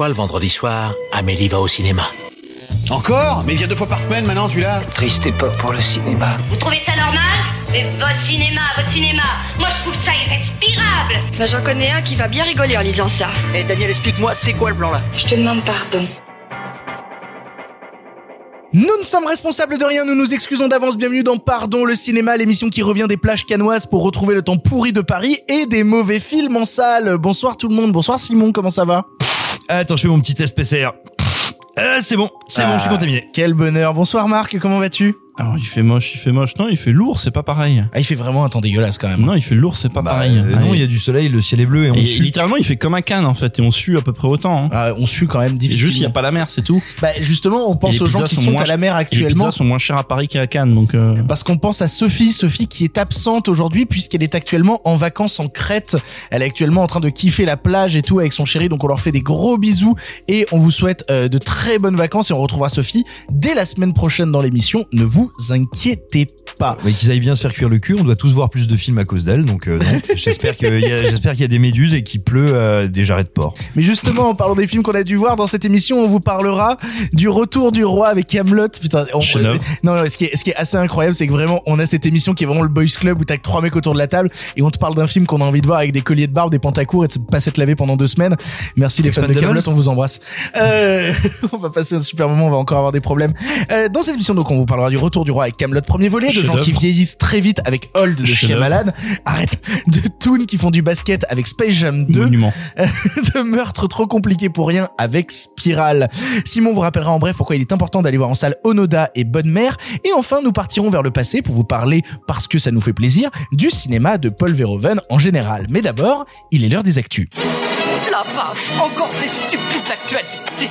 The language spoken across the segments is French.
fois le vendredi soir, Amélie va au cinéma. Encore Mais il vient deux fois par semaine maintenant celui-là Triste époque pour le cinéma. Vous trouvez ça normal Mais votre cinéma, votre cinéma, moi je trouve ça irrespirable Bah, j'en connais un qui va bien rigoler en lisant ça. Eh Daniel, explique-moi, c'est quoi le plan là Je te demande pardon. Nous ne sommes responsables de rien, nous nous excusons d'avance. Bienvenue dans Pardon le cinéma, l'émission qui revient des plages canoises pour retrouver le temps pourri de Paris et des mauvais films en salle. Bonsoir tout le monde, bonsoir Simon, comment ça va? Attends, je fais mon petit test PCR. Euh, c'est bon, c'est bon, je suis Ah, contaminé. Quel bonheur. Bonsoir Marc, comment vas-tu? Alors il fait moche, il fait moche. Non, il fait lourd, c'est pas pareil. Ah, il fait vraiment un temps dégueulasse quand même. Non, il fait lourd, c'est pas Bah, pareil. euh, non, il y a du soleil, le ciel est bleu et on Et sue. littéralement, il fait comme un canne en fait, et on sue à peu près autant. Hein. Ah, on sue quand même Et difficilement. juste, il y a pas la mer, c'est tout. Bah justement, on pense les aux gens pizzas qui sont sont moins à la mer Et les actuellement. pizzas sont moins chères à Paris qu'à Cannes, donc. Euh... Parce qu'on pense à Sophie, Sophie qui est absente aujourd'hui puisqu'elle est actuellement en vacances en Crète. Elle est actuellement en train de kiffer la plage et tout avec son chéri, donc on leur fait des gros bisous et on vous souhaite euh, de très bonnes vacances et on retrouvera Sophie dès la semaine prochaine dans l'émission. Ne vous inquiétez pas. Mais qu'ils aillent bien se faire cuire le cul, on doit tous voir plus de films à cause d'elle, donc euh, j'espère qu'il y a, j'espère qu'il y a des méduses et qu'il pleut euh, des jarrets de porc. Mais justement, en parlant des films qu'on a dû voir dans cette émission, on vous parlera du retour du roi avec Camelot. Putain, on- Chef-d'œuvre. non, non, ce qui est, ce qui est assez incroyable, c'est que vraiment, on a cette émission qui est vraiment le boys club où t'as que trois mecs autour de la table et on te parle d'un film qu'on a envie de voir avec des colliers de barbe, des pantacours et de pas s'être lavé pendant deux semaines. Merci les fans de. Camelot, on vous embrasse. Euh, on va passer un super moment, on va encore avoir des problèmes. Euh, dans cette émission, donc, on vous parlera du retour du roi avec Camelot, premier volet, de gens qui vieillissent très vite avec Hold de Chien. Malade. Arrête. De Toon qui font du basket avec Space Jam 2 Monument. de meurtre trop compliqué pour rien avec Spirale. Simon vous rappellera en bref pourquoi il est important d'aller voir en salle Onoda et Bonne Mère. Et enfin, nous partirons vers le passé pour vous parler, parce que ça nous fait plaisir, du cinéma de Paul Verhoeven en général. Mais d'abord, il est l'heure des actus. La vache, encore ces stupides actualités.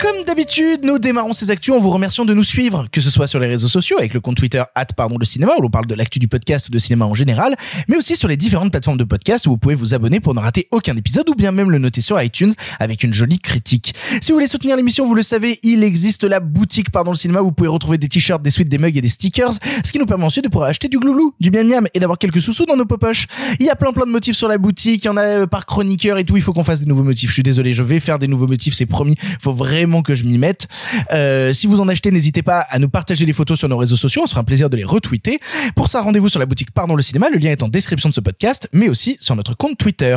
Comme d'habitude, nous démarrons ces actus en vous remerciant de nous suivre, que ce soit sur les réseaux sociaux avec le compte Twitter pardon le cinéma où l'on parle de l'actu du podcast ou de cinéma en général, mais aussi sur les différentes plateformes de podcast où vous pouvez vous abonner pour ne rater aucun épisode ou bien même le noter sur iTunes avec une jolie critique. Si vous voulez soutenir l'émission, vous le savez, il existe la boutique pardon le cinéma où vous pouvez retrouver des t-shirts, des suites, des mugs et des stickers, ce qui nous permet ensuite de pouvoir acheter du glouglou, du miam miam et d'avoir quelques sous-sous dans nos popoches. Il y a plein plein de motifs sur la boutique, il y en a euh, par chroniqueur et tout, il faut qu'on fasse des nouveaux motifs. Je suis désolé, je vais faire des nouveaux motifs, c'est promis. Faut vraiment que je m'y mette. Euh, si vous en achetez, n'hésitez pas à nous partager les photos sur nos réseaux sociaux, on se fera un plaisir de les retweeter. Pour ça, rendez-vous sur la boutique Pardon le cinéma, le lien est en description de ce podcast, mais aussi sur notre compte Twitter.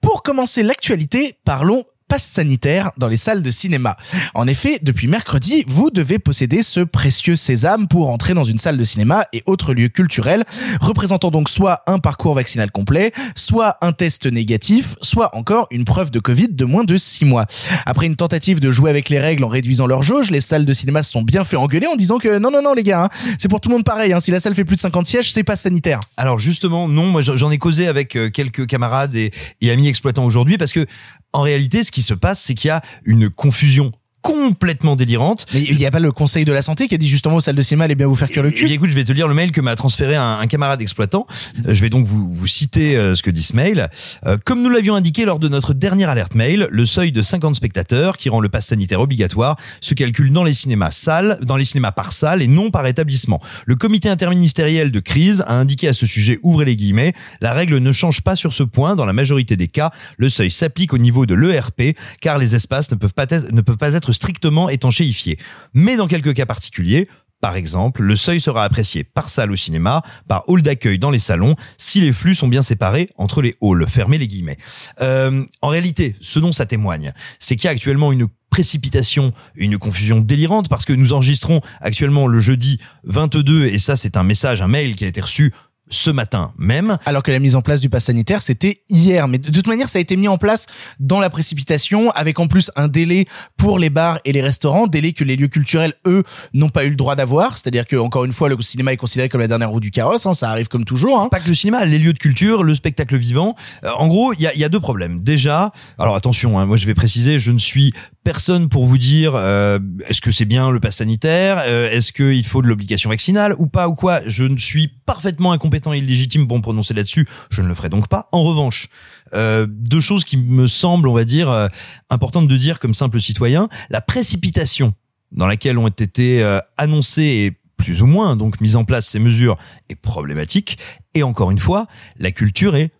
Pour commencer l'actualité, parlons passe sanitaire dans les salles de cinéma. En effet, depuis mercredi, vous devez posséder ce précieux sésame pour entrer dans une salle de cinéma et autres lieux culturels, représentant donc soit un parcours vaccinal complet, soit un test négatif, soit encore une preuve de Covid de moins de 6 mois. Après une tentative de jouer avec les règles en réduisant leur jauge, les salles de cinéma se sont bien fait engueuler en disant que non, non, non les gars, hein, c'est pour tout le monde pareil, hein, si la salle fait plus de 50 sièges, c'est pas sanitaire. Alors justement, non, moi j'en ai causé avec euh, quelques camarades et amis exploitants aujourd'hui parce que en réalité, ce qui se passe, c'est qu'il y a une confusion complètement délirante. Mais il n'y a pas le conseil de la santé qui a dit justement aux salles de cinéma allez bien vous faire cuire le Eh cul bien, écoute, je vais te lire le mail que m'a transféré un, un camarade exploitant. Euh, je vais donc vous, vous citer euh, ce que dit ce mail. Euh, comme nous l'avions indiqué lors de notre dernière alerte mail, le seuil de 50 spectateurs qui rend le pass sanitaire obligatoire se calcule dans les cinémas salles, dans les cinémas par salle et non par établissement. Le comité interministériel de crise a indiqué à ce sujet, ouvrez les guillemets, la règle ne change pas sur ce point. Dans la majorité des cas, le seuil s'applique au niveau de l'ERP car les espaces ne peuvent pas être, ne peuvent pas être strictement étanchéifiés. Mais dans quelques cas particuliers, par exemple, le seuil sera apprécié par salle au cinéma, par hall d'accueil dans les salons, si les flux sont bien séparés entre les halls. Fermez les guillemets. Euh, en réalité, ce dont ça témoigne, c'est qu'il y a actuellement une précipitation, une confusion délirante parce que nous enregistrons actuellement le jeudi 22 et ça c'est un message, un mail qui a été reçu ce matin même. Alors que la mise en place du pass sanitaire, c'était hier. Mais de toute manière, ça a été mis en place dans la précipitation, avec en plus un délai pour les bars et les restaurants, délai que les lieux culturels, eux, n'ont pas eu le droit d'avoir. C'est-à-dire que, encore une fois, le cinéma est considéré comme la dernière roue du carrosse, hein, ça arrive comme toujours. Hein. Pas que le cinéma, les lieux de culture, le spectacle vivant. Euh, en gros, il y a, y a deux problèmes. Déjà, alors attention, hein, moi je vais préciser, je ne suis personne pour vous dire euh, est-ce que c'est bien le pass sanitaire, euh, est-ce qu'il faut de l'obligation vaccinale ou pas ou quoi. Je ne suis parfaitement incompétent et illégitime pour me prononcer là-dessus. Je ne le ferai donc pas. En revanche, euh, deux choses qui me semblent, on va dire, euh, importantes de dire comme simple citoyen. La précipitation dans laquelle ont été euh, annoncées et plus ou moins donc mises en place ces mesures est problématique. Et encore une fois, la culture est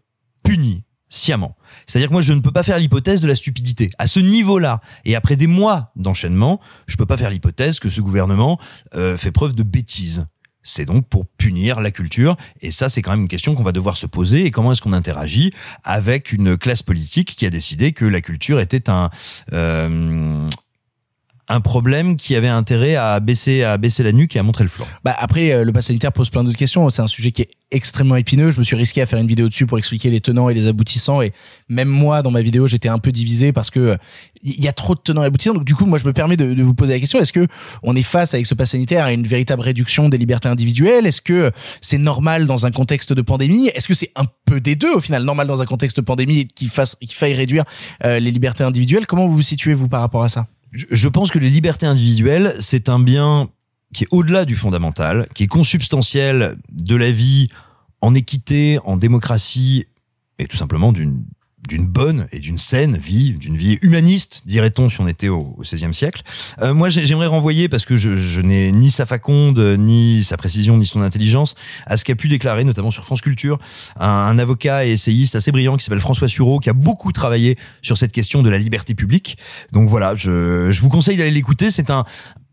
punie sciemment. C'est-à-dire que moi, je ne peux pas faire l'hypothèse de la stupidité. À ce niveau-là, et après des mois d'enchaînement, je peux pas faire l'hypothèse que ce gouvernement euh, fait preuve de bêtise. C'est donc pour punir la culture, et ça, c'est quand même une question qu'on va devoir se poser. Et comment est-ce qu'on interagit avec une classe politique qui a décidé que la culture était un euh, un problème qui avait intérêt à baisser à baisser la nuque et à montrer le flanc. Bah après, euh, le pass sanitaire pose plein d'autres questions. C'est un sujet qui est extrêmement épineux. Je me suis risqué à faire une vidéo dessus pour expliquer les tenants et les aboutissants. Et même moi, dans ma vidéo, j'étais un peu divisé parce que il y a trop de tenants et aboutissants. Donc du coup, moi, je me permets de, de vous poser la question est-ce que on est face avec ce pass sanitaire à une véritable réduction des libertés individuelles? Est-ce que c'est normal dans un contexte de pandémie? Est-ce que c'est un peu des deux au final, normal dans un contexte de pandémie qu'il fasse, qu'il faille réduire euh, les libertés individuelles? Comment vous vous situez vous par rapport à ça? Je- pense que les libertés individuelles, c'est un bien qui est au-delà du fondamental, qui est consubstantiel de la vie en équité, en démocratie et tout simplement d'une d'une bonne et d'une saine vie, d'une vie humaniste, dirait-on, si on était au, XVIe siècle. Euh, moi, j'ai- j'aimerais renvoyer, parce que je, je n'ai ni sa faconde, ni sa précision, ni son intelligence, à ce qu'a pu déclarer, notamment sur France Culture, un, un avocat et essayiste assez brillant qui s'appelle François Sureau, qui a beaucoup travaillé sur cette question de la liberté publique. Donc voilà, je, je vous conseille d'aller l'écouter. C'est un,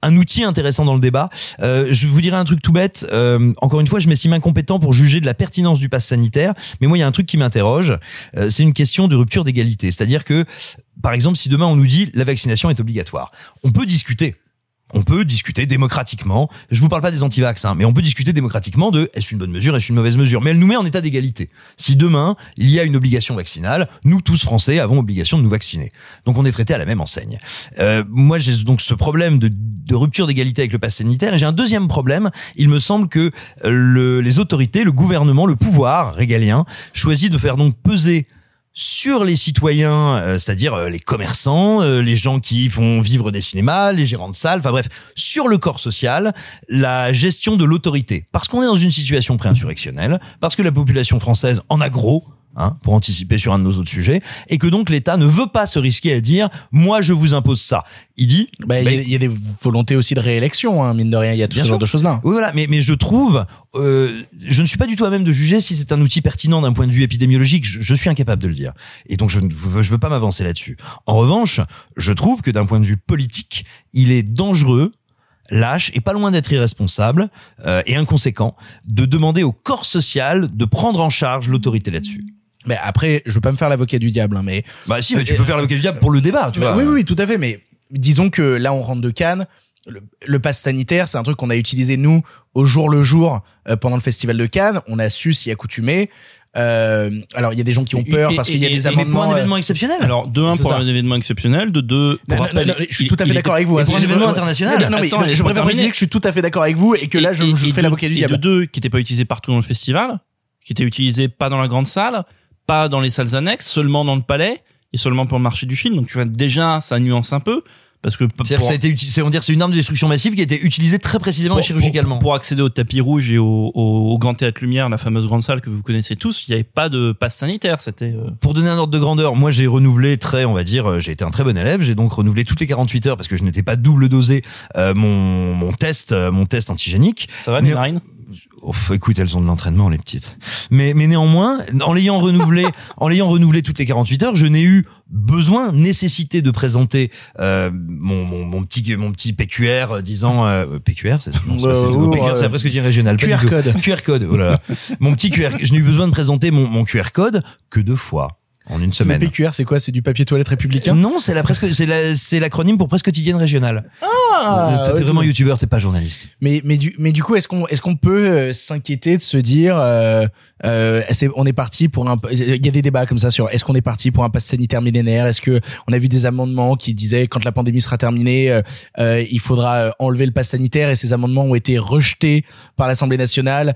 un outil intéressant dans le débat. Euh, je vous dirais un truc tout bête. Euh, encore une fois, je m'estime incompétent pour juger de la pertinence du pass sanitaire, mais moi, il y a un truc qui m'interroge. Euh, c'est une question de rupture d'égalité. C'est-à-dire que, par exemple, si demain on nous dit la vaccination est obligatoire, on peut discuter. On peut discuter démocratiquement. Je vous parle pas des antivax, hein, mais on peut discuter démocratiquement de est-ce une bonne mesure, est-ce une mauvaise mesure. Mais elle nous met en état d'égalité. Si demain il y a une obligation vaccinale, nous tous Français avons obligation de nous vacciner. Donc on est traité à la même enseigne. Euh, moi j'ai donc ce problème de, de rupture d'égalité avec le pass sanitaire et j'ai un deuxième problème. Il me semble que euh, le, les autorités, le gouvernement, le pouvoir régalien choisit de faire donc peser sur les citoyens, euh, c'est-à-dire euh, les commerçants, euh, les gens qui font vivre des cinémas, les gérants de salles, enfin bref, sur le corps social, la gestion de l'autorité. Parce qu'on est dans une situation pré-insurrectionnelle, parce que la population française en a gros, hein, pour anticiper sur un de nos autres sujets, et que donc l'État ne veut pas se risquer à dire « moi je vous impose ça ». Il dit Bah, il y, a- il y a des volontés aussi de réélection, hein, mine de rien. Il y a tout ce sûr. genre de choses-là. Oui, voilà, mais, mais je trouve, euh, je ne suis pas du tout à même de juger si c'est un outil pertinent d'un point de vue épidémiologique. Je, je suis incapable de le dire. Et donc, je ne je veux pas m'avancer là-dessus. En revanche, je trouve que d'un point de vue politique, il est dangereux lâche et pas loin d'être irresponsable euh, et inconséquent de demander au corps social de prendre en charge l'autorité là-dessus. Mais après, je veux pas me faire l'avocat du diable, hein, mais Bah si, mais tu peux faire l'avocat du diable pour le débat, tu Mais vois. oui, oui, oui, tout à fait. Mais disons que là, on rentre de Cannes. Le, le pass sanitaire, c'est un truc qu'on a utilisé nous au jour le jour euh, pendant le festival de Cannes. On a su s'y accoutumer. Euh, alors, il y a des gens qui ont peur Et- parce qu'il y a et- des et- et amendements. Pour un euh, événement exceptionnel. Alors, de un, pour ça. un événement exceptionnel, de deux, pour non, non, rappel, non, non, je suis tout à fait d'accord avec vous. et hein, pour un c'est- événement international. Non, non, mais Attends, je préfère préciser que je suis tout à fait d'accord avec vous et que là, je, Et- je et fais l'avocat du et diable. de deux, qui n'étaient pas utilisés partout dans le festival, qui étaient utilisés pas dans la grande salle, pas dans les salles annexes, seulement dans le palais et seulement pour le marché du film. Donc tu vois déjà ça nuance un peu parce que pour, C'est-à-dire que ça a été utilisé, on dire c'est une arme de destruction massive qui a été utilisée très précisément pour- et chirurgicalement. pour, pour accéder au tapis rouge et au, au, au grand théâtre lumière, la fameuse grande salle que vous connaissez tous, il n'y avait pas de passe sanitaire. C'était euh, Pour donner un ordre de grandeur, moi j'ai renouvelé très, on va dire, euh, j'ai été un très bon élève. J'ai donc renouvelé toutes les 48 heures parce que je n'étais pas double dosé euh, mon mon test, euh, mon test antigénique. ça va, Mais- les marines Ouf, écoute, elles ont de l'entraînement les petites. Mais mais néanmoins, en l'ayant renouvelé, en l'ayant renouvelé toutes les 48 heures, je n'ai eu besoin, nécessité de présenter euh, mon, mon mon petit mon petit PQR euh, disant euh, PQR, c'est non, c'est pas- c'est- Euh, PQR, c'est presque dire régional. QR code. QR code. Oh là là. mon petit QR. Je n'ai eu besoin de présenter mon mon QR code que deux fois en une Le semaine. PQR, c'est quoi? C'est du papier toilette républicain? Non, c'est la presque, c'est la, c'est l'acronyme pour presse quotidienne régionale. Ah, t'es vraiment youtubeur, t'es pas journaliste. Mais mais du mais du coup est-ce qu'on est-ce qu'on peut euh, s'inquiéter de se dire euh, euh, c'est- on est parti pour un il y a des débats comme ça sur est-ce qu'on est parti pour un pass sanitaire millénaire? Est-ce que on a vu des amendements qui disaient quand la pandémie sera terminée euh, euh, il faudra euh, enlever le pass sanitaire et ces amendements ont été rejetés par l'Assemblée nationale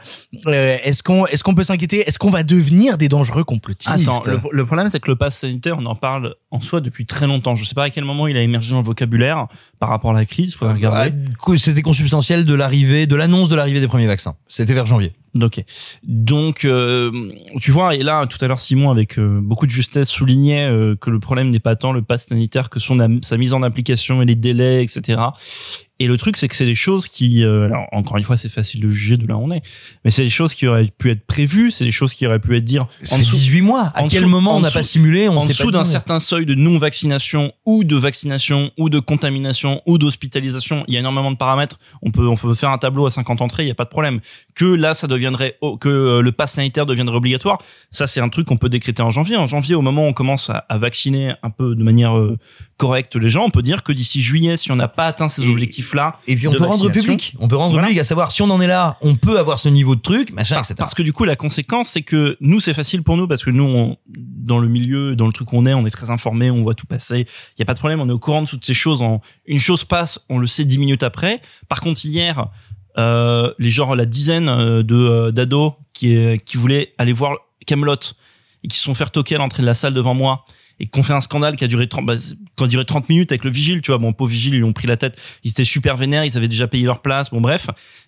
Euh, est-ce qu'on est-ce qu'on peut s'inquiéter? Est-ce qu'on va devenir des dangereux complotistes? Attends, le, le problème c'est que le pass sanitaire, on en parle en soi depuis très longtemps. Je sais pas à quel moment il a émergé dans le vocabulaire par rapport à la crise. Faudrait regarder. Ah, C'était consubstantiel de l'arrivée, de l'annonce de l'arrivée des premiers vaccins. C'était vers janvier. Ok. Donc, euh, tu vois, et là, tout à l'heure, Simon, avec euh, beaucoup de justesse, soulignait euh, que le problème n'est pas tant le pass sanitaire que son sa mise en application et les délais, etc. Et le truc, c'est que c'est des choses qui, euh, alors encore une fois, c'est facile de juger de là où on est, mais c'est des choses qui auraient pu être prévues, c'est des choses qui auraient pu être dire fait 18 mois. À en quel dessous- moment en on n'a pas simulé On en dessous d'un certain seuil de non-vaccination ou de vaccination ou de contamination ou d'hospitalisation, il y a énormément de paramètres. On peut on peut faire un tableau à 50 entrées, il y a pas de problème. Que là ça deviendrait oh, que euh, le pass sanitaire deviendrait obligatoire, ça c'est un truc qu'on peut décréter en janvier. En janvier, au moment où on commence à, à vacciner un peu de manière euh, correcte les gens, on peut dire que d'ici juillet, si on n'a pas atteint ces objectifs-là, Et puis on peut rendre public. On peut rendre Voilà. public à savoir si on en est là, on peut avoir ce niveau de truc, machin, etc. Parce que du coup, la conséquence, c'est que nous, c'est facile pour nous parce que nous, on, dans le milieu, dans le truc où on est, on est très informé, on voit tout passer. Il y a pas de problème, on est au courant de toutes ces choses. En une chose passe, on le sait dix minutes après. Par contre, hier, euh, les genre la dizaine euh, de euh, d'ados qui euh, qui voulaient aller voir Camelot et qui se sont fait toquer à l'entrée de la salle devant moi et qu'on fait un scandale qui a duré 30 bah, qui a duré 30 minutes avec le vigile, tu vois. Bon, pauvre vigile, ils ont pris la tête. Ils étaient super vénères, ils avaient déjà payé leur place. Bon, bref,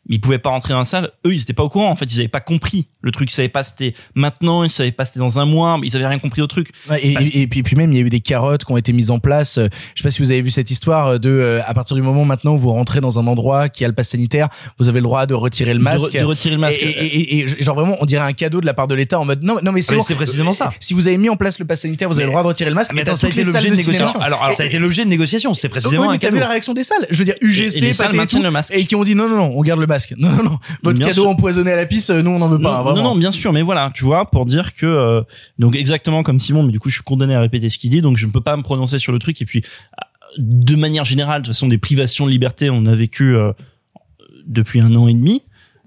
ils pouvaient pas rentrer dans la salle. Eux, ils étaient pas au courant. En fait, ils avaient pas compris le truc. Ils savaient pas c'était maintenant, ils savaient pas c'était dans un mois. Ils avaient rien compris au truc. Ouais, et, Parce- et, et puis, puis même, il y a eu des carottes qui ont été mises en place. Euh, Je sais pas si vous avez vu cette histoire de, euh, à partir du moment maintenant où vous rentrez dans un endroit qui a le pass sanitaire, vous avez le droit de retirer le De, masque. re- de retirer le masque. Et, genre vraiment, on dirait un cadeau de la part de l'État en mode non, non mais c'est Ah, bon. c'est précisément ça. Si vous avez mis en place le pass sanitaire, vous avez le droit de retirer le masque. Mais Et dans attends, ça a été l'objet de négociation. Alors, alors- ça a été l'objet de négociation. C'est Oui, précisément mais un t'as vu cadeau. la réaction des salles Je veux dire, Et- et UGC, et maintiennent tout, le masque. et qui ont dit non, non, non, on garde le masque. Non, non, non, votre Bien cadeau sûr. empoisonné à la pisse, euh, nous on n'en veut pas. non, non, bien sûr, mais voilà, tu vois, pour dire que euh, donc exactement comme Simon, mais du coup, je suis condamné à répéter ce qu'il dit, donc je ne peux pas me prononcer sur le truc. Et puis, euh, de manière générale, de toute façon, des privations de liberté, on a vécu euh, depuis un an et demi.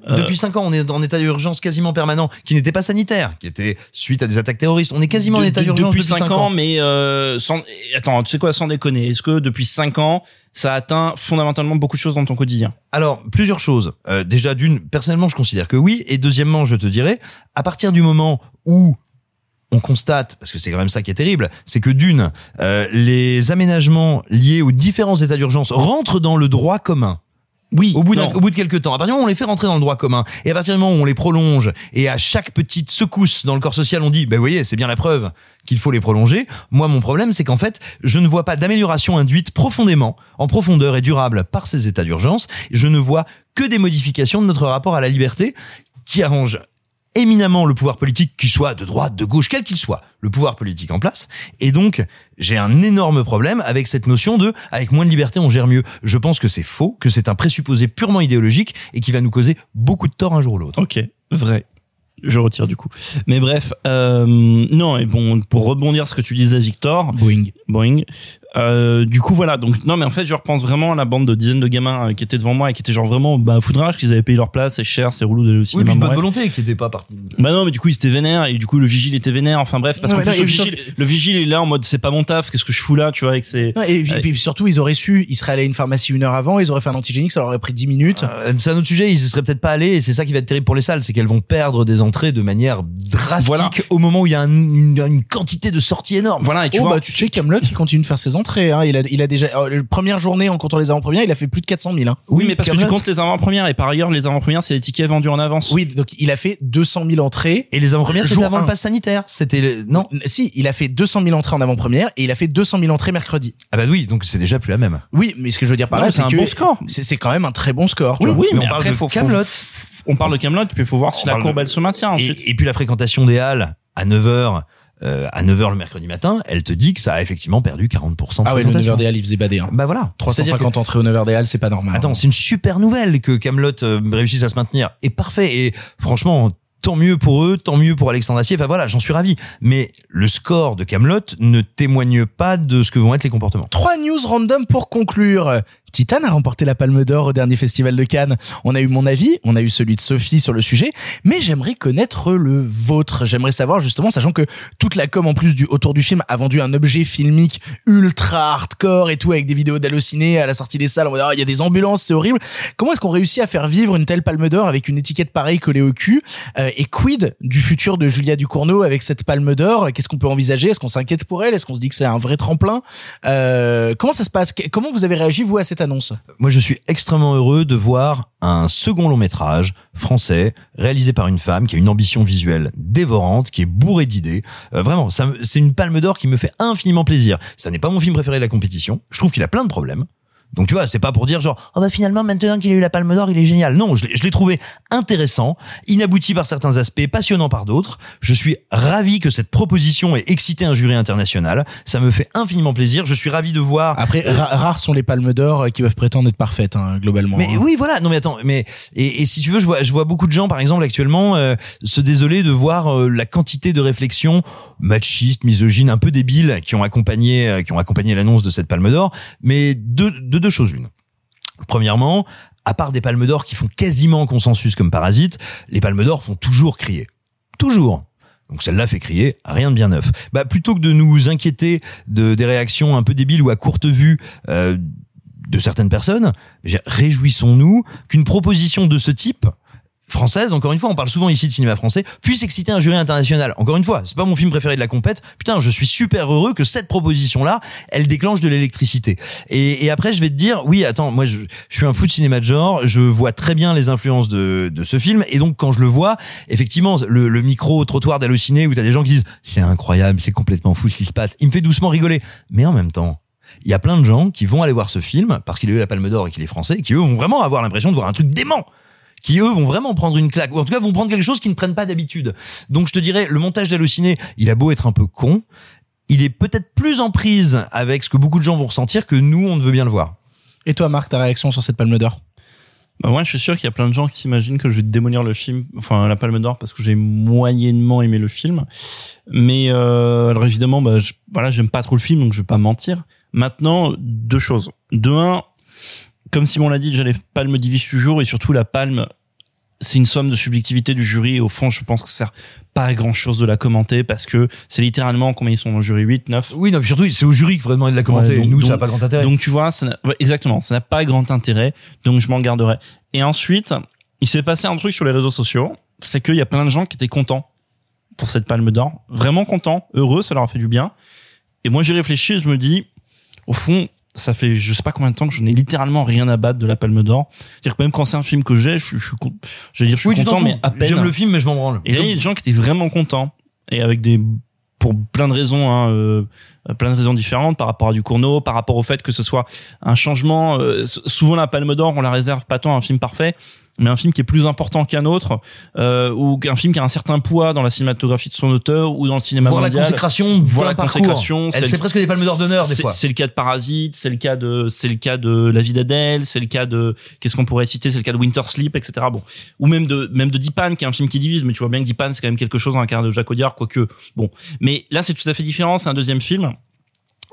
Euh, Depuis 5 ans, on est en état d'urgence quasiment permanent, qui n'était pas sanitaire, qui était suite à des attaques terroristes. On est quasiment en état d'urgence depuis depuis 5 ans, mais euh, sans, attends, tu sais quoi, sans déconner, est-ce que depuis 5 ans, ça atteint fondamentalement beaucoup de choses dans ton quotidien? Alors, plusieurs choses. Euh, déjà, d'une, personnellement, je considère que oui. Et deuxièmement, je te dirais, à partir du moment où on constate, parce que c'est quand même ça qui est terrible, c'est que d'une, euh, les aménagements liés aux différents états d'urgence rentrent dans le droit commun. Oui, Au bout, au bout de quelques temps, à partir du moment où on les fait rentrer dans le droit commun, et à partir du moment où on les prolonge, et à chaque petite secousse dans le corps social, on dit, ben vous voyez, c'est bien la preuve qu'il faut les prolonger. Moi, mon problème, c'est qu'en fait, je ne vois pas d'amélioration induite profondément, en profondeur et durable par ces états d'urgence. Je ne vois que des modifications de notre rapport à la liberté qui arrangent éminemment le pouvoir politique, qu'il soit de droite, de gauche, quel qu'il soit, le pouvoir politique en place. Et donc, j'ai un énorme problème avec cette notion de, avec moins de liberté, on gère mieux. Je pense que c'est faux, que c'est un présupposé purement idéologique et qui va nous causer beaucoup de tort un jour ou l'autre. Ok, vrai. Je retire du coup. Mais bref, euh, non, et bon, pour rebondir sur ce que tu disais, Victor, Boeing. Boeing. Euh, du coup, voilà. Donc, non, mais en fait, je repense vraiment à la bande de dizaines de gamins euh, qui étaient devant moi et qui étaient genre vraiment, bah, foudrage, qu'ils avaient payé leur place, c'est cher, c'est relou d'aller au Oui, cinéma. puis une bonne volonté qui n'était pas partie. Bah non, mais du coup, ils étaient vénères et du coup, le vigile était vénère. Enfin bref, parce Ouais, qu'en non, plus, le et vigile, le vigile est là en mode, c'est pas mon taf, qu'est-ce que je fous là, tu vois, avec ses... Non, et, puis- surtout, ils auraient su, ils seraient allés à une pharmacie une heure avant, ils auraient fait un antigénique, ça leur aurait pris 10 minutes. Euh, c'est un autre sujet, ils y seraient peut-être pas allés, et c'est ça qui va être terrible pour les salles, c'est qu'elles vont perdre des entrées de manière drastique Voilà. au moment où il y a un- une, une quantité de sorties énorme. Voilà, et tu oh vois, bah tu sais Camelot il continue de faire ses entrées hein. il a il a déjà euh, première journée en comptant les avant-premières il a fait plus de 400 000 hein. oui, mais parce que tu comptes les avant-premières et par ailleurs, les avant-premières, c'est les tickets vendus en avance. oui donc il a fait 200 000 entrées Et les avant-premières, c'était avant un. le pass sanitaire. C'était le- non? Si il a fait 200 000 entrées en avant-première et il a fait 200 000 entrées mercredi Ah bah oui, donc c'est déjà plus la même. oui mais ce que je veux dire par Non, là c'est c'est un que bon score. c'est quand même un très bon score tu Oui, vois. oui, Mais mais, on parle de faut- Kaamelott. on parle de Camelot, puis il faut voir si On la courbe de- elle se maintient ensuite. Et, et puis la fréquentation des halles à 9h, euh, à 9h le mercredi matin, elle te dit que ça a effectivement perdu 40% de ah ouais le fréquentation. 9h des Halles il faisait bader hein. Bah voilà. C'est-à-dire que- 350 entrées au 9h des Halles c'est pas normal Attends, c'est une super nouvelle que Camelot euh, réussisse à se maintenir. Et parfait. Et franchement, tant mieux pour eux, tant mieux pour Alexandre Assier. Enfin voilà, j'en suis ravi. Mais le score de Camelot ne témoigne pas de ce que vont être les comportements. Trois news random pour conclure. Titan a remporté la Palme d'Or au dernier festival de Cannes. On a eu mon avis, on a eu celui de Sophie sur le sujet, mais j'aimerais connaître le vôtre. J'aimerais savoir justement, sachant que toute la com en plus du autour du film a vendu un objet filmique ultra hardcore et tout avec des vidéos d'halluciné à la sortie des salles. On va Ah, il y a des ambulances, c'est horrible. Comment est-ce qu'on réussit à faire vivre une telle Palme d'Or avec une étiquette pareille collée au cul Euh, Et quid du futur de Julia Ducournau avec cette Palme d'Or? Qu'est-ce qu'on peut envisager? Est-ce qu'on s'inquiète pour elle? Est-ce qu'on se dit que c'est un vrai tremplin? Euh, comment ça se passe? Comment vous avez réagi vous à cette annonce Moi, je suis extrêmement heureux de voir un second long métrage français réalisé par une femme qui a une ambition visuelle dévorante, qui est bourrée d'idées. Euh, vraiment, c'est une palme d'or qui me fait infiniment plaisir. Ça n'est pas mon film préféré de la compétition. Je trouve qu'il a plein de problèmes. Donc tu vois, c'est pas pour dire genre oh bah finalement maintenant qu'il a eu la Palme d'Or, il est génial. Non, je l'ai je l'ai trouvé intéressant, inabouti par certains aspects, passionnant par d'autres. Je suis ravi que cette proposition ait excité un jury international. Ça me fait infiniment plaisir. Je suis ravi de voir Après, ra- rares sont les palmes d'or euh, qui peuvent prétendre être parfaites, hein, globalement. mais hein. oui, voilà. Non, mais attends. Mais et, et si tu veux, je vois, je vois beaucoup de gens, par exemple, actuellement, euh, se désoler de voir euh, la quantité de réflexions machistes, misogynes, un peu débiles, qui ont accompagné, euh, qui ont accompagné l'annonce de cette Palme d'Or. Mais de, de deux choses l'une. Premièrement, à part des Palmes d'Or qui font quasiment consensus comme Parasite, les Palmes d'Or font toujours crier, toujours. Donc celle-là fait crier rien de bien neuf. Bah plutôt que de nous inquiéter de des réactions un peu débiles ou à courte vue euh, de certaines personnes, réjouissons-nous qu'une proposition de ce type française, encore une fois, on parle souvent ici de cinéma français, puisse exciter un jury international. Encore une fois, c'est pas mon film préféré de la compète. Putain, je suis super heureux que cette proposition-là, elle déclenche de l'électricité. Et, et après, je vais te dire, oui, attends, moi, je, je suis un fou de cinéma de genre, je vois très bien les influences de, de ce film, et donc quand je le vois, effectivement, le, le micro trottoir d'halluciné où t'as des gens qui disent, c'est incroyable, c'est complètement fou ce qui se passe, il me fait doucement rigoler. Mais en même temps, il y a plein de gens qui vont aller voir ce film parce qu'il a eu la Palme d'Or et qu'il est français, et qui eux vont vraiment avoir l'impression de voir un truc dément qui eux vont vraiment prendre une claque ou en tout cas vont prendre quelque chose qu'ils ne prennent pas d'habitude. Donc je te dirais le montage d'halluciné, il a beau être un peu con, il est peut-être plus en prise avec ce que beaucoup de gens vont ressentir que nous on ne veut bien le voir. Et toi, Marc, ta réaction sur cette palme d'or? Bah moi, je suis sûr qu'il y a plein de gens qui s'imaginent que je vais démolir le film, enfin la Palme d'Or, parce que j'ai moyennement aimé le film. Mais euh, alors évidemment, bah, je, voilà, j'aime pas trop le film, donc je vais pas mentir. Maintenant, deux choses. De un, comme Simon l'a dit, déjà les palmes divisent toujours, et surtout la palme, c'est une somme de subjectivité du jury. Et au fond, je pense que ça sert pas à grand chose de la commenter, parce que c'est littéralement combien ils sont dans le jury? 8, 9 Oui, non, puis surtout c'est au jury qu'il faudrait demander de la commenter. Ouais, donc- nous ça n'a pas grand intérêt. Donc tu vois, ça ouais, exactement, ça n'a pas grand intérêt, donc je m'en garderai. Et ensuite, il s'est passé un truc sur les réseaux sociaux, c'est qu'il y a plein de gens qui étaient contents pour cette Palme d'Or, vraiment contents, heureux, ça leur a fait du bien. Et moi j'ai réfléchi, et je me dis, au fond, ça fait je sais pas combien de temps que je n'ai littéralement rien à battre de la Palme d'Or. C'est-à-dire que même quand c'est un film que j'ai, je, suis- je suis, con- je vais dire, je suis oui, content, mais à peine. J'aime le film mais je m'en branle. Et là, il y a des gens qui étaient vraiment contents et avec des pour plein de raisons, hein, euh, plein de raisons différentes par rapport à du Cournot, par rapport au fait que ce soit un changement. euh, souvent, la Palme d'Or, on la réserve pas tant à un film parfait, mais un film qui est plus important qu'un autre, euh, ou qu'un film qui a un certain poids dans la cinématographie de son auteur ou dans le cinéma voir la mondial. consécration, Voir la consécration, c'est le- presque des palmes d'or d'honneur des c'est- fois. C'est le cas de Parasite, c'est le cas de, c'est le cas de La vie d'Adèle, c'est le cas de, qu'est-ce qu'on pourrait citer, c'est le cas de Winter Sleep, etc. Bon. Ou même de, même de Dipan, qui est un film qui divise, mais tu vois bien que Dipan, c'est quand même quelque chose dans la carrière de Jacques Audiard, quoique, bon. Mais là, c'est tout à fait différent, c'est un deuxième film.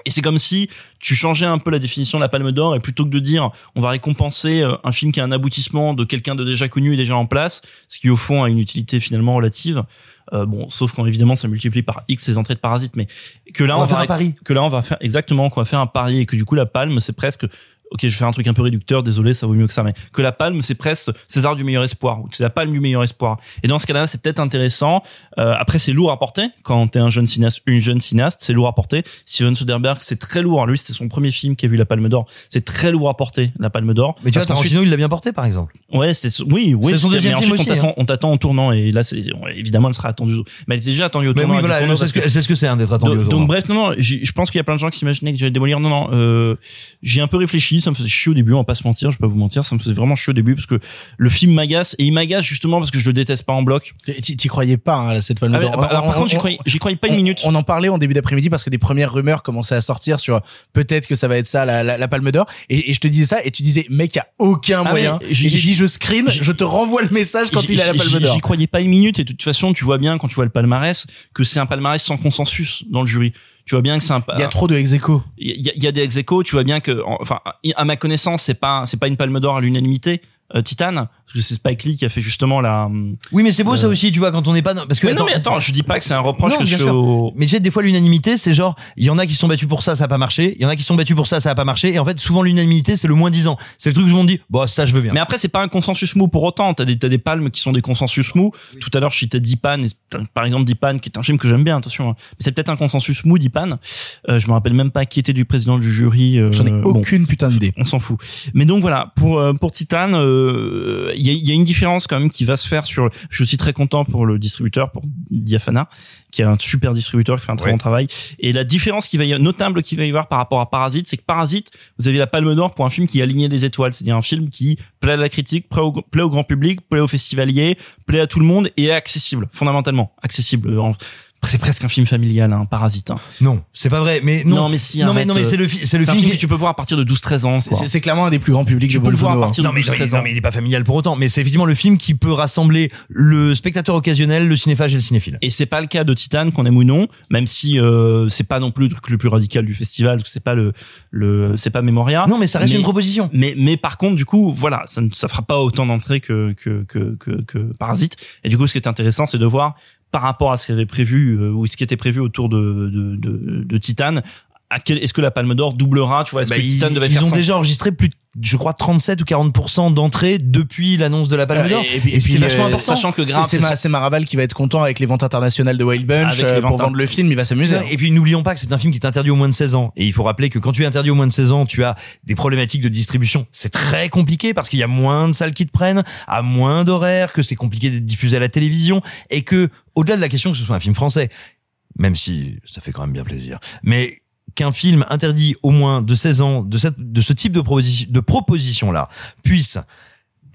Et c'est comme si tu changeais un peu la définition de la Palme d'Or et plutôt que de dire on va récompenser euh, un film qui a un aboutissement de quelqu'un de déjà connu et déjà en place, ce qui au fond a une utilité finalement relative. Euh, bon, sauf quand évidemment ça multiplie par X les entrées de parasites, mais que là On on, va faire un pari. que là on va faire exactement qu'on va faire un pari et que du coup la palme c'est presque ok je vais faire un truc un peu réducteur désolé ça vaut mieux que ça mais que la palme c'est presque César du meilleur espoir ou c'est la palme du meilleur espoir et dans ce cas-là c'est peut-être intéressant Euh, après c'est lourd à porter quand t'es un jeune cinéaste une jeune cinéaste c'est lourd à porter Steven Soderbergh c'est très lourd lui c'était son premier film qui a vu la palme d'or c'est très lourd à porter la palme d'or Mais tu vois, Tarantino, il l'a bien porté, par exemple. Ouais, c'était oui, oui. C'est son deuxième film ensuite, aussi, on t'attend, on t'attend en tournant et là, c'est évidemment, elle sera attendue. au- Mais elle était déjà attendue au tournant. oui, voilà, c'est ce que c'est ce hein, d'être attendu aux donc, tournants. donc, bref, non, non, je pense qu'il y a plein de gens qui s'imaginaient que j'allais démolir. Non, non, euh, j'ai un peu réfléchi, ça me faisait chier au début, on va pas se mentir, je vais pas vous mentir, ça me faisait vraiment chier au début parce que le film m'agace et il m'agace justement parce que je le déteste pas en bloc. T'y croyais pas hein, cette palme Ah, d'or bah, par contre, j'y croyais, pas une minute. On en parlait en début d'après-midi parce que des premières rumeurs commençaient à sortir sur peut-être que ça va être ça la, la, la Palme d'Or et, et je te disais ça et tu disais mec y a aucun Ah moyen. j'ai- dit je screen, je te renvoie le message quand il a la Palme d'Or. J'y croyais pas une minute et de toute façon, tu vois bien quand tu vois le palmarès que c'est un palmarès sans consensus dans le jury. Tu vois bien que c'est un. Il y a trop de ex aequo. il y a, il y a des ex aequo, tu vois bien que en- enfin à ma connaissance c'est pas c'est pas une palme d'or à l'unanimité Titan, parce que c'est Spike Lee qui a fait justement la. Oui, mais c'est beau ça Euh, aussi, tu vois, quand on n'est pas dans- parce que Mais non, mais attends, je dis pas que c'est un reproche Non, que je fais au. Mais sais, des fois l'unanimité, c'est genre, il y en a qui se sont battus pour ça, ça a pas marché. Il y en a qui se sont battus pour ça, ça a pas marché. Et en fait, souvent l'unanimité, c'est le moins disant. C'est le truc où tout le monde dit, bon, ça je veux bien. Mais après, c'est pas un consensus mou pour autant. T'as des, t'as des palmes qui sont des consensus mous. Tout à l'heure, je citais Dipan, par exemple Dipan, qui est un film que j'aime bien, attention. hein. Mais c'est peut-être un consensus mou, Dipan. Euh, je me rappelle même pas qui était du président du jury. euh, J'en ai bon. aucune putain d'idée. on s'en fout. Mais donc voilà, pour euh, pour Titan, euh, il y, a, y a une différence quand même qui va se faire sur. Je suis aussi très content pour le distributeur, pour Diafana, qui est un super distributeur qui fait un très Ouais. bon travail. Et la différence qui va y notable qu'il va y avoir par rapport à Parasite, c'est que Parasite, vous avez la Palme d'Or pour un film qui alignait les étoiles, c'est-à-dire un film qui plaît à la critique, plaît au, plaît au grand public, plaît aux festivaliers, plaît à tout le monde et est accessible, fondamentalement accessible. C'est presque un film familial, un Parasite. hein. Non, c'est pas vrai. Mais non, Non, mais si, non, mais non, mais c'est le, fi- c'est le C'est un film que tu peux voir à partir de 12-13 ans. C'est clairement un des plus grands publics Tu peux le voir à hein. partir de Non mais, 12-13 non, ans. mais il est pas familial pour autant. Mais c'est effectivement le film qui peut rassembler le spectateur occasionnel, le cinéphage et le cinéphile. Et c'est pas le cas de Titan qu'on aime ou non, même si euh, c'est pas non plus le truc le plus radical du festival, parce que c'est pas le le c'est pas Memoria. Non, mais ça reste une proposition. Mais mais par contre du coup voilà, ça ne ça fera pas autant d'entrées que que que que que Parasite. Et du coup ce qui est intéressant c'est de voir par rapport à ce qui avait prévu euh, ou ce qui était prévu autour de de de, de Titan. Est-ce que la Palme d'Or doublera, tu vois, est-ce Bah, que ils, Titan devait ils faire ont déjà enregistré plus, de, je crois, 37 ou 40% d'entrées depuis l'annonce de la Palme Euh, d'Or. et, puis- et puis, vachement euh, important. sachant que C'est- ma- c'est Marabal qui va être content avec les ventes internationales de Wild Bunch euh, pour vendre le film, il va s'amuser. Et puis n'oublions pas que c'est un film qui est interdit aux moins de 16 ans. Et il faut rappeler que quand tu es interdit aux moins de 16 ans, tu as des problématiques de distribution. C'est très compliqué parce qu'il y a moins de salles qui te prennent, à moins d'horaires, que c'est compliqué d'être diffusé à la télévision et que, au-delà de la question que ce soit un film français, même si ça fait quand même bien plaisir, mais qu'un film interdit au moins de 16 ans de cette, de ce type de proposition, de proposition là puisse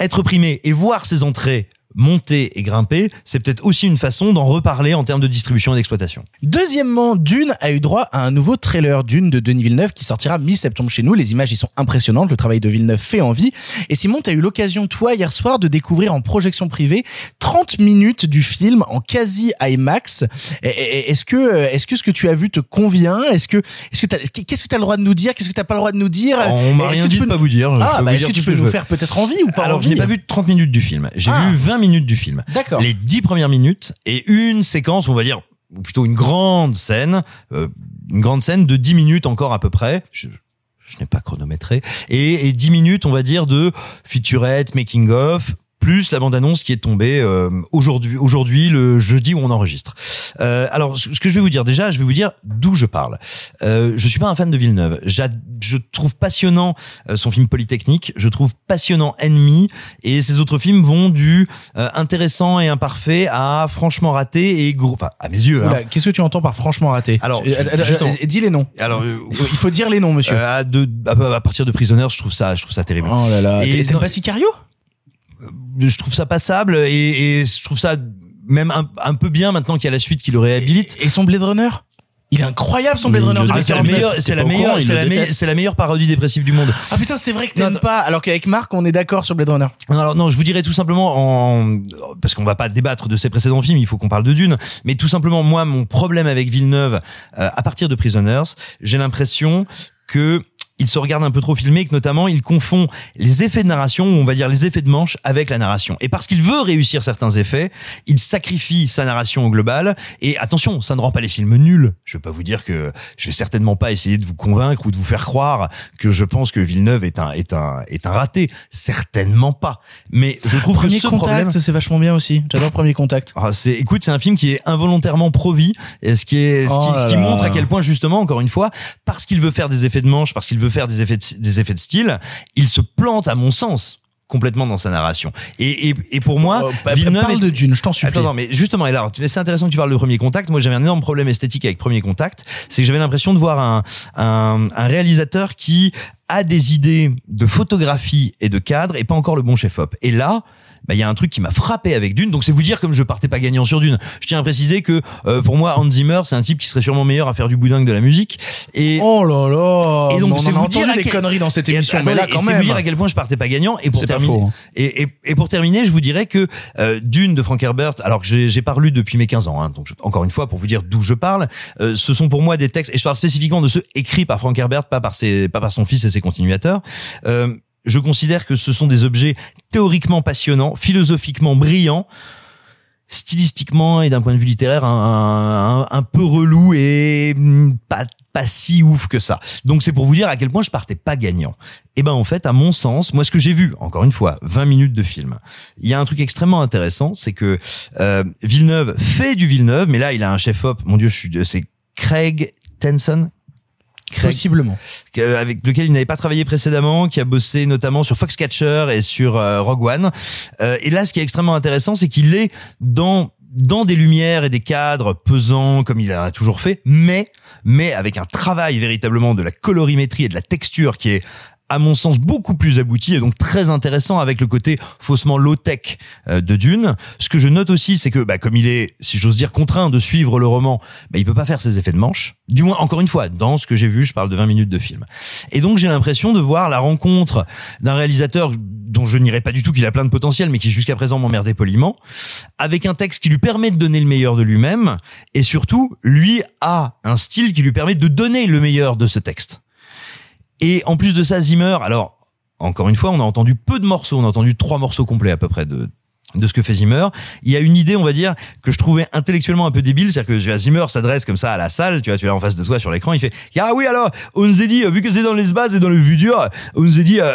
être primé et voir ses entrées monter et grimper, c'est peut-être aussi une façon d'en reparler en termes de distribution et d'exploitation. Deuxièmement, Dune a eu droit à un nouveau trailer Dune de Denis Villeneuve qui sortira mi-septembre chez nous. Les images y sont impressionnantes, le travail de Villeneuve fait envie. Et Simon, tu as eu l'occasion, toi, hier soir, de découvrir en projection privée 30 minutes du film en quasi IMAX. Est-ce que, est-ce que ce que tu as vu te convient? Est-ce que, est-ce que qu'est-ce que tu as le droit de nous dire? Qu'est-ce que tu pas le droit de nous dire? On m'a rien que tu dit de pas vous dire. je Ah, bah, est-ce que tu peux je nous faire peut-être envie ou pas Alors, je envie? n'ai pas vu 30 minutes du film. J'ai Ah. vu 20 minutes du film. D'accord. Les 10 premières minutes et une séquence, on va dire, ou plutôt une grande scène, euh, une grande scène de 10 minutes encore à peu près. Je, je n'ai pas chronométré. Et, et 10 minutes, on va dire, de featurette, making of, plus la bande-annonce qui est tombée euh, aujourd'hui, aujourd'hui le jeudi où on enregistre. Euh, alors, ce que je vais vous dire déjà, je vais vous dire d'où je parle. Euh, je suis pas un fan de Villeneuve. Je trouve passionnant euh, son film Polytechnique. Je trouve passionnant Ennemi. Et ses autres films vont du euh, intéressant et imparfait à franchement raté et gros. Enfin, à mes yeux. hein. Qu'est-ce que tu entends par franchement raté? Alors, dis les noms. Alors, Il faut dire les noms, monsieur. à, de, à, à partir de Prisoners, je trouve ça, je trouve ça terrible. oh là là. et T'aimes pas Sicario? Je trouve ça passable et, et je trouve ça même un, un peu bien maintenant qu'il y a la suite qui le réhabilite. Et son Blade Runner? Il est incroyable son Blade Runner Ah, c'est la 2049. meilleure, c'est la meilleure, il c'est la, meilleure- la parodie dépressive du monde. Ah putain, c'est vrai que t'aimes pas, alors qu'avec Marc, on est d'accord sur Blade Runner. Non, Alors non, je vous dirais tout simplement en parce qu'on va pas débattre de ses précédents films, il faut qu'on parle de Dune, mais tout simplement moi mon problème avec Villeneuve euh, à partir de Prisoners, j'ai l'impression que il se regarde un peu trop filmé, que notamment il confond les effets de narration, ou on va dire les effets de manche, avec la narration. Et parce qu'il veut réussir certains effets, il sacrifie sa narration au global. Et attention, ça ne rend pas les films nuls. Je vais pas vous dire que je vais certainement pas essayer de vous convaincre ou de vous faire croire que je pense que Villeneuve est un est un est un raté. Certainement pas. Mais je trouve Premier que ce contact, problème. c'est vachement bien aussi. J'adore Premier Contact. Ah, c'est, écoute, c'est un film qui est involontairement pro-vie, et ce qui est, ce Oh qui, ce montre à quel point justement, encore une fois, parce qu'il veut faire des effets de manche, parce qu'il veut faire des effets de, des effets de style, il se plante, à mon sens, complètement dans sa narration. Et, et, et pour moi, bah, Villeneuve parle est- de Dune, je t'en supplie. Attends, non, mais justement, et là, c'est intéressant que tu parles de Premier Contact. Moi, j'avais un énorme problème esthétique avec Premier Contact. C'est que j'avais l'impression de voir un, un, un réalisateur qui a des idées de photographie et de cadre et pas encore le bon chef-op. Et là, bah, il y a un truc qui m'a frappé avec Dune. Donc, c'est vous dire comme je partais pas gagnant sur Dune. Je tiens à préciser que, euh, pour moi, Hans Zimmer, c'est un type qui serait sûrement meilleur à faire du boudin que de la musique. Et, Oh là là. Et donc, on c'est vous dire des quel- conneries dans cette et émission, attendez, mais là quand c'est même. vous dire à quel point je partais pas gagnant. Et pour C'est pas terminer, faux, hein. et, et, et pour terminer, je vous dirais que euh, Dune de Frank Herbert, alors que j'ai pas lu depuis mes 15 ans, hein, donc je- encore une fois pour vous dire d'où je parle, euh, ce sont pour moi des textes, et je parle spécifiquement de ceux écrits par Frank Herbert, pas par ses, pas par son fils et ses continuateurs. Euh, je considère que ce sont des objets théoriquement passionnants, philosophiquement brillants, stylistiquement et d'un point de vue littéraire un, peu relou et mm, pas pas si ouf que ça. Donc c'est pour vous dire à quel point je partais pas gagnant. Et ben en fait, à mon sens, moi ce que j'ai vu, encore une fois, 20 minutes de film, il y a un truc extrêmement intéressant, c'est que euh, Villeneuve fait du Villeneuve, mais là il a un chef-op, mon dieu, c'est Craig Tenson, Possiblement. avec lequel il n'avait pas travaillé précédemment, qui a bossé notamment sur Foxcatcher et sur euh, Rogue One. Euh, et là, ce qui est extrêmement intéressant, c'est qu'il est dans dans des lumières et des cadres pesants comme il a toujours fait, mais mais avec un travail véritablement de la colorimétrie et de la texture qui est à mon sens beaucoup plus abouti et donc très intéressant avec le côté faussement low-tech euh, de Dune. Ce que je note aussi, c'est que bah, comme il est, si j'ose dire, contraint de suivre le roman, bah, il peut pas faire ses effets de manche. Du moins, encore une fois, dans ce que j'ai vu, je parle de 20 minutes de film. Et donc j'ai l'impression de voir la rencontre d'un réalisateur dont je n'irai pas du tout qu'il a plein de potentiel, mais qui jusqu'à présent m'emmerdait poliment, avec un texte qui lui permet de donner le meilleur de lui-même, et surtout, lui a un style qui lui permet de donner le meilleur de ce texte. Et en plus de ça, Zimmer, alors encore une fois, on a entendu peu de morceaux, on a entendu trois morceaux complets à peu près de de ce que fait Zimmer. Il y a une idée, on va dire, que je trouvais intellectuellement un peu débile, c'est-à-dire que tu vois, Zimmer s'adresse comme ça à la salle, tu vois, tu l'as en face de toi sur l'écran, il fait ah oui alors on nous a dit vu que c'est dans les bases et dans le futur, on nous a dit euh,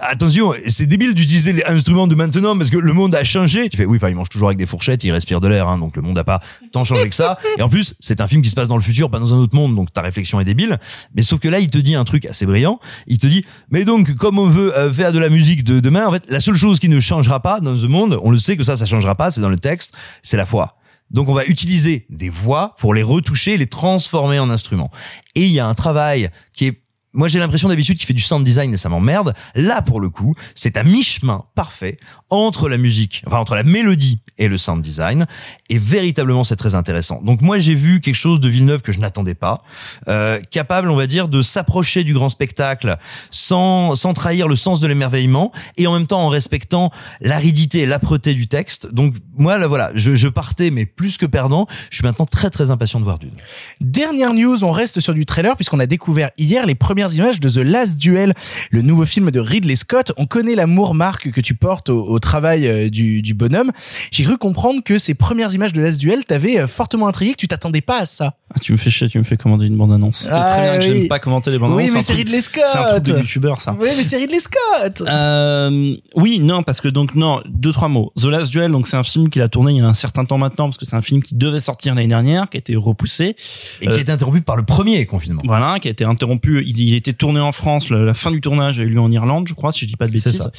attention, c'est débile d'utiliser les instruments de maintenant parce que le monde a changé. Tu fais oui, enfin il mange toujours avec des fourchettes, il respire de l'air, hein, donc le monde a pas tant changé que ça. Et en plus, c'est un film qui se passe dans le futur, pas dans un autre monde, donc ta réflexion est débile. Mais sauf que là, il te dit un truc assez brillant. Il te dit mais donc comme on veut euh, faire de la musique de demain, en fait, la seule chose qui ne changera pas dans ce monde, on le sait que ça, ça changera pas, c'est dans le texte, c'est la foi. Donc on va utiliser des voix pour les retoucher, les transformer en instruments. Et il y a un travail qui est moi j'ai l'impression d'habitude qu'il fait du sound design et ça m'emmerde. Là pour le coup, c'est à mi-chemin parfait entre la musique, enfin entre la mélodie et le sound design et véritablement c'est très intéressant. Donc moi j'ai vu quelque chose de Villeneuve que je n'attendais pas, euh, capable on va dire de s'approcher du grand spectacle sans sans trahir le sens de l'émerveillement et en même temps en respectant l'aridité et l'âpreté du texte. Donc moi là voilà, je, je partais mais plus que perdant. Je suis maintenant très très impatient de voir Dune. Dernière news, on reste sur du trailer puisqu'on a découvert hier les premières images de The Last Duel, le nouveau film de Ridley Scott. On connaît l'amour Marc que tu portes au, travail euh, du, du bonhomme. J'ai cru comprendre que ces premières images de Last Duel t'avaient euh, fortement intrigué, que tu t'attendais pas à ça. Ah, tu me fais chier, tu me fais commander une bande-annonce. C'est Ah, très bien que oui. j'aime pas commenter les bandes-annonces. oui, mais c'est Ridley Scott. C'est un truc de youtubeur, ça. Oui, mais c'est Ridley Scott. Euh, oui, non, parce que donc non, deux trois mots. The Last Duel, donc c'est un film qu'il a tourné il y a un certain temps maintenant, parce que c'est un film qui devait sortir l'année dernière, qui a été repoussé. Et qui a été interrompu par le premier confinement. Voilà, qui a été interrompu. Il, il était tourné en France. le- la fin du tournage a eu lieu en Irlande, je crois, si je dis pas de bêtises. ça.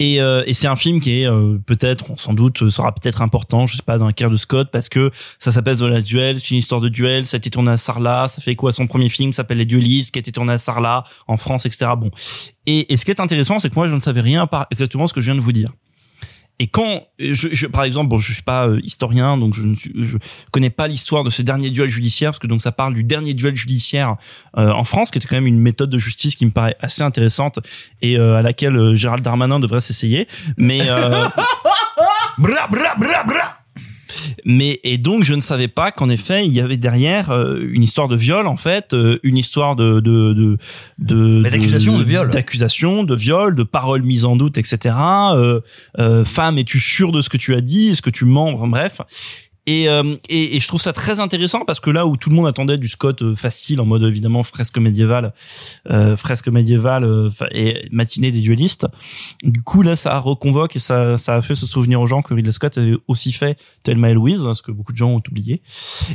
Et, euh, et c'est un film qui est euh, peut-être, sans doute, euh, sera peut-être important, je sais pas, dans la carrière de Scott, parce que ça s'appelle The Last Duel, c'est une histoire de duel, ça a été tourné à Sarlat, ça fait quoi Son premier film s'appelle Les Duelistes, qui a été tourné à Sarlat, en France, etc. Bon. Et, et ce qui est intéressant, c'est que moi, je ne savais rien par exactement ce que je viens de vous dire. Et quand, je, je- par exemple, bon, je suis pas euh, historien, donc je ne suis- je connais pas l'histoire de ce dernier duel judiciaire, parce que donc ça parle du dernier duel judiciaire euh, en France, qui était quand même une méthode de justice qui me paraît assez intéressante et euh, à laquelle euh, Gérald Darmanin devrait s'essayer. Mais euh, Bra bra bra bra. Mais et donc je ne savais pas qu'en effet il y avait derrière euh, une histoire de viol en fait, euh, une histoire de de de de Mais d'accusation de viol. d'accusation de viol, de paroles mises en doute, etc. Euh, euh, femme, es-tu sûre de ce que tu as dit? Est-ce que tu mens? Enfin, Bref. Et, euh, et, et je trouve ça très intéressant parce que là où tout le monde attendait du Scott euh, facile en mode évidemment fresque médiévale, euh, fresque médiévale euh, et matinée des duellistes, du coup là ça reconvoque et ça, ça a fait se souvenir aux gens que Ridley Scott avait aussi fait Thelma et Louise, hein, ce que beaucoup de gens ont oublié.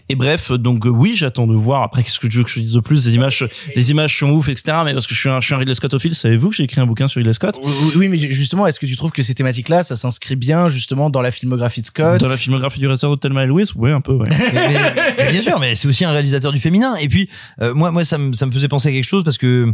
Et bref, donc euh, oui j'attends de voir. Après qu'est-ce que tu veux que je dise de plus? Les images, les images sont ouf, etc. Mais parce que je suis un, je suis un Ridley Scottophile, savez-vous que j'ai écrit un bouquin sur Ridley Scott? Oui, oui, mais justement, est-ce que tu trouves que ces thématiques-là, ça s'inscrit bien justement dans la filmographie de Scott? Dans la filmographie du réalisateur de Thelma et Louise Oui, un peu. Ouais. bien sûr, mais c'est aussi un réalisateur du féminin. Et puis, euh, moi, moi, ça me, ça me faisait penser à quelque chose parce que,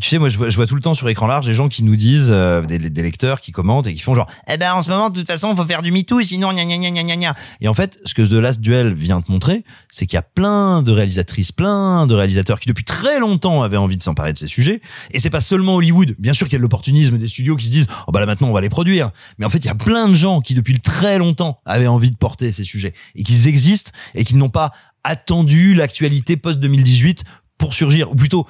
tu sais, moi, je vois, je vois tout le temps sur écran large des gens qui nous disent, euh, des, des lecteurs qui commentent et qui font genre, eh ben, en ce moment, de toute façon, faut faire du MeToo, sinon, gna gna gna gna gna. Et en fait, ce que The Last Duel vient te montrer, c'est qu'il y a plein de réalisatrices, plein de réalisateurs qui depuis très longtemps avaient envie de s'emparer de ces sujets. Et c'est pas seulement Hollywood. Bien sûr qu'il y a l'opportunisme des studios qui se disent, oh bah là maintenant on va les produire. Mais en fait, il y a plein de gens qui depuis très longtemps avaient envie de porter ces sujets et qu'ils existent et qu'ils n'ont pas attendu l'actualité post 2018 pour surgir. Ou plutôt,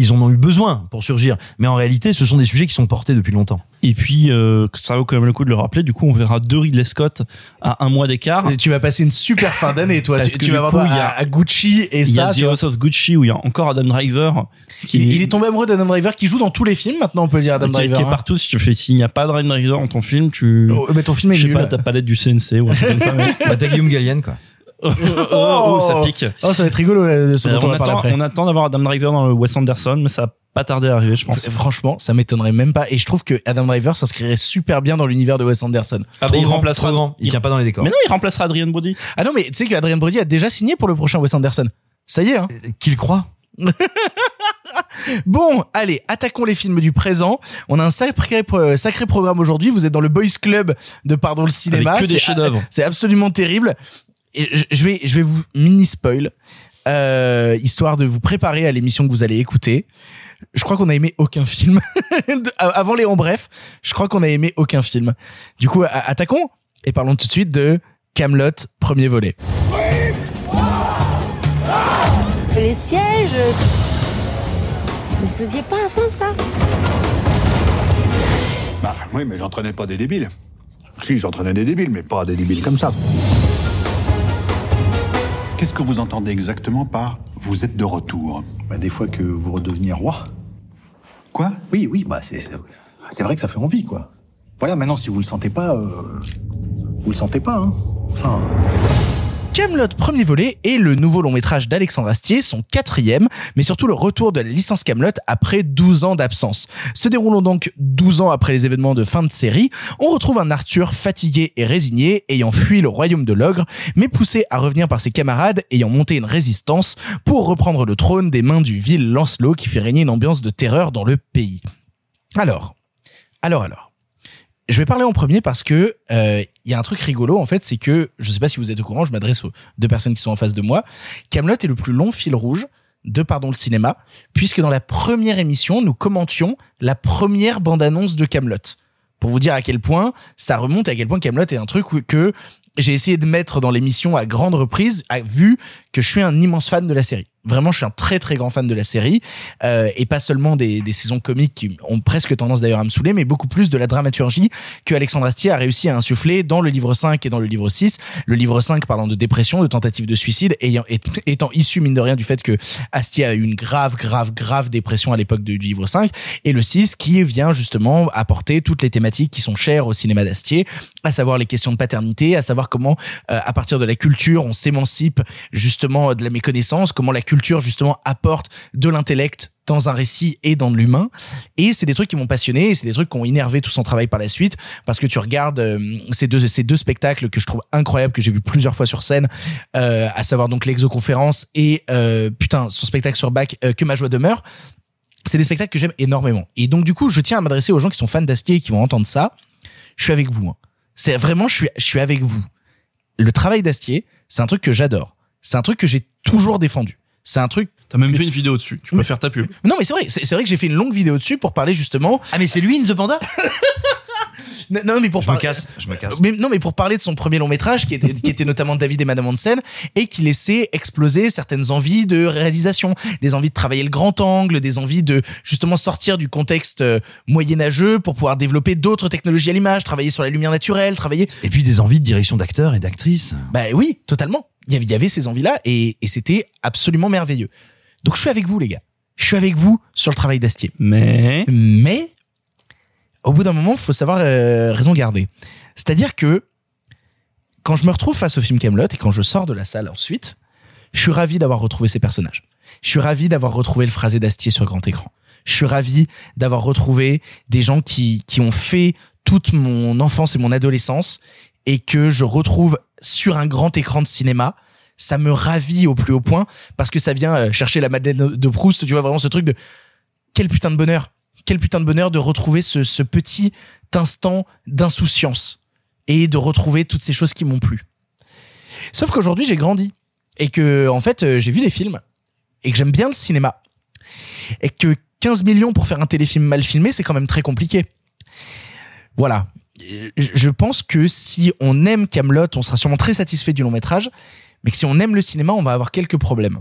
ils en ont eu besoin pour surgir. Mais en réalité, ce sont des sujets qui sont portés depuis longtemps. Et puis, euh, ça vaut quand même le coup de le rappeler. Du coup, on verra deux Ridley Scott à un mois d'écart. Et tu vas passer une super fin d'année, toi. Parce Tu, que tu vas coup, voir il y a- à, à Gucci et Il y a ça. The. House of Gucci où il y a encore Adam Driver. Qui Il, il est tombé amoureux d'Adam Driver qui joue dans tous les films. Maintenant, on peut le dire Adam qui, Driver. qui est hein. partout. Si tu fais, s'il n'y a pas Adam Driver dans ton film, tu, Oh, mais ton film est je sais nul. pas, t'as pas l'aide du CNC ou un truc comme ça. Mais... Bah, t'as Guillaume Gallienne, quoi. oh, oh, ça pique. Oh, ça va être rigolo euh, ce Euh, dont on on, attend, après. on attend d'avoir Adam Driver dans le Wes Anderson, mais ça va pas tarder à arriver, je pense. Franchement, ça m'étonnerait même pas. Et je trouve que Adam Driver s'inscrirait super bien dans l'univers de Wes Anderson. Ah, Trop bah, il grand, remplacera. trop grand. Il tient pas dans les décors. Mais non, il remplacera Adrian Brody. Ah non, mais tu sais que Adrien Brody a déjà signé pour le prochain Wes Anderson. Ça y est, hein. Qu'il croit. Bon, allez, attaquons les films du présent. On a un sacré, euh, sacré programme aujourd'hui. Vous êtes dans le Boys Club de Pardon le cinéma. Avec que des chefs-d'œuvre. C'est absolument terrible. Et je- vais, je vais vous mini spoil, euh, histoire de vous préparer à l'émission que vous allez écouter. Je crois qu'on a aimé aucun film. Avant les en bref, je crois qu'on a aimé aucun film. Du coup, attaquons et parlons tout de suite de Camelot, premier volet. Les sièges. Vous faisiez pas avant ça? Bah oui, mais j'entraînais pas des débiles. Si, j'entraînais des débiles, mais pas des débiles comme ça. Qu'est-ce que vous entendez exactement par vous êtes de retour Bah, des fois que vous redeveniez roi. Quoi? Oui, oui, bah c'est vrai que ça fait envie, quoi. Voilà, maintenant si vous le sentez pas, euh, vous le sentez pas, hein. Ça. Camelot premier volet est le nouveau long métrage d'Alexandre Astier, son quatrième, mais surtout le retour de la licence Camelot après 12 ans d'absence. Se déroulant donc 12 ans après les événements de fin de série, on retrouve un Arthur fatigué et résigné, ayant fui le royaume de l'ogre, mais poussé à revenir par ses camarades ayant monté une résistance pour reprendre le trône des mains du vil Lancelot qui fait régner une ambiance de terreur dans le pays. Alors, alors, alors. Je vais parler en premier parce que euh, il y a un truc rigolo en fait, c'est que je sais pas si vous êtes au courant, je m'adresse aux deux personnes qui sont en face de moi. Camelot est le plus long fil rouge de Pardon le cinéma, puisque dans la première émission, nous commentions la première bande-annonce de Camelot. Pour vous dire à quel point ça remonte, à quel point Camelot est un truc que j'ai essayé de mettre dans l'émission à grande reprise, à- vu que je suis un immense fan de la série. Vraiment, je suis un très très grand fan de la série euh, et pas seulement des, des saisons comiques qui ont presque tendance d'ailleurs à me saouler, mais beaucoup plus de la dramaturgie que Alexandre Astier a réussi à insuffler dans le livre 5 et dans le livre 6. Le livre 5 parlant de dépression, de tentative de suicide, ayant, étant issu mine de rien du fait que Astier a eu une grave, grave, grave dépression à l'époque du livre 5, et le 6 qui vient justement apporter toutes les thématiques qui sont chères au cinéma d'Astier, à savoir les questions de paternité, à savoir comment euh, à partir de la culture on s'émancipe justement de la méconnaissance, comment la culture justement apporte de l'intellect dans un récit et dans de l'humain. Et c'est des trucs qui m'ont passionné et c'est des trucs qui ont énervé tout son travail par la suite parce que tu regardes euh, ces deux ces deux spectacles que je trouve incroyables que j'ai vu plusieurs fois sur scène, euh, à savoir donc l'exoconférence et euh, putain son spectacle sur Bach que ma joie demeure. C'est des spectacles que j'aime énormément. Et donc du coup, je tiens à m'adresser aux gens qui sont fans d'Astier et qui vont entendre ça. Je suis avec vous. hein. C'est vraiment, je suis, je suis avec vous. Le travail d'Astier, c'est un truc que j'adore. C'est un truc que j'ai toujours défendu. C'est un truc. T'as même fait une vidéo dessus. Tu peux faire ta pub. Non, mais c'est vrai. C'est vrai que j'ai fait une longue vidéo dessus pour parler justement. Ah, mais c'est lui, In the Panda Non, non, mais pour Je me parler- casse, je me casse. Mais non, mais pour parler de son premier long métrage, qui était, qui était notamment David et Madame Hansen, et qui laissait exploser certaines envies de réalisation, des envies de travailler le grand angle, des envies de justement sortir du contexte euh, moyenâgeux pour pouvoir développer d'autres technologies à l'image, travailler sur la lumière naturelle, travailler. Et puis des envies de direction d'acteurs et d'actrices. Bah oui, totalement. Il y avait, il ces envies-là et, et c'était absolument merveilleux. Donc je suis avec vous, les gars. Je suis avec vous sur le travail d'Astier. Mais Mais au bout d'un moment, faut savoir euh, raison garder. C'est-à-dire que quand je me retrouve face au film Camelot et quand je sors de la salle ensuite, je suis ravi d'avoir retrouvé ces personnages. Je suis ravi d'avoir retrouvé le phrasé d'Astier sur grand écran. Je suis ravi d'avoir retrouvé des gens qui, qui ont fait toute mon enfance et mon adolescence et que je retrouve sur un grand écran de cinéma. Ça me ravit au plus haut point parce que ça vient euh, chercher la Madeleine de Proust. Tu vois vraiment ce truc de quel putain de bonheur. Quel putain de bonheur de retrouver ce, petit instant d'insouciance et de retrouver toutes ces choses qui m'ont plu. Sauf qu'aujourd'hui, j'ai grandi et que, en fait, euh, j'ai vu des films et que j'aime bien le cinéma et que 15 millions pour faire un téléfilm mal filmé, c'est quand même très compliqué. Voilà. Je pense que si on aime Camelot, on sera sûrement très satisfait du long métrage, mais que si on aime le cinéma, on va avoir quelques problèmes.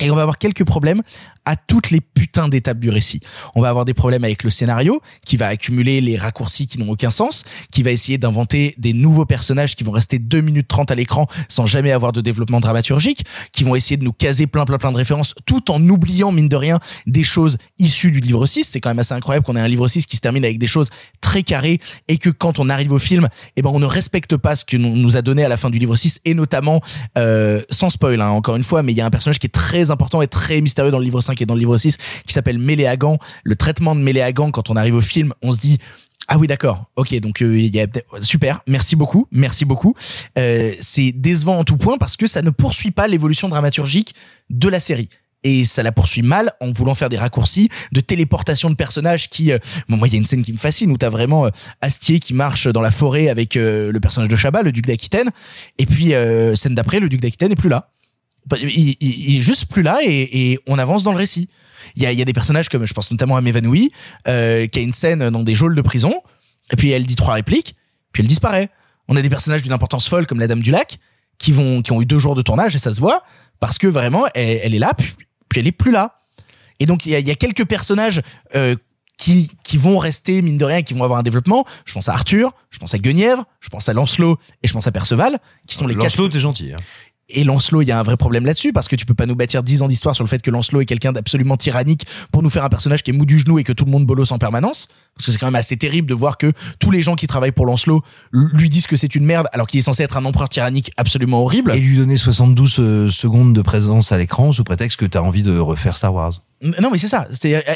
Et on va avoir quelques problèmes à toutes les putains d'étapes du récit. On va avoir des problèmes avec le scénario, qui va accumuler les raccourcis qui n'ont aucun sens, qui va essayer d'inventer des nouveaux personnages qui vont rester 2 minutes 30 à l'écran sans jamais avoir de développement dramaturgique, qui vont essayer de nous caser plein plein plein de références, tout en oubliant, mine de rien, des choses issues du livre 6. C'est quand même assez incroyable qu'on ait un livre 6 qui se termine avec des choses très carrées et que quand on arrive au film, eh ben, on ne respecte pas ce que nous a donné à la fin du livre 6 et notamment, euh, sans spoil, hein, encore une fois, mais il y a un personnage qui est très important et très mystérieux dans le livre 5 et dans le livre 6 qui s'appelle Méléagan. Le traitement de Méléagan, quand on arrive au film, on se dit, ah oui d'accord. Ok donc euh, y a super. Merci beaucoup. Merci beaucoup. Euh, c'est décevant en tout point parce que ça ne poursuit pas l'évolution dramaturgique de la série. Et ça la poursuit mal en voulant faire des raccourcis de téléportation de personnages qui euh, moi il y a une scène qui me fascine où t'as vraiment euh, Astier qui marche dans la forêt avec le personnage de Chabat le duc d'Aquitaine. Et puis scène d'après le duc d'Aquitaine est plus là il, est juste plus là et, on avance dans le récit il y a, des personnages comme je pense notamment à Mévanoui euh, qui a une scène dans des geôles de prison et puis elle dit trois répliques puis elle disparaît on a des personnages d'une importance folle comme la dame du lac qui vont qui ont eu deux jours de tournage et ça se voit parce que vraiment elle, est là puis, elle est plus là et donc il y a, il y a quelques personnages euh, qui qui vont rester mine de rien qui vont avoir un développement je pense à Arthur je pense à Guenièvre je pense à Lancelot et je pense à Perceval qui sont les quatre Lancelot, t'es gentil. Hein. Et Lancelot, il y a un vrai problème là-dessus parce que tu peux pas nous bâtir 10 ans d'histoire sur le fait que Lancelot est quelqu'un d'absolument tyrannique pour nous faire un personnage qui est mou du genou et que tout le monde bolosse en permanence. Parce que c'est quand même assez terrible de voir que tous les gens qui travaillent pour Lancelot lui disent que c'est une merde alors qu'il est censé être un empereur tyrannique absolument horrible. Et lui donner 72 euh, secondes de présence à l'écran sous prétexte que t'as envie de refaire Star Wars. Non mais c'est ça.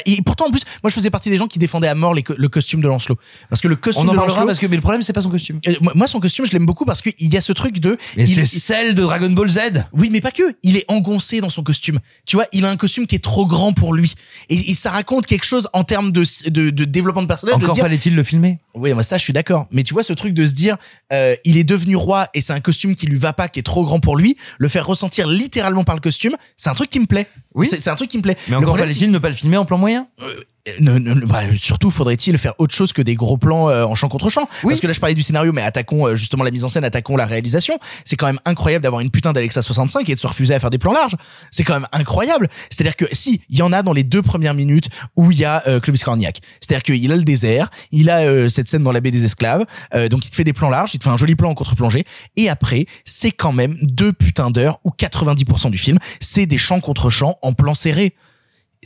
Et pourtant en plus, moi je faisais partie des gens qui défendaient à mort les co- le costume de Lancelot. Parce que le costume On en parlera parce que mais le problème c'est pas son costume. Euh, moi- son costume je l'aime beaucoup parce qu'il y a ce truc de... Mais il- c'est celle de Dragon Ball Z. Oui, mais pas que. Il est engoncé dans son costume. Tu vois, il a un costume qui est trop grand pour lui. Et, et ça raconte quelque chose en termes de, de, de développement de personnage. Encore fallait-il le filmer? Oui, moi ça, je suis d'accord. Mais tu vois, ce truc de se dire, euh, il est devenu roi et c'est un costume qui lui va pas, qui est trop grand pour lui. Le faire ressentir littéralement par le costume, c'est un truc qui me plaît. Oui. C'est un truc qui me plaît. Mais Le encore fallait-il ne pas le filmer en plan moyen? euh, ne, ne- ne- bah, surtout, faudrait-il faire autre chose que des gros plans euh, en champ contre champ? Parce que là, je parlais du scénario, mais attaquons euh, justement la mise en scène, attaquons la réalisation. C'est quand même incroyable d'avoir une putain d'Alexa 65 et de se refuser à faire des plans larges. C'est quand même incroyable. C'est-à-dire que si, il y en a dans les deux premières minutes où il y a euh, Clovis Cornillac. C'est-à-dire qu'il a le désert, il a euh, cette scène dans la baie des esclaves, euh, donc il te fait des plans larges, il te fait un joli plan en contre-plongée, et après, c'est quand même deux putains d'heures où 90% du film, c'est des champs contre champs en plan serré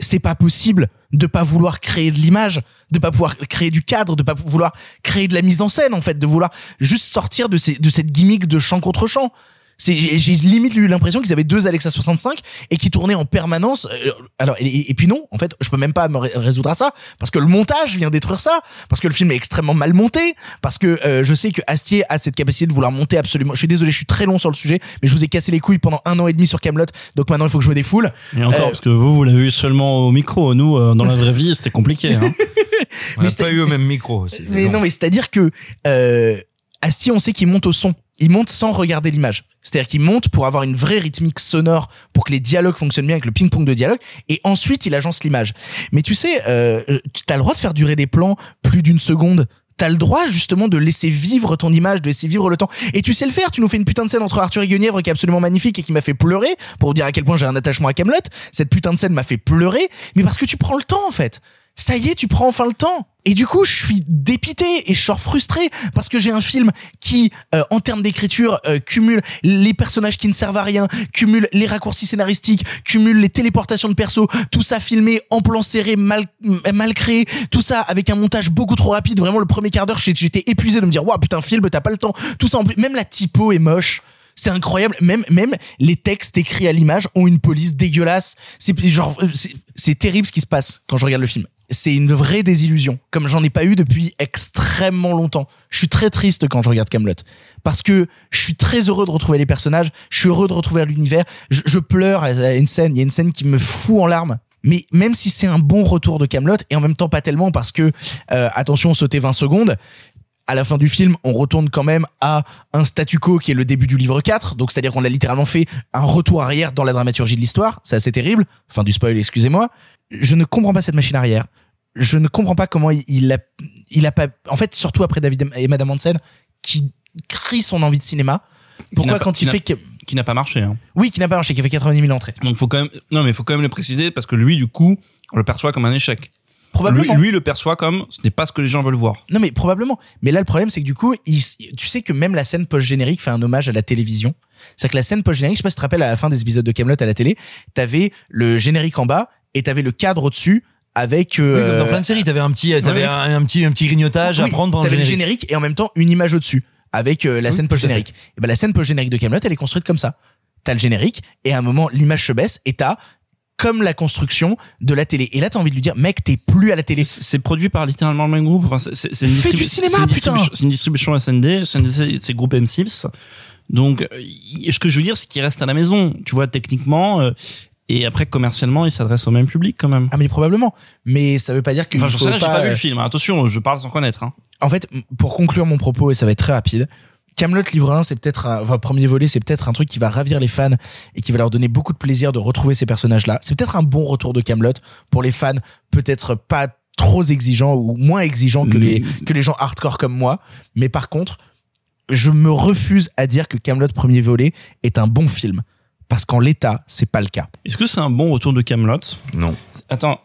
c'est pas possible de pas vouloir créer de l'image, de pas pouvoir créer du cadre, de pas vouloir créer de la mise en scène en fait, de vouloir juste sortir de, ces, de cette gimmick de champ contre champ. C'est, j'ai, j'ai limite eu l'impression qu'ils avaient deux Alexa 65 et qui tournaient en permanence. Euh, Alors et, et puis non, en fait, je peux même pas me ré- résoudre à ça parce que le montage vient détruire ça, parce que le film est extrêmement mal monté, parce que euh, je sais que Astier a cette capacité de vouloir monter absolument. Je suis désolé, je suis très long sur le sujet, mais je vous ai cassé les couilles pendant un an et demi sur Camelot, donc maintenant il faut que je me défoule. Et encore, Euh, parce que vous, vous l'avez vu seulement au micro. Nous, euh, dans la vraie vie, c'était compliqué. Hein. On n'a pas eu au même micro. c'est- Mais non, mais c'est-à-dire que euh, Astier, on sait qu'il monte au son. Il monte sans regarder l'image. C'est-à-dire qu'il monte pour avoir une vraie rythmique sonore, pour que les dialogues fonctionnent bien avec le ping-pong de dialogue, et ensuite il agence l'image. Mais tu sais, euh, tu as le droit de faire durer des plans plus d'une seconde. T'as le droit justement de laisser vivre ton image, de laisser vivre le temps. Et tu sais le faire. Tu nous fais une putain de scène entre Arthur et Guenièvre qui est absolument magnifique et qui m'a fait pleurer pour vous dire à quel point j'ai un attachement à Camelot. Cette putain de scène m'a fait pleurer, mais parce que tu prends le temps en fait. Ça y est, tu prends enfin le temps. Et du coup, je suis dépité et je sors frustré parce que j'ai un film qui, euh, en termes d'écriture, euh, cumule les personnages qui ne servent à rien, cumule les raccourcis scénaristiques, cumule les téléportations de perso, tout ça filmé en plan serré, mal, mal créé, tout ça avec un montage beaucoup trop rapide. Vraiment, le premier quart d'heure, j'étais épuisé de me dire, waouh, putain, film, t'as pas le temps. Tout ça en plus, même la typo est moche. C'est incroyable. Même, même les textes écrits à l'image ont une police dégueulasse. C'est genre, euh, c'est terrible ce qui se passe quand je regarde le film. C'est une vraie désillusion, comme j'en ai pas eu depuis extrêmement longtemps. Je suis très triste quand je regarde Camelot parce que je suis très heureux de retrouver les personnages. Je suis heureux de retrouver l'univers. Je, pleure à une scène. Il y a une scène qui me fout en larmes. Mais même si c'est un bon retour de Camelot et en même temps pas tellement parce que euh, attention sauter 20 secondes à la fin du film, on retourne quand même à un statu quo qui est le début du livre 4. Donc, c'est-à-dire qu'on a littéralement fait un retour arrière dans la dramaturgie de l'histoire. C'est assez terrible. Fin du spoil, excusez-moi. Je ne comprends pas cette machine arrière. Je ne comprends pas comment il, il a, il a pas, en fait, surtout après David et Madame Hansen, qui crie son envie de cinéma. Pourquoi pas- quand il fait que, qui n'a pas marché. Hein. Oui, qui n'a pas marché, qui a fait 90 000 entrées. Donc faut quand même, non mais faut quand même le préciser parce que lui du coup, on le perçoit comme un échec. Probablement. Lui, lui le perçoit comme ce n'est pas ce que les gens veulent voir. Non mais probablement. Mais là le problème c'est que du coup, il- tu sais que même la scène post-générique fait un hommage à la télévision. C'est-à-dire que la scène post-générique, je sais pas si tu te rappelles à la fin des épisodes de Camelot à la télé, t'avais le générique en bas et t'avais le cadre au-dessus avec Oui, euh, comme dans plein de séries, t'avais un petit, t'avais oui. un, un petit, un petit grignotage à oui, prendre pendant le t'avais générique. le générique et en même temps une image au-dessus avec euh, la Oui, scène tout à post-générique. Et ben la scène post-générique de Camelot, elle est construite comme ça. T'as le générique et à un moment l'image se baisse et t'as comme la construction de la télé. Et là, t'as envie de lui dire, mec, t'es plus à la télé. C'est produit par littéralement le même groupe. Enfin, c'est- une, distribu- une putain distribution- c'est une distribution SND. SND, c'est groupe M6. Donc, euh, ce que je veux dire, c'est qu'il reste à la maison. Tu vois, techniquement. euh, et après, commercialement, il s'adresse au même public quand même. Ah mais probablement. Mais ça veut pas dire que Enfin, faut sais rien, j'ai pas, pas vu euh, le film. Attention, je parle sans connaître. Hein. En fait, pour conclure mon propos, et ça va être très rapide, Camelot livre 1, c'est peut-être un, enfin, premier volet, c'est peut-être un truc qui va ravir les fans et qui va leur donner beaucoup de plaisir de retrouver ces personnages-là. C'est peut-être un bon retour de Camelot pour les fans, peut-être pas trop exigeants ou moins exigeants que les, que les gens hardcore comme moi. Mais par contre, je me refuse à dire que Camelot premier volet est un bon film. Parce qu'en l'état, c'est pas le cas. Est-ce que c'est un bon retour de Camelot? Non. Attends,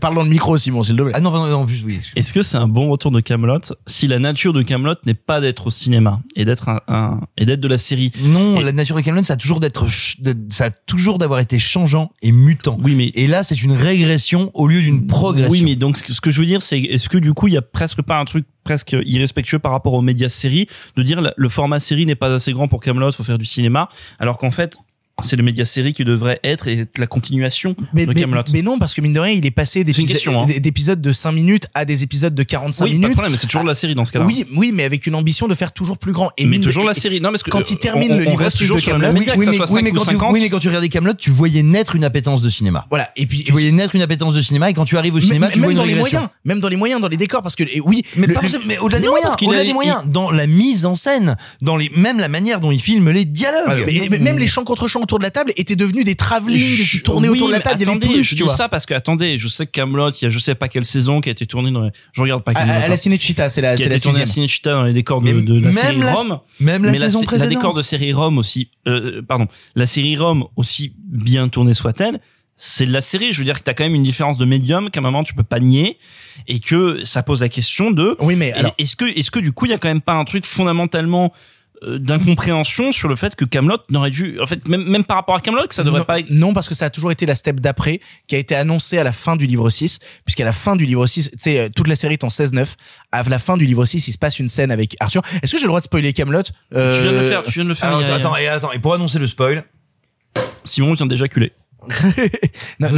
Parle dans le micro, Simon, s'il te plaît. Ah non, non, non, en plus, oui. est-ce que c'est un bon retour de Camelot si la nature de Camelot n'est pas d'être au cinéma et d'être un, un- et d'être de la série? Non, Et- la nature de Camelot, ça a toujours d'être, ça a toujours d'avoir été changeant et mutant. Oui, mais Et là, c'est une régression au lieu d'une progression. Oui, mais donc ce que je veux dire, c'est est-ce que du coup, il y a presque pas un truc presque irrespectueux par rapport aux médias séries de dire le- le format série n'est pas assez grand pour Camelot, faut faire du cinéma, alors qu'en fait c'est le média série qui devrait être et être la continuation Mais, de mais, Camelot. mais non, parce que mine de rien, il est passé hein. d'épisodes d'épisodes de 5 minutes à des épisodes de 45 Oui, pas de minutes. problème, mais c'est toujours de la série dans ce cas-là. Oui, oui, mais avec une ambition de faire toujours plus grand. Et mais de- toujours la série. Non, parce que quand il euh, termine on- le on livre reste 6 toujours de Camelot, oui, oui, oui, 5 mais quand tu, 50. oui, mais quand tu regardais Camelot, tu voyais naître une appétence de cinéma. Voilà. Et puis, Tu voyais naître une appétence de cinéma et quand tu arrives au cinéma, même, tu vois une dans les moyens, même dans les moyens, dans les décors, parce que oui, Mais, au-delà des moyens, au-delà a- des moyens, dans la mise en scène, dans les, même la manière dont il filme les dialogues. Même les champs contre champs autour de la table étaient devenus des travelling et tu tournais Oui, autour de la table, il y avait attendez, plus, je tu dis vois. ça parce que attendez, je sais que Camelot, il y a je sais pas quelle saison qui a été tournée dans les... je regarde pas À, à- à hein. la Cinecittà, c'est la, qui a la été tournée à. Cinecittà dans les décors de, la série la- Rome. même la mais saison la, précédente. décor de série Rome aussi, euh, pardon, la série Rome aussi bien tournée soit-elle, c'est de la série. Je veux dire que t'as quand même une différence de médium qu'à un moment tu peux pas nier et que ça pose la question de. Oui, mais alors, Est-ce que, est-ce que du coup il y a quand même pas un truc fondamentalement euh, d'incompréhension sur le fait que Camelot n'aurait dû, en fait, même, même par rapport à Camelot, ça devrait non, pas. être- non, parce que ça a toujours été la step d'après qui a été annoncée à la fin du livre 6, puisqu'à la fin du livre 6, tu sais, euh, toute la série est en 16-9, à la fin du livre 6, il se passe une scène avec Arthur. Est-ce que j'ai le droit de spoiler Camelot Tu viens de le faire, tu viens de le faire. Alors, il y a- attends, et attends, et pour annoncer le spoil, Simon vient d'éjaculer. Non,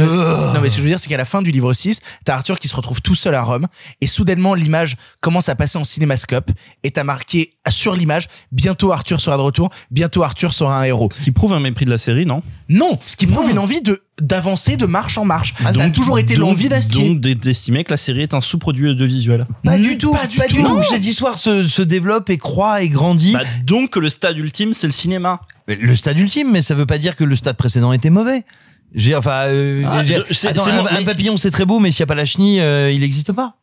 mais ce que je veux dire, c'est qu'à la fin du livre 6, t'as Arthur qui se retrouve tout seul à Rome, et soudainement, l'image commence à passer en cinémascope, et t'as marqué sur l'image, bientôt Arthur sera de retour, bientôt Arthur sera un héros. Ce qui prouve un mépris de la série, non? Non, ce qui prouve une envie de d'avancer de marche en marche. ça a Donc- toujours été donc- l'envie d'Astier. Donc d'estimer que la série est un sous-produit audiovisuel. pas du tout, pas pas du du, tout. Cette histoire se, se développe et croît et grandit. Bah, donc que le stade ultime, c'est le cinéma. Mais Le stade ultime, mais ça veut pas dire que le stade précédent était mauvais. Dire, enfin, euh, Ah, je attends, un, mon- un mais- papillon c'est très beau, mais s'il y a pas la chenille, euh, il n'existe pas.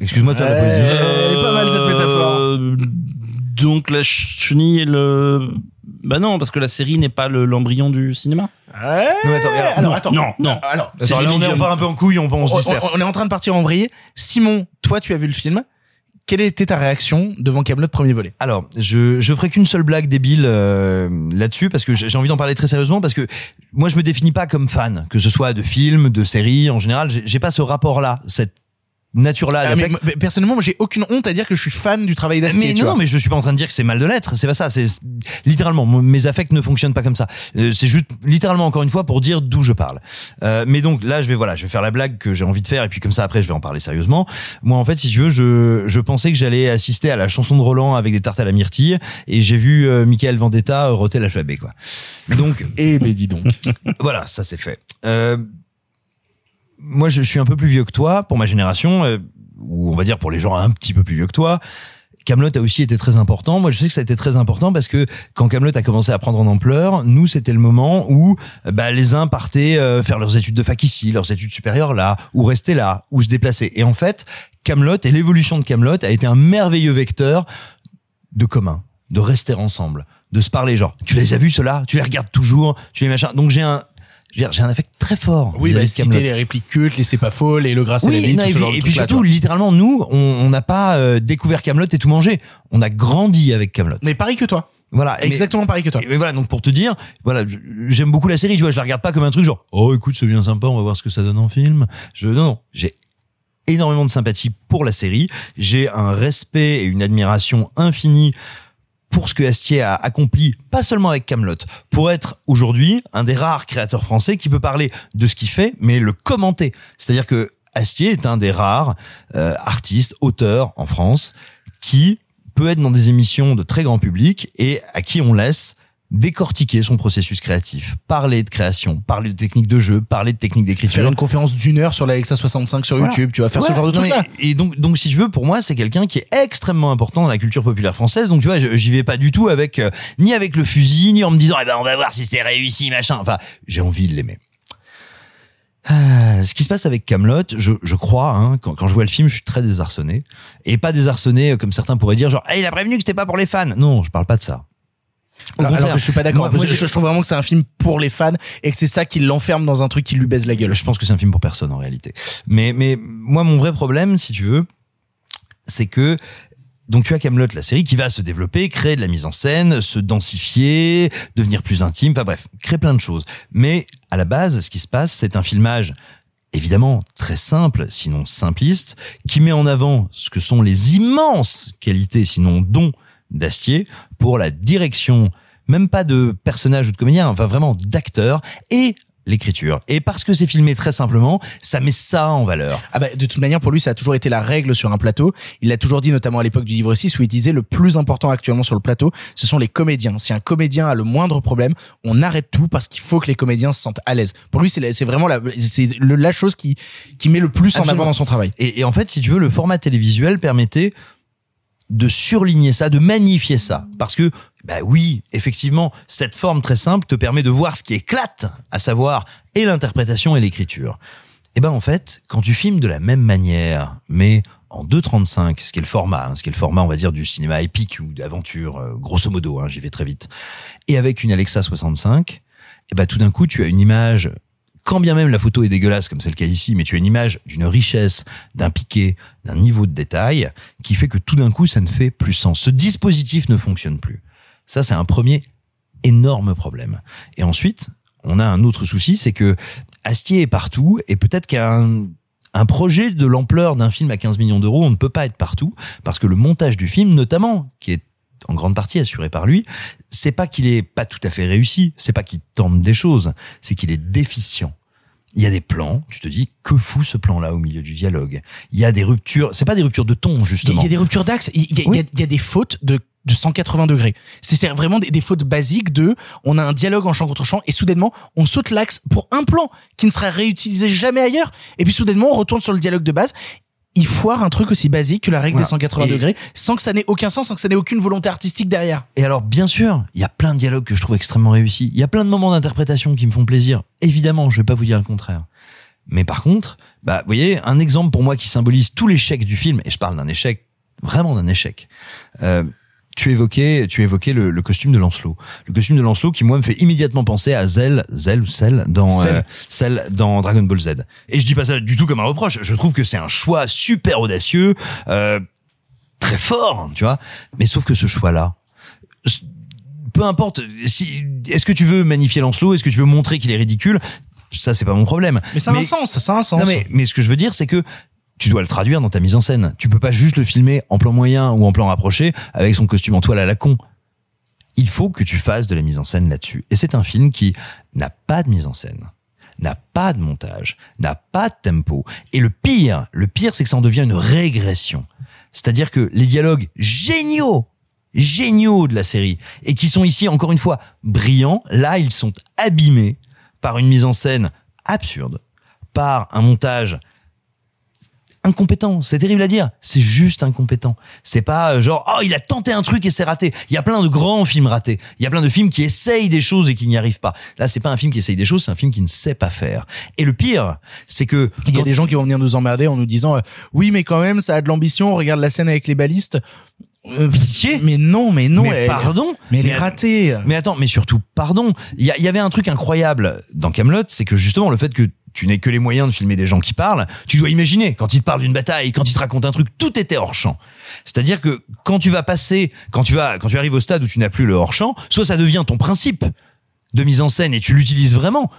Excuse-moi de faire la poésie. Euh, elle est pas mal, cette métaphore. Euh, Donc la chenille et le... Bah non, parce que la série n'est pas le- l'embryon du cinéma. Ouais. Non, mais attends, mais alors, alors, non, attends. non, non. Alors, là, on, est, on part un peu en couille, on, on se on, disperse. on est en train de partir en vrille. Simon, toi, tu as vu le film. Quelle était ta réaction devant Camelot premier volet? Alors, je je ferai qu'une seule blague débile euh, là-dessus parce que j'ai envie d'en parler très sérieusement parce que moi je me définis pas comme fan, que ce soit de films, de séries en général, j'ai pas ce rapport-là, cette nature-là. Ah, mais, d'affect. mais personnellement, moi, j'ai aucune honte à dire que je suis fan du travail d'Astier. Mais tu non, vois. mais je suis pas en train de dire que c'est mal de l'être. C'est pas ça. C'est littéralement mes affects ne fonctionnent pas comme ça. Euh, c'est juste littéralement encore une fois pour dire d'où je parle. Euh, mais donc là, je vais voilà, je vais faire la blague que j'ai envie de faire et puis comme ça après, je vais en parler sérieusement. Moi, en fait, si tu veux, je je pensais que j'allais assister à la chanson de Roland avec des tartes à la myrtille et j'ai vu euh, Michael Vendetta euh, roter l'alphabet quoi. Donc Eh ben, dis donc. voilà, ça c'est fait. Euh, moi, je, suis un peu plus vieux que toi pour ma génération, euh, ou on va dire pour les gens un petit peu plus vieux que toi. Camelot a aussi été très important. Moi, je sais que ça a été très important parce que quand Camelot a commencé à prendre en ampleur, nous, c'était le moment où euh, bah, les uns partaient euh, faire leurs études de fac ici, leurs études supérieures là, ou rester là, ou se déplacer. Et en fait, Camelot et l'évolution de Camelot a été un merveilleux vecteur de commun, de rester ensemble, de se parler. Genre, tu les as vus ceux-là? Tu les regardes toujours? Tu les machins? Donc j'ai un j'ai un affect très fort. Oui, bah, citer les répliques cultes, les c'est pas faux, les le grâce à la Oui, vie, non, tout et ce puis, et surtout, littéralement, nous, on n'a pas euh, découvert Camelot et tout mangé. On a grandi avec Camelot. Mais pareil que toi. Voilà, mais- Exactement pareil que toi. Et mais voilà, donc pour te dire, voilà, j'aime beaucoup la série, tu vois, je la regarde pas comme un truc genre, oh écoute, c'est bien sympa, on va voir ce que ça donne en film. Je, non, non, j'ai énormément de sympathie pour la série, j'ai un respect et une admiration infinie pour ce que Astier a accompli, pas seulement avec Camelot, pour être aujourd'hui un des rares créateurs français qui peut parler de ce qu'il fait, mais le commenter. C'est-à-dire que Astier est un des rares euh, artistes, auteurs en France qui peut être dans des émissions de très grand public et à qui on laisse décortiquer son processus créatif, parler de création, parler de techniques de jeu, parler de techniques d'écriture. Faire une conférence d'une heure sur l'Alexa 65 sur Voilà. YouTube, tu vas faire ce genre de truc là. Et donc, donc, si tu veux, pour moi, c'est quelqu'un qui est extrêmement important dans la culture populaire française. Donc, tu vois, j'y vais pas du tout avec euh, ni avec le fusil, ni en me disant, eh ben, on va voir si c'est réussi, machin. Enfin, j'ai envie de l'aimer. Ah, ce qui se passe avec Camelot, je, je crois, hein, quand, quand je vois le film, je suis très désarçonné et pas désarçonné euh, comme certains pourraient dire, genre, Eh, il a prévenu que c'était pas pour les fans. Non, je parle pas de ça. Au Alors, que je suis pas d'accord. Je, je trouve vraiment que c'est un film pour les fans et que c'est ça qui l'enferme dans un truc qui lui baise la gueule. Je pense que c'est un film pour personne en réalité. Mais mais moi mon vrai problème, si tu veux, c'est que donc tu as Camelot, la série qui va se développer, créer de la mise en scène, se densifier, devenir plus intime, enfin bref, créer plein de choses. Mais à la base, ce qui se passe, c'est un filmage évidemment très simple, sinon simpliste, qui met en avant ce que sont les immenses qualités, sinon dons d'Astier pour la direction, même pas de personnage ou de comédien, enfin vraiment d'acteur et l'écriture. Et parce que c'est filmé très simplement, ça met ça en valeur. Ah bah, de toute manière, pour lui, ça a toujours été la règle sur un plateau. Il l'a toujours dit, notamment à l'époque du livre 6, où il disait le plus important actuellement sur le plateau, ce sont les comédiens. Si un comédien a le moindre problème, on arrête tout parce qu'il faut que les comédiens se sentent à l'aise. Pour lui, c'est vraiment la, c'est la chose qui, qui met le plus en avant dans son travail. Et, et en fait, si tu veux, le format télévisuel permettait de surligner ça, de magnifier ça. Parce que, bah oui, effectivement, cette forme très simple te permet de voir ce qui éclate, à savoir et l'interprétation et l'écriture. Et ben en fait, quand tu filmes de la même manière, mais en 2.35, ce qui est le format, hein, ce qui est le format, on va dire, du cinéma épique ou d'aventure, euh, grosso modo, hein, j'y vais très vite, et avec une Alexa 65, et ben tout d'un coup, tu as une image quand bien même la photo est dégueulasse comme c'est le cas ici, mais tu as une image d'une richesse, d'un piqué, d'un niveau de détail qui fait que tout d'un coup ça ne fait plus sens. Ce dispositif ne fonctionne plus. Ça c'est un premier énorme problème. Et ensuite, on a un autre souci, c'est que Astier est partout et peut-être qu'un un projet de l'ampleur d'un film à 15 millions d'euros, on ne peut pas être partout parce que le montage du film, notamment, qui est en grande partie assuré par lui, c'est pas qu'il est pas tout à fait réussi, c'est pas qu'il tente des choses, c'est qu'il est déficient. Il y a des plans, tu te dis que fout ce plan-là au milieu du dialogue? Il y a des ruptures, c'est pas des ruptures de ton justement. il y a des ruptures d'axe, il y, a- il y a- Oui. il y a des fautes de de 180 degrés. C'est c'est vraiment des, des fautes basiques de, on a un dialogue en champ contre champ et soudainement on saute l'axe pour un plan qui ne sera réutilisé jamais ailleurs et puis soudainement on retourne sur le dialogue de base. Il foire un truc aussi basique que la règle Voilà. des 180 Et- degrés sans que ça n'ait aucun sens, sans que ça n'ait aucune volonté artistique derrière. Et alors, bien sûr, il y a plein de dialogues que je trouve extrêmement réussis. Il y a plein de moments d'interprétation qui me font plaisir. Évidemment, je vais pas vous dire le contraire. Mais par contre, bah, vous voyez, un exemple pour moi qui symbolise tout l'échec du film, et je parle d'un échec, vraiment d'un échec. Euh, tu évoquais, tu évoquais le, le costume de Lancelot. Le costume de Lancelot qui moi me fait immédiatement penser à Zell, Zell ou Cell dans euh, Cell dans Dragon Ball Z. Et je dis pas ça du tout comme un reproche. Je trouve que c'est un choix super audacieux, euh, très fort, tu vois. Mais sauf que ce choix-là, peu importe, si, est-ce que tu veux magnifier Lancelot, est-ce que tu veux montrer qu'il est ridicule, ça c'est pas mon problème. Mais ça a un sens, ça a un sens. Non mais, mais ce que je veux dire, c'est que tu dois le traduire dans ta mise en scène. Tu peux pas juste le filmer en plan moyen ou en plan rapproché avec son costume en toile à la con. Il faut que tu fasses de la mise en scène là-dessus. Et c'est un film qui n'a pas de mise en scène, n'a pas de montage, n'a pas de tempo. Et le pire, le pire, c'est que ça en devient une régression. C'est-à-dire que les dialogues géniaux, géniaux de la série, et qui sont ici, encore une fois, brillants, là, ils sont abîmés par une mise en scène absurde, par un montage incompétent. C'est terrible à dire. C'est juste incompétent. C'est pas euh, genre, oh, il a tenté un truc et c'est raté. Il y a plein de grands films ratés. Il y a plein de films qui essayent des choses et qui n'y arrivent pas. Là, c'est pas un film qui essaye des choses, c'est un film qui ne sait pas faire. Et le pire, c'est que Il y a des gens qui vont venir nous emmerder en nous disant euh, oui mais quand même ça a de l'ambition, regarde la scène avec les balistes. Euh, Pitié. Mais non, mais non. mais elle- pardon. Mais elle est ratée. Mais attends, mais surtout, pardon. Il y, y avait un truc incroyable dans Camelot, c'est que justement le fait que tu n'aies que les moyens de filmer des gens qui parlent, tu dois imaginer quand ils te parlent d'une bataille, quand ils te racontent un truc, tout était hors champ. C'est-à-dire que quand tu vas passer, quand tu vas, quand tu arrives au stade où tu n'as plus le hors champ, soit ça devient ton principe de mise en scène et tu l'utilises vraiment.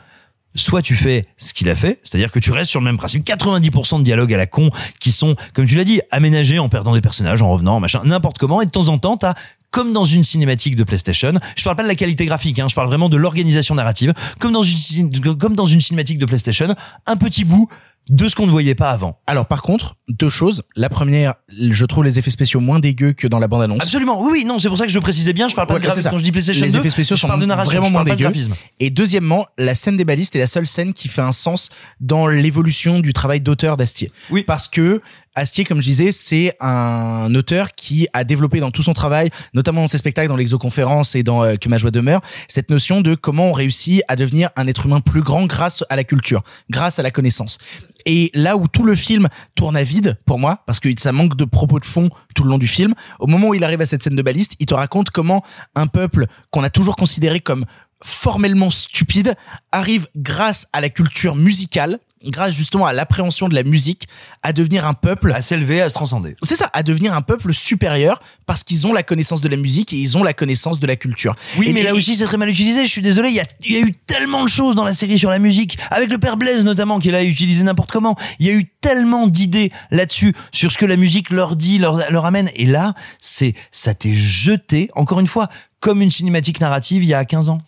Soit tu fais ce qu'il a fait, c'est-à-dire que tu restes sur le même principe. 90% de dialogues à la con qui sont, comme tu l'as dit, aménagés en perdant des personnages, en revenant, machin, n'importe comment. Et de temps en temps, t'as comme dans une cinématique de PlayStation. Je parle pas de la qualité graphique, hein, je parle vraiment de l'organisation narrative. Comme dans une comme dans une cinématique de PlayStation, un petit bout de ce qu'on ne voyait pas avant. Alors par contre, deux choses. La première, je trouve les effets spéciaux moins dégueux que dans la bande-annonce. Absolument. Oui, oui, non, c'est pour ça que je le précisais bien. Je parle pas Ouais, de graphisme quand je dis PlayStation les 2. effets spéciaux sont de narration, vraiment moins de dégueux. Et deuxièmement, la scène des balistes est la seule scène qui fait un sens dans l'évolution du travail d'auteur d'Astier. Oui. Parce que Astier, comme je disais, c'est un auteur qui a développé dans tout son travail, notamment dans ses spectacles, dans l'exoconférence et dans euh, Que ma joie demeure, cette notion de comment on réussit à devenir un être humain plus grand grâce à la culture, grâce à la connaissance. Et là où tout le film tourne à vide pour moi, parce que ça manque de propos de fond tout le long du film, au moment où il arrive à cette scène de baliste, il te raconte comment un peuple qu'on a toujours considéré comme formellement stupide arrive grâce à la culture musicale, grâce justement à l'appréhension de la musique, à devenir un peuple À s'élever, à se transcender. c'est ça, à devenir un peuple supérieur parce qu'ils ont la connaissance de la musique et ils ont la connaissance de la culture. Oui, Et- mais là aussi c'est très mal utilisé. Je suis désolé. Il y a, il y a eu tellement de choses dans la série sur la musique, avec le père Blaise notamment, qui l'a utilisé n'importe comment. Il y a eu tellement d'idées là-dessus sur ce que la musique leur dit, leur, leur amène. Et là, c'est ça t'est jeté encore une fois comme une cinématique narrative il y a 15 ans.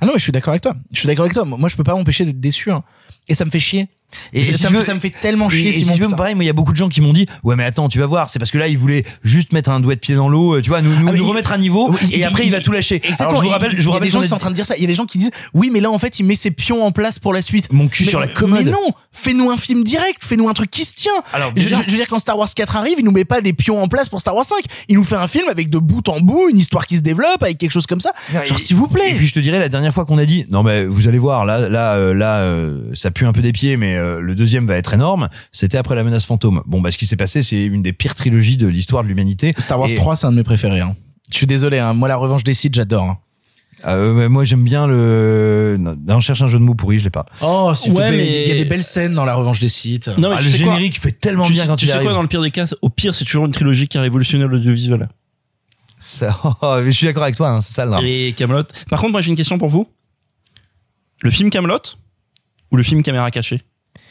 Ah non, mais je suis d'accord avec toi. Je suis d'accord avec toi. Moi, je peux pas m'empêcher d'être déçu. hein. Et ça me fait chier. Et, si ça, veux- ça me fait tellement Et, chier. et si Simon, tu veux, pareil, moi, il y a beaucoup de gens qui m'ont dit, ouais, mais attends, tu vas voir, c'est parce que là, il voulait juste mettre un doigt de pied dans l'eau, euh, tu vois, nous, nous, Ah, mais nous il- remettre à niveau, Oui, et après, il, va tout lâcher. Exactement. Alors, je vous rappelle, je il y a des gens qui sont en train de dire ça. Il y a des gens qui disent, oui, mais là, en fait, il met ses pions en place pour la suite. Mon cul Mais- sur la commode. Mais non, fais-nous un film direct, fais-nous un truc qui se tient. Alors, je, déjà- je- je veux dire, quand Star Wars 4 arrive, il nous met pas des pions en place pour Star Wars 5. Il nous fait un film avec de bout en bout, une histoire qui se développe, avec quelque chose comme ça. Genre, Et- s'il vous plaît. Et puis je te dirais la dernière fois qu'on a dit non mais vous allez voir là là euh, là euh, ça pue un peu des pieds mais euh, le deuxième va être énorme. C'était après la menace fantôme. Bon bah ce qui s'est passé c'est une des pires trilogies de l'histoire de l'humanité. Star Wars Et- 3, c'est un de mes préférés. hein. Je suis désolé, hein. moi la revanche des Sith, j'adore. hein. Euh, ouais, moi j'aime bien le. Non, on cherche un jeu de mots pourri, je l'ai pas. Oh, s'il Ouais, te plaît, mais- il y a des belles scènes dans la revanche des Sith. Non, mais Ah, le sais générique fait tellement tu, bien quand tu il sais arrive. quoi dans le pire des cas Au pire, c'est toujours une trilogie qui a révolutionné l'audiovisuel. Ça- oh, je suis d'accord avec toi, hein, c'est ça le drame. Et Camelot. Par contre, moi j'ai une question pour vous. Le film Camelot ou le film Caméra cachée?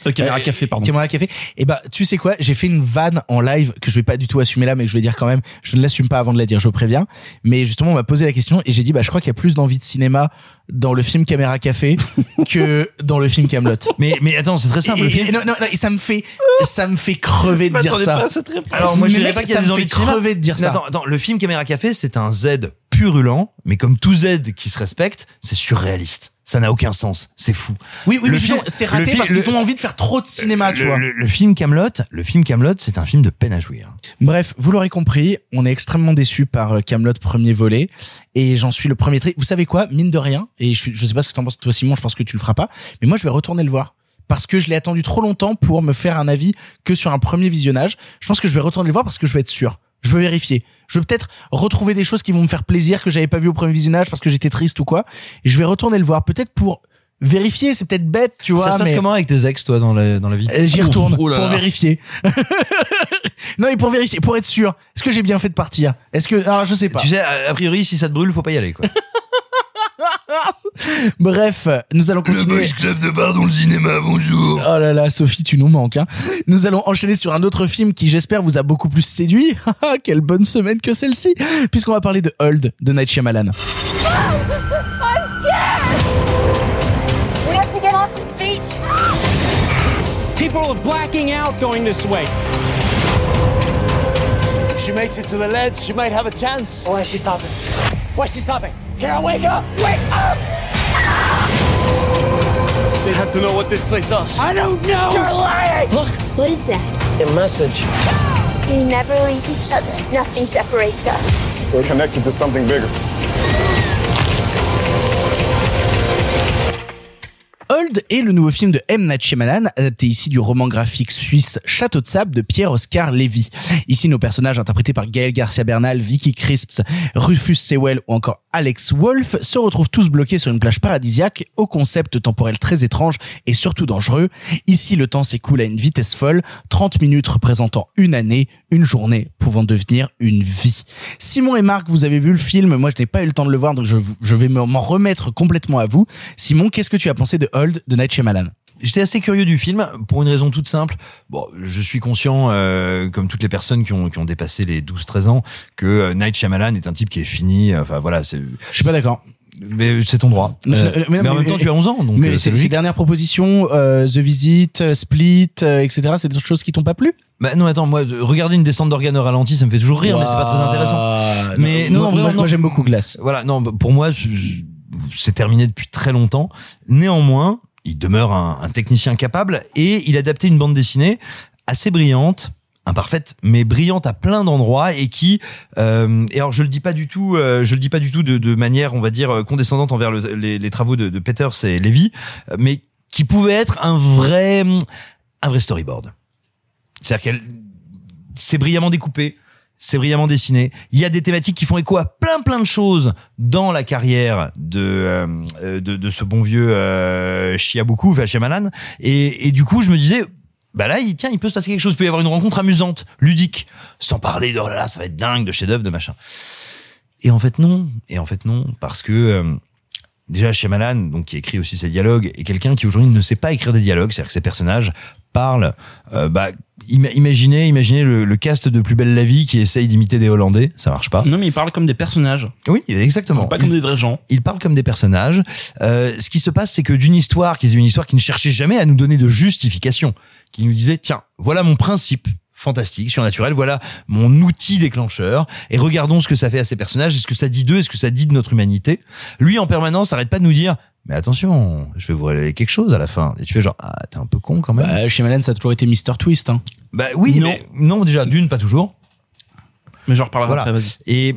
Euh, Caméra Euh, café, pardon. Caméra café. Et bah, tu sais quoi, j'ai fait une vanne en live que je vais pas du tout assumer là, mais que je vais dire quand même. Je ne l'assume pas avant de la dire, je préviens. Mais justement, on m'a posé la question et j'ai dit, bah, je crois qu'il y a plus d'envie de cinéma dans le film Caméra café que dans le film Camelot. Mais mais attends, c'est très simple. Et, le et- film- non, non, non, et ça me fait, ça me fait crever de dire ça. pas. Alors moi je dirais pas qu'il y a des envies de cinéma. crever de dire ça. Attends, attends, le film Caméra Café, c'est un Z purulent, mais comme tout Z qui se respecte, c'est surréaliste. Ça n'a aucun sens. C'est fou. Oui, oui, Le film- c'est raté film- parce qu'ils ont envie de faire trop de cinéma, tu le, vois. le- le film Camelot, le film Camelot, c'est un film de peine à jouir. Bref, vous l'aurez compris, on est extrêmement déçus par euh, Camelot premier volet et j'en suis le premier trait. Vous savez quoi, mine de rien, et je, je sais pas ce que t'en penses toi Simon, je pense que tu le feras pas, mais moi je vais retourner le voir parce que je l'ai attendu trop longtemps pour me faire un avis que sur un premier visionnage. Je pense que je vais retourner le voir parce que je vais être sûr. Je veux vérifier. Je veux peut-être retrouver des choses qui vont me faire plaisir que j'avais pas vu au premier visionnage parce que j'étais triste ou quoi. Et je vais retourner le voir peut-être pour vérifier, c'est peut-être bête, tu vois. ça se passe mais- comment avec tes ex, toi, dans la, dans la vie? Euh, J'y retourne Oh là pour là. vérifier. non, mais pour vérifier, pour être sûr. Est-ce que j'ai bien fait de partir? Est-ce que alors je sais pas. Tu sais, a a priori, si ça te brûle, faut pas y aller, quoi. Bref, nous allons continuer. Club de bar dans le cinéma, bonjour. Oh là là, Sophie, tu nous manques. Hein. Nous allons enchaîner sur un autre film qui, j'espère, vous a beaucoup plus séduit. Ah, Quelle bonne semaine que celle-ci, puisqu'on va parler de Hold de Night Shyamalan. I'm scared! We have to get off this beach. People are blacking out going this way. If she makes it to the ledge, she might have a chance. Why is she stopping? Why is she stopping? Kara, wake up! Wake up! They have to know what this place does. I don't know! You're lying! Look! What is that? A message. We never leave each other. Nothing separates us. We're connected to something bigger. Hold Old est le nouveau film de M. Night adapté ici du roman graphique suisse Château de sable de Pierre-Oscar Lévy. Ici, nos personnages interprétés par Gaël Garcia Bernal, Vicky Crisps, Rufus Sewell ou encore Alex Wolf se retrouvent tous bloqués sur une plage paradisiaque au concept temporel très étrange et surtout dangereux. Ici, le temps s'écoule à une vitesse folle, 30 minutes représentant une année, une journée pouvant devenir une vie. Simon et Marc, vous avez vu le film, moi je n'ai pas eu le temps de le voir, donc je, je vais m'en remettre complètement à vous. Simon, qu'est-ce que tu as pensé de Hold de Night Shyamalan J'étais assez curieux du film pour une raison toute simple. Bon, je suis conscient, euh, comme toutes les personnes qui ont, qui ont dépassé les 12-13 ans, que euh, Night Shyamalan est un type qui est fini. Enfin voilà, c'est. Je suis pas d'accord. Mais c'est ton droit. Euh, mais, en même temps, tu as 11 ans, donc. Mais euh, ces, c'est ces logique. dernières propositions, euh, The Visit, euh, Split, euh, etc., c'est des choses qui t'ont pas plu? Bah non, attends, moi, de- regarder une descente d'organes au ralenti, ça me fait toujours rire, mais c'est pas très intéressant. Mais non, non, moi, non. moi, j'aime beaucoup Glass. Voilà, non, pour moi, je- je- c'est terminé depuis très longtemps. Néanmoins, il demeure un, technicien capable et il a adapté une bande dessinée assez brillante imparfaite mais brillante à plein d'endroits et qui euh, et alors je le dis pas du tout euh, je le dis pas du tout de, manière on va dire condescendante envers le- les, les travaux de, de Peters et Levy euh, mais qui pouvait être un vrai un vrai storyboard c'est-à-dire qu'elle c'est brillamment découpé c'est brillamment dessiné. Il y a des thématiques qui font écho à plein plein de choses dans la carrière de euh, de, de ce bon vieux euh, Chiabuku, enfin. Et, et du coup, je me disais, bah là, il, tiens, il peut se passer quelque chose. Il peut y avoir une rencontre amusante, ludique, sans parler de oh là là, ça va être dingue, de chef-d'œuvre, de machin. Et en fait non. Et en fait non, parce que euh, déjà Shyamalan, donc qui écrit aussi ses dialogues, est quelqu'un qui aujourd'hui ne sait pas écrire des dialogues, c'est-à-dire que ses personnages parlent. euh, bah, ima- imaginez, imaginez le, le cast de Plus belle la vie qui essaye d'imiter des Hollandais, ça marche pas. Non, mais il parle comme des personnages. Oui, exactement. Pas comme des vrais gens. Il parle comme des personnages. Euh, ce qui se passe, c'est que d'une histoire, qui est une histoire qui ne cherchait jamais à nous donner de justification, qui nous disait, tiens, voilà mon principe fantastique, surnaturel, voilà mon outil déclencheur, et regardons ce que ça fait à ces personnages, est-ce que ça dit d'eux, est-ce que ça dit de notre humanité? Lui, en permanence, arrête pas de nous dire, mais attention, je vais vous révéler quelque chose à la fin. Et tu fais genre, ah, t'es un peu con quand même. Bah, Shyamalan, ça a toujours été Mr. Twist. Hein. Bah oui, Non. mais non, déjà, d'une, pas toujours. Mais j'en reparlerai Voilà. après, vas-y. Et,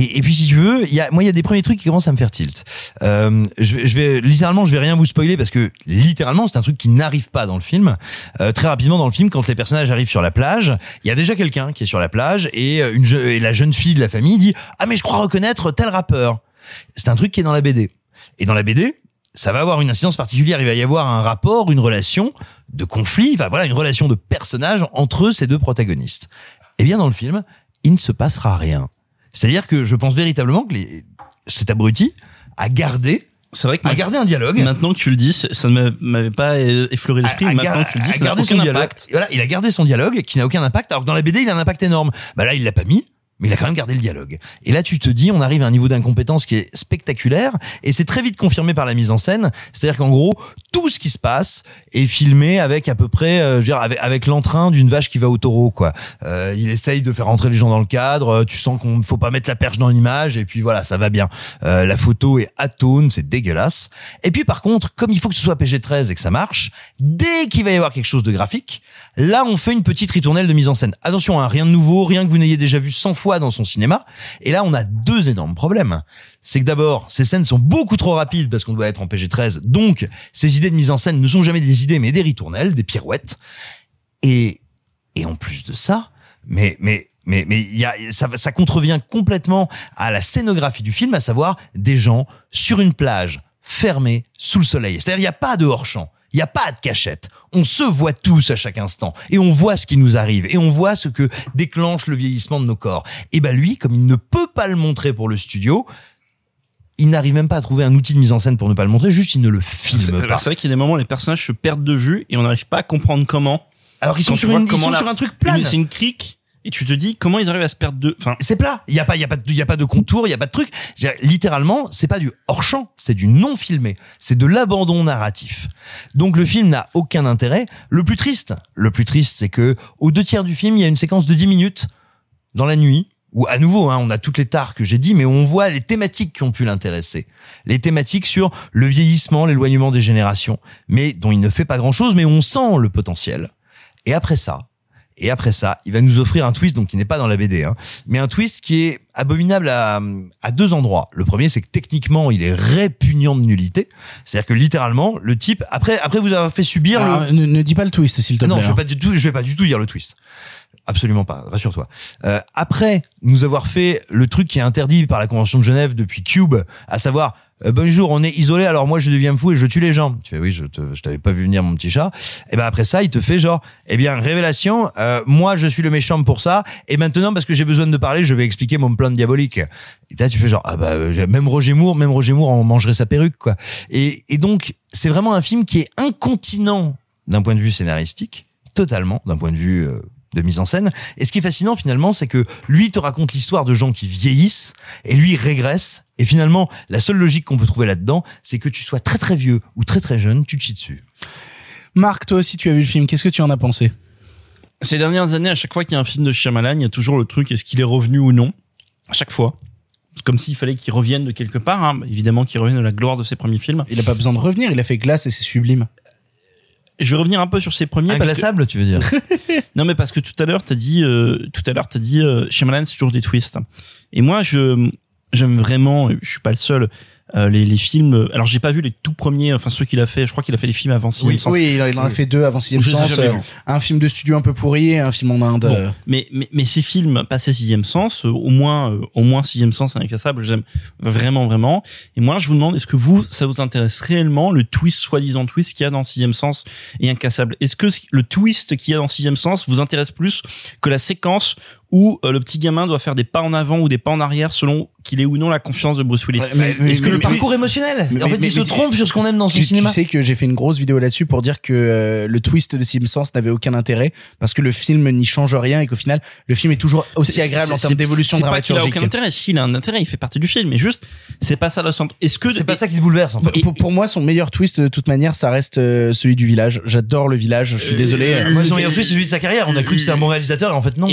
et, puis si tu veux, y a, moi il y a des premiers trucs qui commencent à me faire tilt. Euh, je, je vais littéralement, je vais rien vous spoiler parce que littéralement c'est un truc qui n'arrive pas dans le film. Euh, très rapidement dans le film, quand les personnages arrivent sur la plage, il y a déjà quelqu'un qui est sur la plage et euh, une et la jeune fille de la famille dit ah mais je crois reconnaître tel rappeur. C'est un truc qui est dans la BD. Et dans la BD, ça va avoir une incidence particulière. Il va y avoir un rapport, une relation de conflit, enfin voilà, une relation de personnages entre ces deux protagonistes. Eh bien, dans le film, il ne se passera rien. C'est-à-dire que je pense véritablement que les, cet abruti a gardé, C'est vrai que gardé un dialogue. maintenant que tu le dis, ça ne m'avait pas effleuré l'esprit. Maintenant que tu le dis, a ça n'a gardé aucun impact. Voilà, il a gardé son dialogue qui n'a aucun impact, alors que dans la BD, il a un impact énorme. Bah là, il l'a pas mis. Mais il a quand même gardé le dialogue. Et là, tu te dis, on arrive à un niveau d'incompétence qui est spectaculaire, et c'est très vite confirmé par la mise en scène. C'est-à-dire qu'en gros, tout ce qui se passe est filmé avec à peu près, euh, je veux dire, avec, l'entrain d'une vache qui va au taureau, quoi. Euh, il essaye de faire rentrer les gens dans le cadre. euh, Tu sens qu'on ne faut pas mettre la perche dans l'image, et puis voilà, ça va bien. Euh, la photo est atone, c'est dégueulasse. Et puis par contre, comme il faut que ce soit PG-13 et que ça marche, dès qu'il va y avoir quelque chose de graphique, là on fait une petite ritournelle de mise en scène. Attention, hein, rien de nouveau, rien que vous n'ayez déjà vu 100 fois dans son cinéma. Et là on a deux énormes problèmes. C'est que d'abord, ces scènes sont beaucoup trop rapides parce qu'on doit être en PG-13. Donc, ces idées de mise en scène ne sont jamais des idées, mais des ritournelles, des pirouettes. Et, et en plus de ça, mais, mais, mais, mais ça, ça contrevient complètement à la scénographie du film, à savoir des gens sur une plage fermée sous le soleil. C'est-à-dire, il n'y a pas de hors-champ. Il n'y a pas de cachette. On se voit tous à chaque instant. Et on voit ce qui nous arrive. Et on voit ce que déclenche le vieillissement de nos corps. Et ben lui, comme il ne peut pas le montrer pour le studio, il n'arrive même pas à trouver un outil de mise en scène pour ne pas le montrer, juste il ne le filme pas. c'est vrai qu'il y a des moments où les personnages se perdent de vue et on n'arrive pas à comprendre comment. Alors ils sont sur, une, ils sont sur un truc plane. C'est une crique et tu te dis comment ils arrivent à se perdre de. Enfin, C'est plat. Il y a pas, il y a pas, il y a pas de contour, il y a pas de truc. Littéralement, c'est pas du hors champ, c'est du non filmé, c'est de l'abandon narratif. Donc le film n'a aucun intérêt. Le plus triste, le plus triste, c'est que aux deux tiers du film, il y a une séquence de 10 minutes dans la nuit où à nouveau, hein, on a toutes les tares que j'ai dit, mais on voit les thématiques qui ont pu l'intéresser. Les thématiques sur le vieillissement, l'éloignement des générations, mais dont il ne fait pas grand chose, mais on sent le potentiel. Et après ça, Et après ça, il va nous offrir un twist, donc qui n'est pas dans la BD, hein, mais un twist qui est abominable à, à deux endroits. Le premier, c'est que techniquement, il est répugnant de nullité. C'est-à-dire que littéralement, le type, après, après vous avoir fait subir Alors, le... ne, ne dis pas le twist, s'il te plaît. Non, je vais hein. pas du tout, je vais pas du tout dire le twist. Absolument pas, rassure-toi. Euh, après nous avoir fait le truc qui est interdit par la Convention de Genève depuis Cube, à savoir euh, bonjour, on est isolé, alors moi je deviens fou et je tue les gens. Tu fais oui, je, te, je t'avais pas vu venir mon petit chat. Et ben après ça, il te fait genre, eh bien révélation, euh, moi je suis le méchant pour ça, et maintenant parce que j'ai besoin de parler, je vais expliquer mon plan diabolique. Et là tu fais genre, ah bah euh, même Roger Moore, même Roger Moore en mangerait sa perruque quoi. Et, et donc c'est vraiment un film qui est incontinent d'un point de vue scénaristique, totalement d'un point de vue euh, de mise en scène. Et ce qui est fascinant finalement, c'est que lui te raconte l'histoire de gens qui vieillissent et lui régresse. Et finalement, la seule logique qu'on peut trouver là-dedans, c'est que tu sois très très vieux ou très très jeune, tu te chies dessus. Marc, toi aussi, tu as vu le film. Qu'est-ce que tu en as pensé? Ces dernières années, à chaque fois qu'il y a un film de Shyamalan, il y a toujours le truc est-ce qu'il est revenu ou non? À chaque fois. C'est comme s'il fallait qu'il revienne de quelque part. Hein. Évidemment qu'il revienne de la gloire de ses premiers films. Il a pas besoin de revenir. Il a fait glace et c'est sublime. Je vais revenir un peu sur ses premiers. parce que- Inglaçable, tu veux dire Non, mais parce que tout à l'heure, t'as dit, euh, tout à l'heure, t'as dit, euh, Shyamalan, c'est toujours des twists. Et moi, je, j'aime vraiment, je suis pas le seul, euh, les, les films. Alors, j'ai pas vu les tout premiers, enfin ceux qu'il a fait. Je crois qu'il a fait les films avant Sixième Oui, Sens. oui, il en a fait deux avant Sixième Je Sens. euh, un film de studio un peu pourri et un film en Inde. Bon, euh. mais, mais mais ces films passés sixième sens, euh, au moins euh, au moins sixième sens et incassable, j'aime vraiment vraiment. Et moi, je vous demande, est-ce que vous, ça vous intéresse réellement le twist soi-disant twist qu'il y a dans sixième sens et incassable? Est-ce que le twist qu'il y a dans sixième sens vous intéresse plus que la séquence où euh, le petit gamin doit faire des pas en avant ou des pas en arrière selon qu'il ait ou non la confiance de Bruce Willis Ouais, mais- mais- Est-ce que mais- le mais- parcours émotionnel. Mais- en fait, mais- il se mais- trompe sur ce qu'on aime dans son Tu, tu cinéma. sais que j'ai fait une grosse vidéo là-dessus pour dire que euh, le twist de Sixième Sens n'avait aucun intérêt parce que le film n'y change rien et qu'au final le film est toujours aussi C'est- agréable en termes d'évolution c'est pas qu'il a dramaturgique. aucun intérêt. S'il a un intérêt, il fait partie du film. Mais juste, c'est pas ça le centre. Est-ce que C'est pas ça qui te bouleverse en fait. Pour, pour moi, son meilleur twist, de toute manière, ça reste euh, celui du village. J'adore le village. Je suis désolé. Euh, Moi, son meilleur twist, c'est celui de sa carrière. On a cru que c'était un bon réalisateur et en fait non.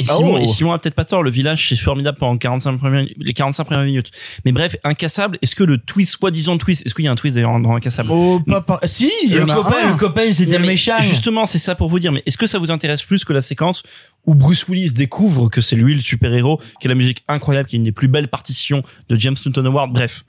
Simon, a peut-être pas tort, le village c'est formidable pendant 45 premières, les 45 premières minutes. Mais bref, incassable, est-ce que le twist, soi-disant twist, est-ce qu'il y a un twist d'ailleurs dans incassable Oh, pas, pas- Si, il y Le en a copain, un. le copain, c'était le méchant. Justement, c'est ça pour vous dire, mais est-ce que ça vous intéresse plus que la séquence où Bruce Willis découvre que c'est lui le super-héros, qui a la musique incroyable, qui est une des plus belles partitions de James Newton Howard, bref.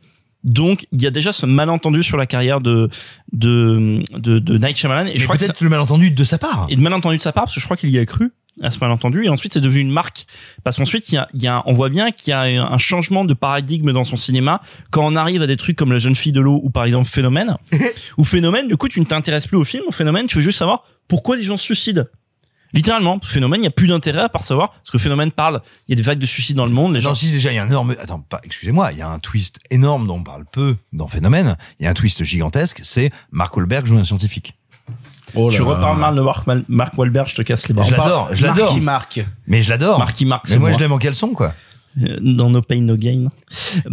Donc, il y a déjà ce malentendu sur la carrière de, de, de, de Night Shyamalan, et je Mais crois que peut-être le malentendu de sa part. et de malentendu de sa part parce que je crois qu'il y a cru à ce malentendu et ensuite c'est devenu une marque parce qu'ensuite il y a, y a on voit bien qu'il y a un changement de paradigme dans son cinéma quand on arrive à des trucs comme la jeune fille de l'eau ou par exemple phénomène ou phénomène du coup tu ne t'intéresses plus au film au phénomène tu veux juste savoir pourquoi les gens se suicident littéralement phénomène il y a plus d'intérêt à part savoir parce que phénomène parle il y a des vagues de suicides dans le monde les gens Non, si déjà il y a un énorme. Attends, pas. Excusez-moi, il y a un twist énorme dont on parle peu dans Phénomène. Il y a un twist gigantesque. C'est Mark Wahlberg joue un scientifique. Oh là tu là. reparles mal de Mark, Mark Wahlberg je te casse les bras Je l'adore, je l'adore. Marky Mark. Mais je l'adore. Marky Mark Mais c'est moi, moi je l'aime en caleçon, quoi. Euh, dans No Pain No Gain.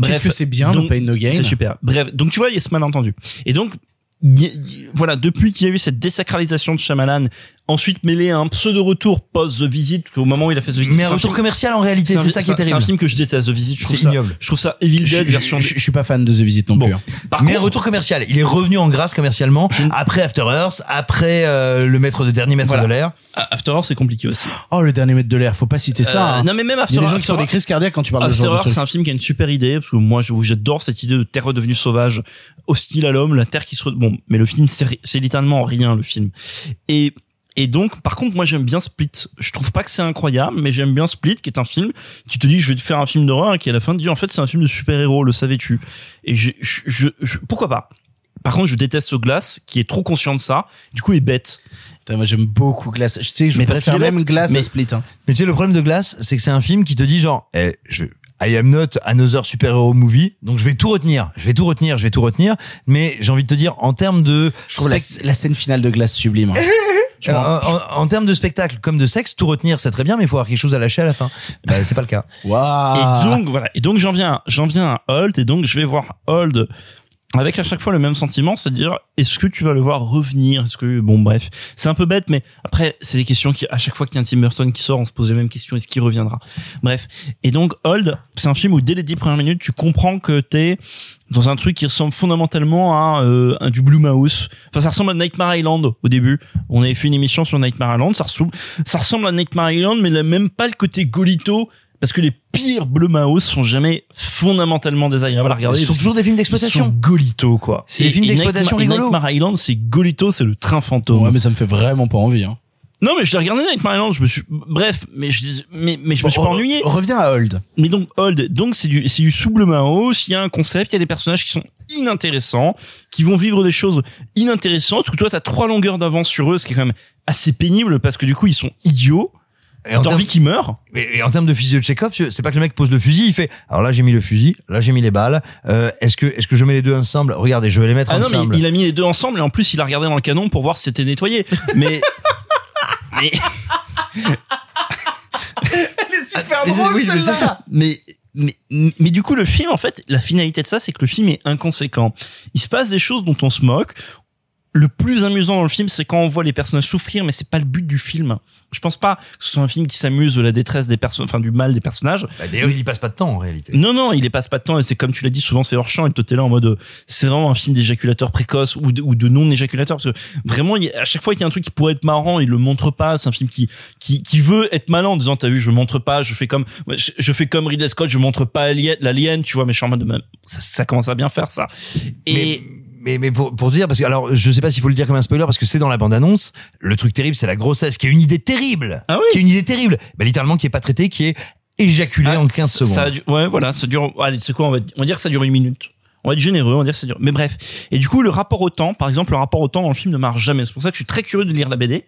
Qu'est-ce que c'est bien, No Pain, No Gain C'est super. Bref, donc tu vois, il y a ce malentendu. Et donc, y- y- voilà, depuis qu'il y a eu cette désacralisation de Shyamalan, ensuite mêlé à un pseudo retour post The Visit, au moment où il a fait The Visit. Mais un un retour film- commercial en réalité, un- c'est ça qui est un- C'est terrible. un film que je déteste, The Visit. Je trouve ça, ignoble. je trouve ça Evil Dead je- version. je- je suis pas fan de The Visit non Bon. plus. hein. Par mais un contre, retour commercial. Il est revenu en grâce commercialement après After Earth, après euh, le maître de dernier maître Voilà. de l'air. After Earth, c'est compliqué aussi. Oh, le dernier mètre de l'air. Faut pas citer ça. Euh, hein. non, mais même Il y After a des gens qui font des crises cardiaques quand tu parles de ce After genre Earth, c'est un film qui a une super idée parce que moi, j'adore cette idée de terre redevenue sauvage, hostile à l'homme, la terre qui se bon, mais le film c'est littéralement rien le film. Et et donc, par contre, moi j'aime bien Split. Je trouve pas que c'est incroyable, mais j'aime bien Split, qui est un film qui te dit je vais te faire un film d'horreur, et qui à la fin te dit en fait c'est un film de super héros, le savais-tu? Et je, je, je- je- pourquoi pas? Par contre, je déteste ce Glass qui est trop conscient de ça. Du coup, il est bête. Putain, moi j'aime beaucoup Glass. Je sais, je Mais préfère même bête. Glass Mais- à Split. hein. Mais tu sais, le problème de Glass, c'est que c'est un film qui te dit genre, eh, je, I am not another super-hero movie, donc je vais tout retenir, je vais tout retenir, je vais tout retenir, mais j'ai envie de te dire, en termes de... Je trouve la, scène finale de Glass sublime. hein. Je Euh, en, en- en termes de spectacle comme de sexe, tout retenir c'est très bien, mais il faut avoir quelque chose à lâcher à la fin. Bah, c'est pas le cas. Waouh. Et donc voilà. Et donc j'en viens, j'en viens à Holt et donc je vais voir Holt avec à chaque fois le même sentiment, c'est-à-dire est-ce que tu vas le voir revenir? Est-ce que bon bref, c'est un peu bête, mais après c'est des questions qui à chaque fois qu'il y a un Tim Burton qui sort, on se pose les mêmes questions est-ce qu'il reviendra? Bref, et donc Old, c'est un film où dès les dix premières minutes, tu comprends que t'es dans un truc qui ressemble fondamentalement à euh, un du Blue Mouse. Enfin, ça ressemble à Nightmare Island au début. On avait fait une émission sur Nightmare Island, ça ressemble, ça ressemble à Nightmare Island, mais il a même pas le côté golito parce que les pires Blue Mouse sont jamais fondamentalement désagréables à regarder. Ce sont toujours des films d'exploitation. sont Golito, quoi. C'est des films d'exploitation Nightmare- rigolos. Nightmare Island, c'est Golito, c'est le train fantôme. Ouais, mais ça me fait vraiment pas envie. Hein. Non, mais je l'ai regardé Nightmare Island, je me suis, bref, mais je, mais, mais je me suis pas ennuyé. Reviens à Old. Mais donc, Old, donc c'est du, c'est du Mouse, il y a un concept, il y a des personnages qui sont inintéressants, qui vont vivre des choses inintéressantes, que toi t'as trois longueurs d'avance sur eux, ce qui est quand même assez pénible parce que du coup ils sont idiots. Et en T'as envie qu'ils meurent Et, et en termes de fusil de Chekhov, c'est pas que le mec pose le fusil, il fait alors là j'ai mis le fusil, là j'ai mis les balles. Euh, est-ce que est-ce que je mets les deux ensemble? Regardez, je vais les mettre Ah non, mais ensemble. il, il a mis les deux ensemble et en plus il a regardé dans le canon pour voir si c'était nettoyé. Mais, mais, Elle est super Ah, drôle, oui, celle-là. mais, mais, mais du coup le film en fait, la finalité de ça c'est que le film est inconséquent. Il se passe des choses dont on se moque. Le plus amusant dans le film, c'est quand on voit les personnages souffrir, mais c'est pas le but du film. Je pense pas que ce soit un film qui s'amuse de la détresse des personnes, enfin du mal des personnages. Bah, D'ailleurs, il y passe pas de temps en réalité. Non, non, il est passe pas de temps et c'est comme tu l'as dit, souvent c'est hors champ et toi t'es là en mode, euh, c'est vraiment un film d'éjaculateur précoce ou de, ou de non-éjaculateur parce que vraiment, il y a- à chaque fois qu'il y a un truc qui pourrait être marrant, il le montre pas. C'est un film qui, qui, qui veut être malin en disant, t'as vu, je montre pas, je fais comme, je, je fais comme Ridley Scott, je montre pas l'alien, tu vois, mais je suis en mode, mais ça, ça commence à bien faire ça. Et, Mais, mais pour, pour dire, parce que alors je sais pas s'il faut le dire comme un spoiler, parce que c'est dans la bande-annonce, le truc terrible c'est la grossesse, qui est une idée terrible, Ah oui. qui est une idée terrible, bah, littéralement qui est pas traitée, qui est éjaculée Ah, en 15 ça- secondes. Ça, a du- ouais, voilà, ça dure. Allez, c'est quoi on va, on va dire que ça dure une minute. On va être généreux, on va dire que ça dure. Mais bref. Et du coup, le rapport au temps, par exemple, le rapport au temps dans le film ne marche jamais. C'est pour ça que je suis très curieux de lire la BD.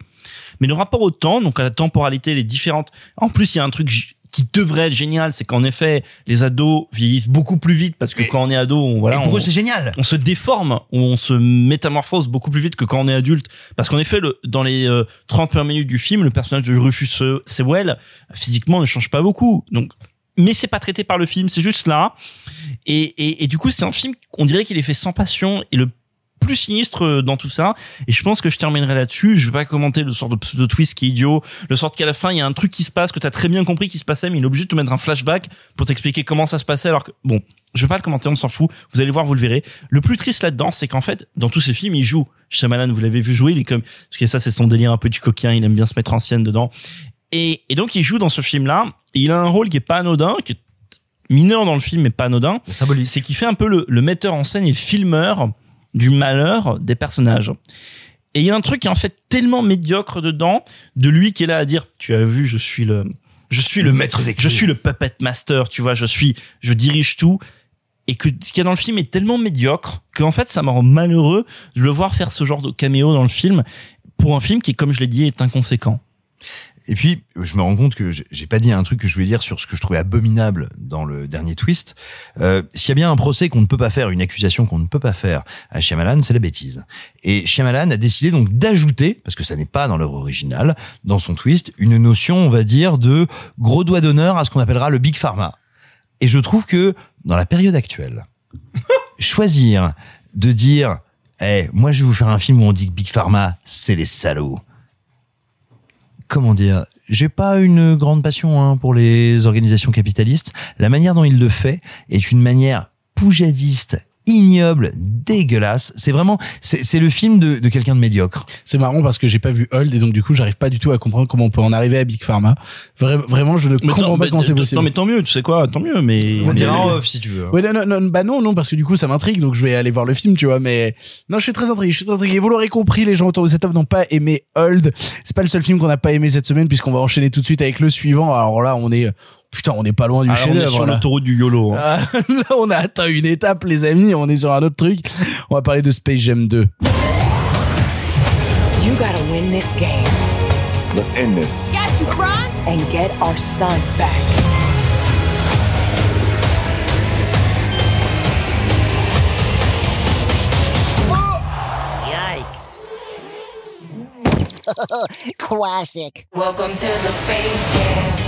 Mais le rapport au temps, donc à la temporalité, les différentes. En plus, il y a un truc qui devrait être génial, c'est qu'en effet, les ados vieillissent beaucoup plus vite parce que quand on est ado, on, voilà, Et pour on- eux c'est génial. on se déforme, on se métamorphose beaucoup plus vite que quand on est adulte. Parce qu'en effet, le, dans les euh, 30 premières minutes du film, le personnage de Rufus Sewell, physiquement, ne change pas beaucoup. Donc, mais c'est pas traité par le film, c'est juste là. Et, et, et du coup, c'est un film, on dirait qu'il est fait sans passion et le plus sinistre euh, dans tout ça. Et je pense que je terminerai là-dessus. Je vais pas commenter le sort de pseudo twist qui est idiot, le sort qu'à la fin il y a un truc qui se passe que t'as très bien compris qui se passait, mais il est obligé de te mettre un flashback pour t'expliquer comment ça se passait. Alors que bon, je vais pas le commenter, on s'en fout. Vous allez voir, vous le verrez. Le plus triste là-dedans, c'est qu'en fait, dans tous ces films, il joue. Shyamalan, vous l'avez vu jouer, il est comme parce que ça, c'est son délire un peu du coquin. Il aime bien se mettre en scène dedans. Et, et donc, il joue dans ce film-là. Et il a un rôle qui est pas anodin, qui est mineur dans le film, mais pas anodin. C'est qu'il fait un peu le, le metteur en scène et le filmeur du malheur des personnages. Et il y a un truc qui est en fait tellement médiocre dedans, de lui qui est là à dire, tu as vu, je suis le, je suis le, maître des je suis le puppet master, tu vois, je suis, je dirige tout. Et que ce qu'il y a dans le film est tellement médiocre qu'en fait, ça me rend malheureux de le voir faire ce genre de caméo dans le film pour un film qui, comme je l'ai dit, est inconséquent. Et puis, je me rends compte que j'ai- pas dit un truc que je voulais dire sur ce que je trouvais abominable dans le dernier twist. Euh, S'il y a bien un procès qu'on ne peut pas faire, une accusation qu'on ne peut pas faire à Shyamalan, c'est la bêtise. Et Shyamalan a décidé donc d'ajouter, parce que ça n'est pas dans l'œuvre originale, dans son twist, une notion, on va dire, de gros doigt d'honneur à ce qu'on appellera le big pharma. Et je trouve que dans la période actuelle, choisir de dire, eh, moi je vais vous faire un film où on dit que big pharma, c'est les salauds comment dire, j'ai pas une grande passion hein, pour les organisations capitalistes. La manière dont il le fait est une manière poujadiste, ignoble, dégueulasse. C'est vraiment, c'est c'est le film de, de quelqu'un de médiocre. C'est marrant parce que j'ai pas vu Hold et donc du coup j'arrive pas du tout à comprendre comment on peut en arriver à Big Pharma. Vra- vraiment je ne Mais comprends tant- pas comment c'est possible. Non, mais tant mieux, tu sais quoi, tant mieux, mais. On dira en off si tu veux. Ouais, non, non, non, bah non, non, parce que du coup, ça m'intrigue, donc je vais aller voir le film, tu vois, mais non, je suis très intrigué, je suis très intrigué. Vous l'aurez compris, les gens autour de cette table n'ont pas aimé Hold. C'est pas le seul film qu'on n'a pas aimé cette semaine, puisqu'on va enchaîner tout de suite avec le suivant. Alors là, on est, putain, on est pas loin du Alors, on est sur l'autoroute du YOLO. hein. Ah, là, on a atteint une étape, les amis, on est sur un autre truc. On va parler de Space Jam 2. You gotta win this game Let's end this. Yes, you cry? and get our son back. Yikes. Classic. Welcome to the Space Jam.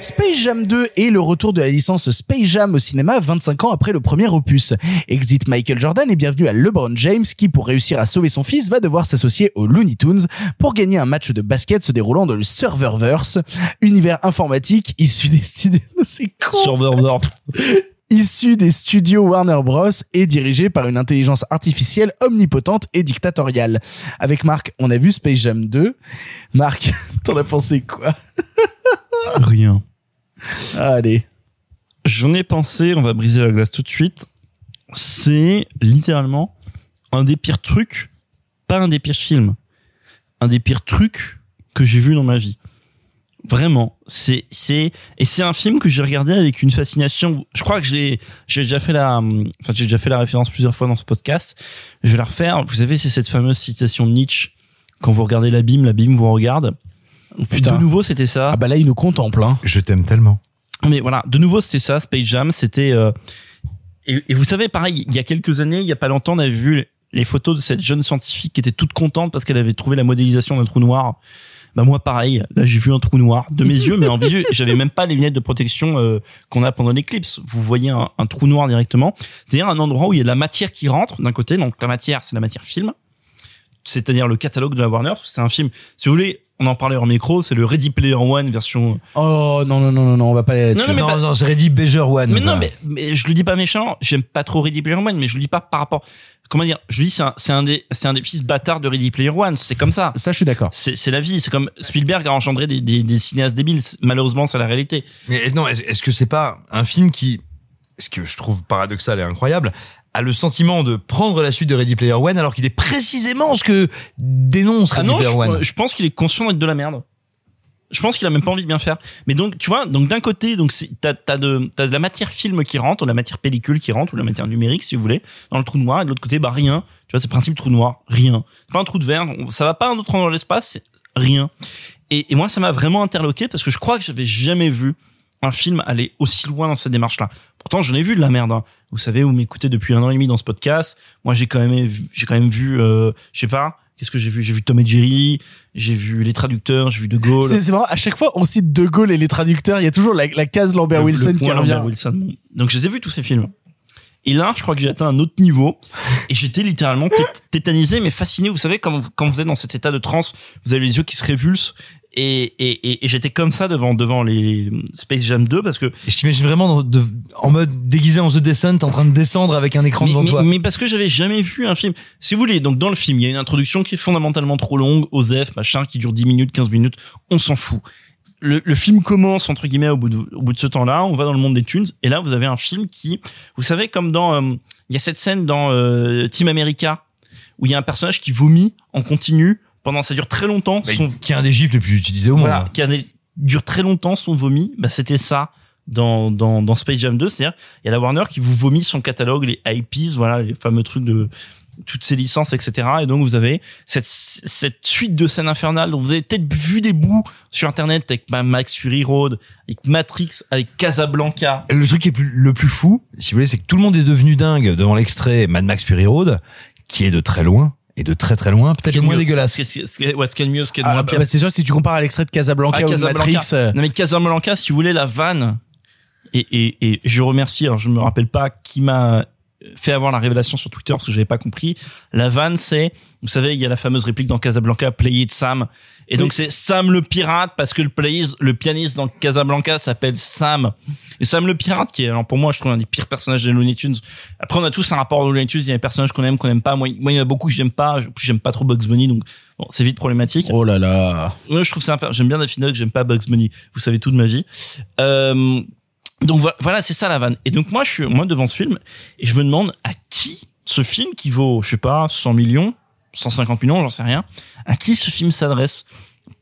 Space Jam. 2 est le retour de la licence Space Jam au cinéma 25 ans après le premier opus. Exit Michael Jordan et bienvenue à LeBron James qui, pour réussir à sauver son fils, va devoir s'associer aux Looney Tunes pour gagner un match de basket se déroulant dans le Serververse, univers informatique issu des studios... Serververse issu des studios Warner Bros. et dirigé par une intelligence artificielle omnipotente et dictatoriale. Avec Marc, on a vu Space Jam 2. Marc, t'en as pensé quoi? Rien. Allez. J'en ai pensé, on va briser la glace tout de suite. C'est littéralement un des pires trucs, pas un des pires films, un des pires trucs que j'ai vu dans ma vie. Vraiment, c'est c'est et c'est un film que j'ai regardé avec une fascination. Je crois que j'ai j'ai déjà fait la enfin j'ai déjà fait la référence plusieurs fois dans ce podcast. Je vais la refaire. Vous savez, c'est cette fameuse citation de Nietzsche quand vous regardez l'abîme, l'abîme vous regarde. Putain. De nouveau, c'était ça. Ah bah là, il nous contemple. Hein. Je t'aime tellement. Mais voilà, de nouveau, c'était ça, Space Jam. C'était euh, et, et vous savez, pareil, il y a quelques années, il y a pas longtemps, on avait vu les photos de cette jeune scientifique qui était toute contente parce qu'elle avait trouvé la modélisation d'un trou noir. Bah moi, pareil. Là, j'ai vu un trou noir de mes yeux, mais en visu, j'avais même pas les lunettes de protection euh, qu'on a pendant l'éclipse. Vous voyez un, un trou noir directement. C'est-à-dire un endroit où il y a de la matière qui rentre d'un côté. Donc la matière, c'est la matière film, c'est-à-dire le catalogue de la Warner. C'est un film. Si vous voulez, on en parlait en micro. C'est le Ready Player One version Oh non non non non non, on va pas aller là-dessus. Non, non, mais non, non, c'est Ready Beger One. Mais non, voilà. mais, mais je le dis pas méchant. J'aime pas trop Ready Player One, mais je le dis pas par rapport. Comment dire Je lui dis c'est un, c'est un des c'est un des fils bâtards de Ready Player One. C'est comme ça. Ça, je suis d'accord. C'est c'est la vie. C'est comme Spielberg a engendré des, des, des cinéastes débiles. Malheureusement, c'est la réalité. Mais non, est-ce que c'est pas un film qui, ce que je trouve paradoxal et incroyable, a le sentiment de prendre la suite de Ready Player One alors qu'il est précisément ce que dénonce Ah Ready non, Player One? je, je pense qu'il est conscient d'être de la merde. Je pense qu'il a même pas envie de bien faire. Mais donc, tu vois, donc d'un côté, donc t'as t'as de t'as de la matière film qui rentre, ou de la matière pellicule qui rentre, ou de la matière numérique, si vous voulez, dans le trou noir. Et de l'autre côté, bah rien. Tu vois, c'est principe trou noir, rien. Pas un trou de verre. Ça va pas un autre endroit dans l'espace, rien. Et, et moi, ça m'a vraiment interloqué parce que je crois que j'avais jamais vu un film aller aussi loin dans cette démarche-là. Pourtant, j'en ai vu de la merde. hein. Vous savez, vous m'écoutez depuis un an et demi dans ce podcast. Moi, j'ai quand même, j'ai quand même vu, euh, je sais pas, qu'est-ce que j'ai vu? J'ai vu Tom et Jerry, j'ai vu les traducteurs, j'ai vu De Gaulle. C'est marrant, à chaque fois, on cite De Gaulle et les traducteurs, il y a toujours la, la case Lambert Le- Wilson le qui revient. Lambert Wilson. Donc, je les ai vus tous ces films. Et là, je crois que j'ai atteint un autre niveau et j'étais littéralement té- tétanisé mais fasciné. Vous savez, quand vous, quand vous êtes dans cet état de transe, vous avez les yeux qui se révulsent et, et, et, j'étais comme ça devant devant les Space Jam 2 parce que Et je t'imagine vraiment dans- de- en mode déguisé en The Descent, en train de descendre avec un écran mais, devant mais- toi. mais parce que j'avais jamais vu un film. Si vous voulez, donc dans le film, il y a une introduction qui est fondamentalement trop longue, OSEF, machin, qui dure 10 minutes, 15 minutes, on s'en fout. Le, le film commence entre guillemets au bout de, au bout de ce temps-là, on va dans le monde des tunes et là vous avez un film qui, vous savez comme dans, euh, il y a cette scène dans euh, Team America où il y a un personnage qui vomit en continu pendant ça dure très longtemps. Mais son- qui est un des gifs les plus utilisés au monde. voilà, qui a des- dure très longtemps son vomi, bah c'était ça dans, dans, dans Space Jam 2, c'est-à-dire il y a la Warner qui vous vomit son catalogue, les IPs, voilà, les fameux trucs de toutes ces licences, etc. Et donc vous avez cette, cette suite de scènes infernales dont vous avez peut-être vu des bouts sur Internet avec bah, Max Fury Road, avec Matrix, avec Casablanca. Le truc qui est plus- le plus fou, si vous voulez, c'est que tout le monde est devenu dingue devant l'extrait Mad Max Fury Road, qui est de très loin, et de très très loin, peut-être le moins dégueulasse. Ce qui est- ce qui est- ouais, ce qui est le mieux, ce qui est le Ah, moins bah, pire. bah, c'est sûr, si tu compares à l'extrait de Casablanca Ah, ou de. Matrix, euh, Non mais Casablanca, si vous voulez la vanne, et, et, et je remercie, alors je me rappelle pas qui m'a fait avoir la révélation sur Twitter parce que j'avais pas compris. La vanne, c'est, vous savez, il y a la fameuse réplique dans Casablanca, Play it Sam. Et donc c'est Sam le pirate parce que le playiste, le pianiste dans Casablanca s'appelle Sam. Et Sam le pirate qui est, alors pour moi, je trouve un des pires personnages des Looney Tunes. Après, on a tous un rapport aux Looney Tunes. Il y a des personnages qu'on aime, qu'on aime pas. Moi, moi, il y en a beaucoup que j'aime pas. J'aime pas trop Bugs Bunny, donc bon, c'est vite problématique. oh là là. Moi, je trouve ça un peu- j'aime bien Daffy Duck, j'aime pas Bugs Bunny. Vous savez tout de ma vie. Euh, donc vo- voilà, c'est ça la vanne. Et donc moi, je suis moi devant ce film et je me demande à qui ce film qui vaut, je sais pas, 100 millions, 150 millions, j'en sais rien, à qui ce film s'adresse?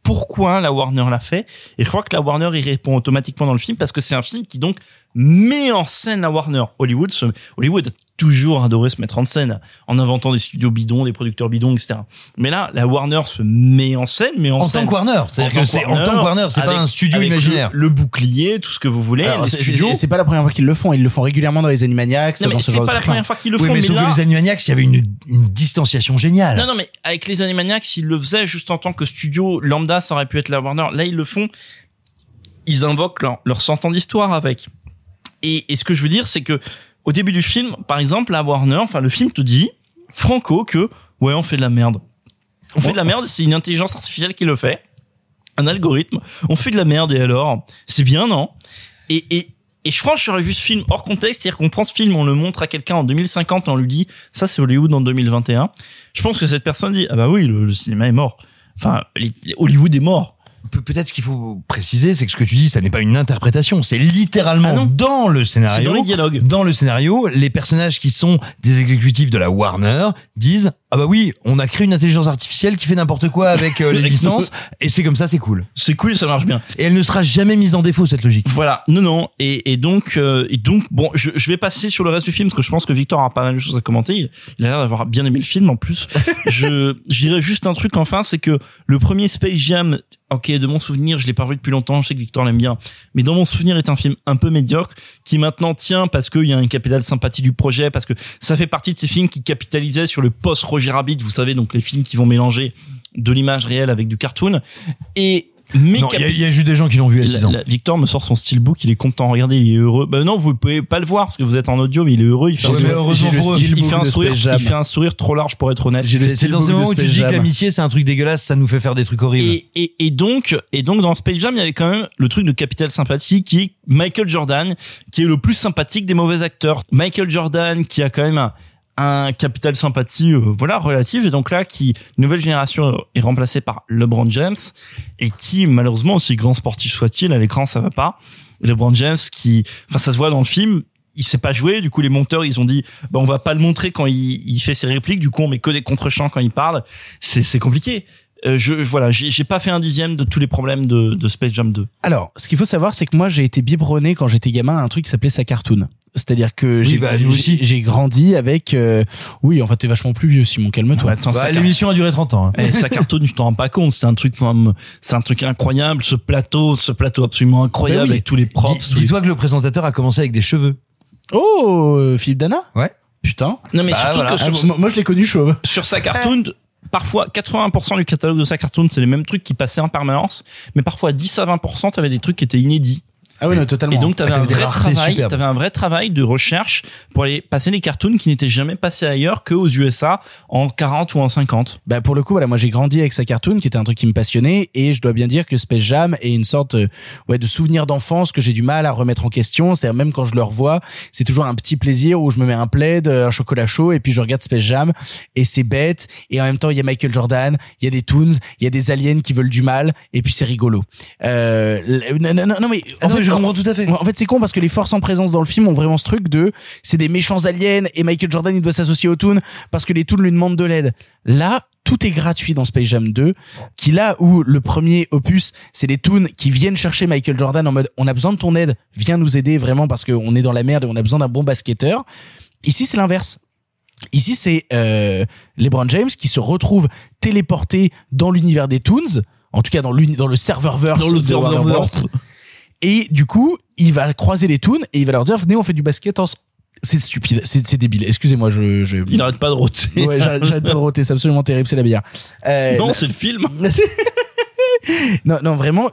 Pourquoi la Warner l'a fait? Et je crois que la Warner y répond automatiquement dans le film parce que c'est un film qui donc met en scène la Warner. Hollywood Hollywood toujours adoré se mettre en scène en inventant des studios bidons, des producteurs bidons, etc. Mais là, la Warner se met en scène, mais en, En scène. tant que Warner, c'est-à-dire que c'est en tant que Warner, c'est pas un studio le- imaginaire. Le, bouclier, tout ce que vous voulez. C'est- pas la première fois qu'ils le font. Ils le font régulièrement dans les Animaniacs, Non, mais dans ce c'est genre pas de la première fois qu'ils le Oui, font, mais mais là, que les Animaniacs, il y avait une, une distanciation géniale. Non, non, mais avec les Animaniacs, ils le faisaient juste en tant que studio lambda, ça aurait pu être la Warner. Là, ils le font. Ils invoquent leur, leur 100 ans d'histoire avec. Et, et ce que je veux dire, c'est que au début du film, par exemple, la Warner, enfin, le film te dit, franco, que, ouais, on fait de la merde. On fait de la merde, c'est une intelligence artificielle qui le fait. Un algorithme. On fait de la merde et alors? C'est bien, non? Et, et, et je pense que j'aurais vu ce film hors contexte, c'est-à-dire qu'on prend ce film, on le montre à quelqu'un en 2050 et on lui dit, ça c'est Hollywood en 2021. Je pense que cette personne dit, ah bah oui, le, cinéma est mort. Enfin, Hollywood est mort. Pe- Peut-être ce qu'il faut préciser, c'est que ce que tu dis, ça n'est pas une interprétation, c'est littéralement Ah dans le scénario. Dans les dialogues. Dans le scénario, les personnages qui sont des exécutifs de la Warner disent ah bah oui, on a créé une intelligence artificielle qui fait n'importe quoi avec euh, les licences et c'est comme ça, c'est cool. C'est cool, ça marche bien. Et elle ne sera jamais mise en défaut cette logique. Voilà, non, non, et, et donc, euh, et donc, bon, je, je vais passer sur le reste du film parce que je pense que Victor a pas mal de choses à commenter. Il, il a l'air d'avoir bien aimé le film en plus. je, je dirais juste un truc enfin, c'est que le premier Space Jam, ok, de mon souvenir, je l'ai pas vu depuis longtemps. Je sais que Victor l'aime bien, mais dans mon souvenir, est un film un peu médiocre qui maintenant tient parce qu'il y a un capital sympathie du projet, parce que ça fait partie de ces films qui capitalisaient sur le post Roger Rabbit, vous savez, donc les films qui vont mélanger de l'image réelle avec du cartoon. Et mais Non, il y, a- capi- il y a juste des gens qui l'ont vu à 6 la- ans. la- Victor me sort son steelbook, il est content. Regardez, il est heureux. Bah non, vous pouvez pas le voir parce que vous êtes en audio, mais il est heureux. Il fait, un, sourire, heureusement j'ai le pour eux. il steelbook fait un de sourire, Space Jam. il fait un sourire trop large pour être honnête. J'ai le C'est c'est dans de moments où tu dis que l'amitié c'est un truc dégueulasse, ça nous fait faire des trucs horribles. Et, et, et donc, et donc dans Space Jam, il y avait quand même le truc de capital sympathie qui est Michael Jordan, qui est le plus sympathique des mauvais acteurs. Michael Jordan, qui a quand même un, un capital sympathie, euh, voilà, relative. Et donc là, qui nouvelle génération est remplacée par LeBron James et qui, malheureusement, aussi grand sportif soit-il, à l'écran ça va pas. LeBron James, qui, enfin, ça se voit dans le film. Il sait pas jouer, du coup les monteurs ils ont dit bah on va pas le montrer quand il, il fait ses répliques, du coup on met que des contre-champs quand il parle. C'est c'est compliqué. Euh, je voilà, j'ai pas fait un dixième de tous les problèmes de, de Space Jam 2. Alors, ce qu'il faut savoir, c'est que moi, j'ai été biberonné quand j'étais gamin à un truc qui s'appelait sa cartoon. C'est-à-dire que Oui, j'ai bah, j'ai- j'ai grandi avec. euh, oui, enfin, t'es vachement plus vieux, Simon. Calme-toi. Attends, Bah, ça, L'émission a duré 30 ans. hein. eh, ça cartonne, tu t'en rends pas compte. C'est un truc, c'est un truc incroyable. Ce plateau, ce plateau absolument incroyable oui. avec tous les props. Dis- tous les- Dis-toi que le présentateur a commencé avec des cheveux. Oh, euh, Philippe Dana. Ouais. Putain. Non mais Bah, surtout voilà. que Ah, sur, moi, moi, je l'ai connu chauve. sur sa cartoon, parfois 80% du catalogue de sa cartoon, c'est les mêmes trucs qui passaient en permanence, mais parfois 10 à 20%, t'avais des trucs qui étaient inédits. Ah oui, non, totalement. Et donc t'avais Ah, un des vrai travail, t'avais un vrai travail de recherche pour aller passer les cartoons qui n'étaient jamais passés ailleurs que aux USA en 40 ou en 50. Bah pour le coup voilà moi j'ai grandi avec sa cartoon qui était un truc qui me passionnait et je dois bien dire que Space Jam est une sorte euh, ouais de souvenir d'enfance que j'ai du mal à remettre en question c'est-à-dire même quand je le revois c'est toujours un petit plaisir où je me mets un plaid euh, un chocolat chaud et puis je regarde Space Jam et c'est bête et en même temps il y a Michael Jordan il y a des toons il y a des aliens qui veulent du mal et puis c'est rigolo euh, non, non, non, mais Ah non, mais je comprends tout à fait. en fait, c'est con parce que les forces en présence dans le film ont vraiment ce truc de c'est des méchants aliens et Michael Jordan il doit s'associer aux Toons parce que les Toons lui demandent de l'aide. Là, tout est gratuit dans Space Jam 2, qui là où le premier opus, c'est les Toons qui viennent chercher Michael Jordan en mode on a besoin de ton aide, viens nous aider vraiment parce qu'on est dans la merde et on a besoin d'un bon basketteur. Ici, c'est l'inverse. Ici, c'est euh, LeBron James qui se retrouve téléporté dans l'univers des Toons, en tout cas dans, dans le serververse Dans le de Warner. Et du coup, il va croiser les Toons et il va leur dire venez, on fait du basket ensemble. C'est stupide, c'est débile. Excusez-moi, je, je... Il n'arrête pas de roter. Ouais, j'arrête pas de roter, c'est absolument terrible, c'est la bière. Euh, non, la- c'est le film. non, non, vraiment,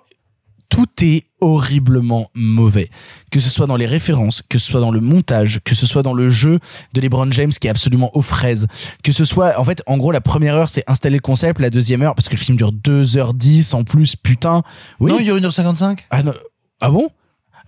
tout est horriblement mauvais. Que ce soit dans les références, que ce soit dans le montage, que ce soit dans le jeu de LeBron James qui est absolument aux fraises, que ce soit, en fait, en gros, la première heure, c'est installer le concept, la deuxième heure, parce que le film dure 2h10 en plus, putain. Oui. Non, il dure 1h55 Ah, non. Ah bon?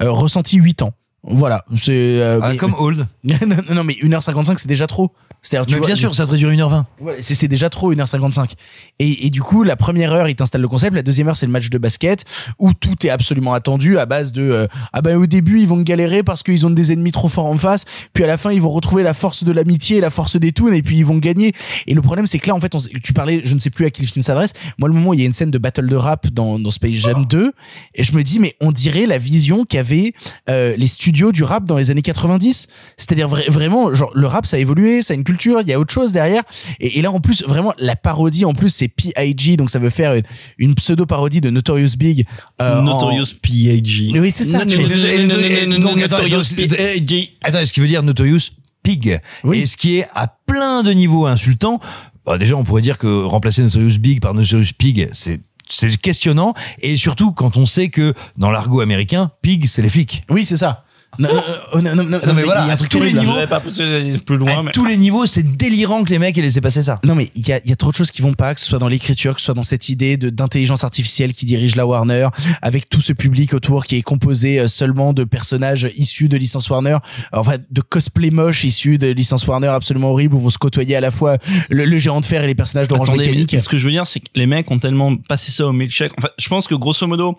Euh, Ressenti 8 ans. Voilà, c'est euh, Ah, mais- Comme Old. non, non, non, mais 1h55 c'est déjà trop. C'est-à-dire, tu Mais vois, bien sûr, ça devrait durer 1h20. Ouais, c'est c'est déjà trop 1h55. Et, et du coup, la première heure, il t'installe le concept, la deuxième heure, c'est le match de basket où tout est absolument attendu à base de euh, ah ben au début, ils vont galérer parce qu'ils ont des ennemis trop forts en face, puis à la fin, ils vont retrouver la force de l'amitié la force des toons et puis ils vont gagner. Et le problème, c'est que là en fait, on, tu parlais, je ne sais plus à qui le film s'adresse. Moi, le moment où il y a une scène de battle de rap dans dans Space Jam 2 et je me dis mais on dirait la vision qu'avaient euh, les studios studio du rap dans les années 90. C'est-à-dire vra- vraiment, genre le rap ça a évolué, ça a une culture, il y a autre chose derrière. Et, et là en plus vraiment la parodie en plus c'est P.I.G. donc ça veut faire une, une pseudo parodie de Notorious Big. euh, en- Notorious P.I.G. Mais oui c'est ça. Notorious P.I.G. Attends, ce qui veut dire Notorious Pig? Et ce qui est à plein de niveaux insultant. Bah, déjà, on pourrait dire que remplacer Notorious Big par Notorious Pig, c'est c'est questionnant. Et surtout quand on sait que dans l'argot américain, pig, c'est les flics. Oui c'est ça. Non, non, euh, non, non, non, mais voilà, il y a un à truc tous les niveaux. J'avais pas poussé plus loin, À mais tous les niveaux, c'est délirant que les mecs aient laissé passer ça. Non mais il y a, il y a trop de choses qui vont pas, que ce soit dans l'écriture, que ce soit dans cette idée de d'intelligence artificielle qui dirige la Warner, avec tout ce public autour qui est composé euh, seulement de personnages issus de licence Warner, enfin de cosplay moche issus de licence Warner absolument horrible où vont se côtoyer à la fois le, le géant de fer et les personnages d'Orange Attendez, Mécanique. ce que je veux dire, c'est que les mecs ont tellement passé ça au milkshake. Enfin, je pense que grosso modo,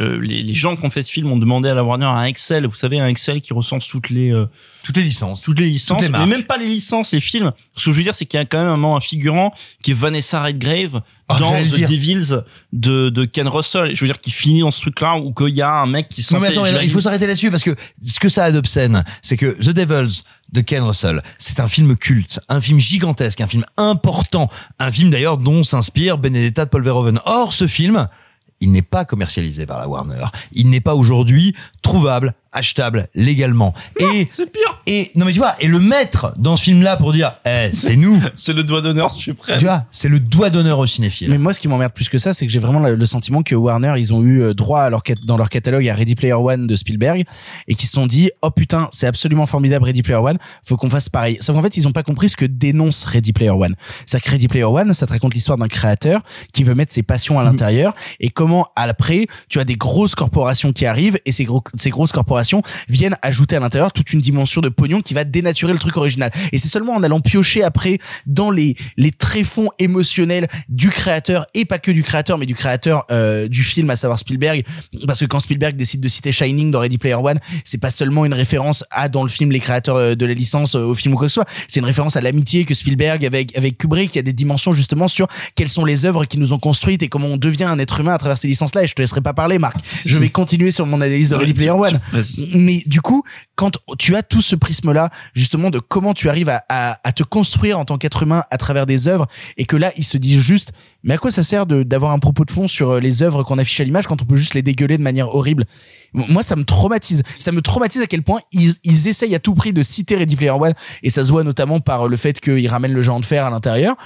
euh, les, les gens qui ont fait ce film ont demandé à la Warner un Excel. Vous savez, un Excel qui recense toutes les euh, Toutes les licences. toutes les licences, Toutes les mais même pas les licences, les films. Ce que je veux dire, c'est qu'il y a quand même un moment un figurant qui est Vanessa Redgrave Ah, dans The dire. Devils de, de Ken Russell. Je veux dire, qui finit dans ce truc-là où qu'il y a un mec qui Non mais attends, il faut s'arrêter là-dessus parce que ce que ça a d'obscène, c'est que The Devils de Ken Russell, c'est un film culte, un film gigantesque, un film important, un film d'ailleurs dont s'inspire Benedetta de Paul Verhoeven. Or, ce film, il n'est pas commercialisé par la Warner. Il n'est pas aujourd'hui trouvable, achetable légalement. et c'est pire. Et non mais tu vois, et le mettre dans ce film-là pour dire, eh, c'est nous. c'est le doigt d'honneur suprême. Tu vois, c'est le doigt d'honneur au cinéphile. Mais moi, ce qui m'emmerde plus que ça, c'est que j'ai vraiment le, sentiment que Warner, ils ont eu euh, droit à leur dans leur catalogue à Ready Player One de Spielberg et qu'ils se sont dit, oh putain, c'est absolument formidable Ready Player One, faut qu'on fasse pareil. Sauf qu'en fait, ils ont pas compris ce que dénonce Ready Player One. C'est-à-dire que Ready Player One, ça te raconte l'histoire d'un créateur qui veut mettre ses passions à l'intérieur et comment après, tu as des grosses corporations qui arrivent et ces, gros, ces grosses corporations viennent ajouter à l'intérieur toute une dimension de pognon qui va dénaturer le truc original. Et c'est seulement en allant piocher après dans les les tréfonds émotionnels du créateur et pas que du créateur mais du créateur euh, du film à savoir Spielberg. Parce que quand Spielberg décide de citer Shining dans Ready Player One c'est pas seulement une référence à dans le film les créateurs euh, de la licence euh, au film ou quoi que ce soit. C'est une référence à l'amitié que Spielberg avec avec Kubrick. Il y a des dimensions justement sur quelles sont les œuvres qui nous ont construites et comment on devient un être humain à travers ces licences là et je te laisserai pas parler Marc. Je vais continuer sur mon analyse de Ready Player One mais du coup quand tu as tout ce prisme là justement de comment tu arrives à, te construire en tant qu'être humain à travers des œuvres et que là ils se disent juste mais à quoi ça sert d'avoir un propos de fond sur euh, les œuvres qu'on affiche à l'image quand on peut juste les dégueuler de manière horrible? Moi ça me traumatise. Ça me traumatise à quel point ils, ils essayent à tout prix de citer Ready Player One et ça se voit notamment par le fait qu'ils ramènent le géant de fer à l'intérieur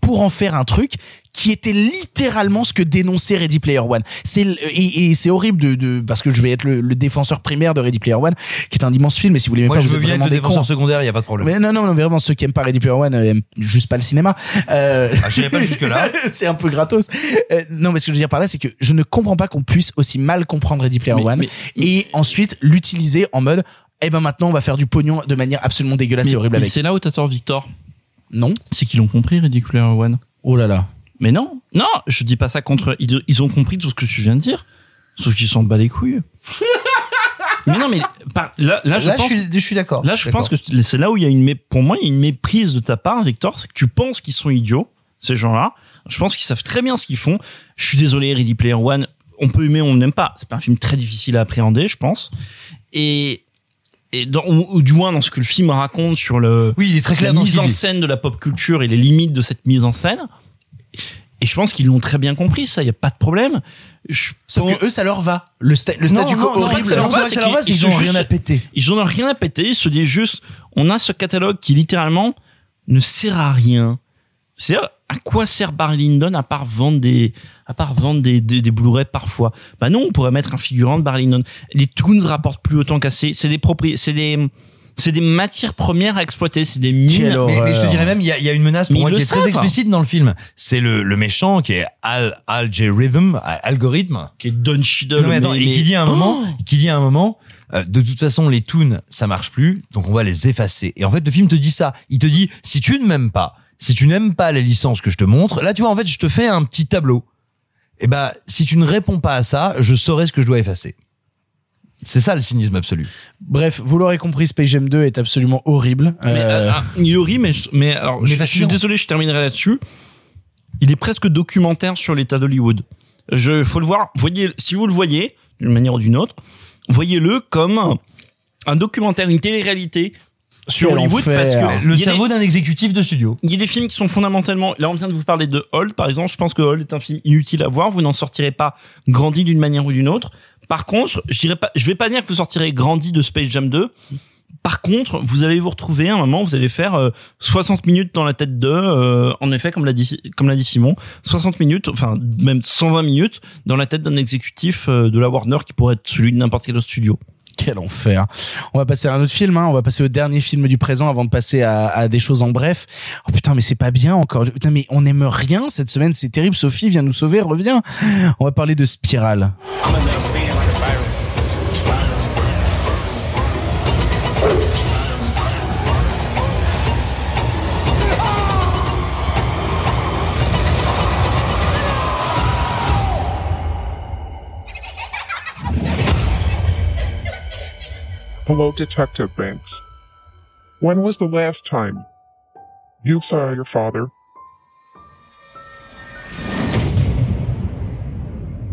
pour en faire un truc qui était littéralement ce que dénonçait Ready Player One. C'est et, et c'est horrible de, de parce que je vais être le, le défenseur primaire de Ready Player One, qui est un immense film. Mais si vous l'aimez Moi, pas, je vous veux bien être vraiment le défenseur cons. secondaire, il y a pas de problème. Mais non, non, non, vraiment ceux qui aiment pas Ready Player One euh, aiment juste pas le cinéma. Euh... Ah, j'irai pas jusque-là. c'est un peu gratos. Euh, non, mais ce que je veux dire par là, c'est que je ne comprends pas qu'on puisse aussi mal comprendre Ready Player Mais- One mais- et ensuite l'utiliser en mode, eh ben maintenant on va faire du pognon de manière absolument dégueulasse Mais- et horrible mais avec. c'est là où t'as tort, Victor. Non. C'est qu'ils l'ont compris, Player One. Oh là là. Mais non, non, je dis pas ça contre. Ils, ils ont compris tout ce que tu viens de dire, sauf qu'ils s'en bat les couilles. mais non, mais par- là, là, je Là, pense, je suis, je suis d'accord. là, je pense que c'est là où il y a une, mé- pour moi, il y a une méprise de ta part, Victor, c'est que tu penses qu'ils sont idiots, ces gens-là. Je pense qu'ils savent très bien ce qu'ils font. Je suis désolé, Ready Player One, on peut aimer, on n'aime pas. C'est pas un film très difficile à appréhender, je pense. Et et dans, ou, ou du moins dans ce que le film raconte sur le Oui, il est très clair la mise en scène de la pop culture et les limites de cette mise en scène. Et je pense qu'ils l'ont très bien compris, ça, il y a pas de problème. Je Sauf pense- que eux, ça leur va. Le, sta- le Non, statu quo horrible. ça leur va, ça leur ils ont sont rien à péter. Ils ont rien à péter, ils se disent juste, on a ce catalogue qui littéralement ne sert à rien. C'est à quoi sert Barry Lyndon à part vendre des, à part vendre des, des, des Blu-ray parfois? Bah non, on pourrait mettre un figurant de Barry Lyndon. Les Toons rapportent plus autant qu'assez. C'est des propri, c'est des, c'est des matières premières à exploiter, c'est des mines. Mais, mais je te dirais même, il y a, il y a une menace Mais pour moi qui est très explicite dans le film. C'est le, le méchant qui est Al, Algorithm, algorithme. Qui est Don Cheadle. Non, mais attends, et qui dit à un moment, Oh qui dit à un moment, euh, de toute façon, les toons, ça marche plus, donc on va les effacer. Et en fait, le film te dit ça. Il te dit, si tu ne m'aimes pas, si tu n'aimes pas les licences que je te montre, là, tu vois, en fait, je te fais un petit tableau. Et ben, si tu ne réponds pas à ça, je saurai ce que je dois effacer. C'est ça le cynisme absolu. Bref, vous l'aurez compris, Space Jam 2 est absolument horrible. Mais, Euh, ah, il est horrible, mais, mais alors, Mais je, je suis désolé, je terminerai là-dessus. Il est presque documentaire sur l'état d'Hollywood. Je, faut le voir. Voyez, si vous le voyez, d'une manière ou d'une autre, voyez-le comme un documentaire, une télé-réalité sur Quel Hollywood enfer. parce que Le cerveau d'un exécutif de studio. Il y a des films qui sont fondamentalement. Là, on vient de vous parler de Hall, par exemple. Je pense que Hall est un film inutile à voir. Vous n'en sortirez pas grandi d'une manière ou d'une autre. Par contre, je dirais pas, je vais pas dire que vous sortirez grandi de Space Jam 2. Par contre, vous allez vous retrouver à un moment, vous allez faire euh, 60 minutes dans la tête de, euh, en effet, comme l'a dit, comme l'a dit Simon, 60 minutes, enfin même 120 minutes dans la tête d'un exécutif euh, de la Warner qui pourrait être celui de n'importe quel autre studio. Quel enfer. On va passer à un autre film, hein. on va passer au dernier film du présent avant de passer à, à des choses en bref. Oh putain, mais c'est pas bien encore. Putain, mais on aime rien cette semaine, c'est terrible. Sophie, viens nous sauver, reviens. On va parler de Spirale. Hello, Detective Banks. When was the last time you saw your father?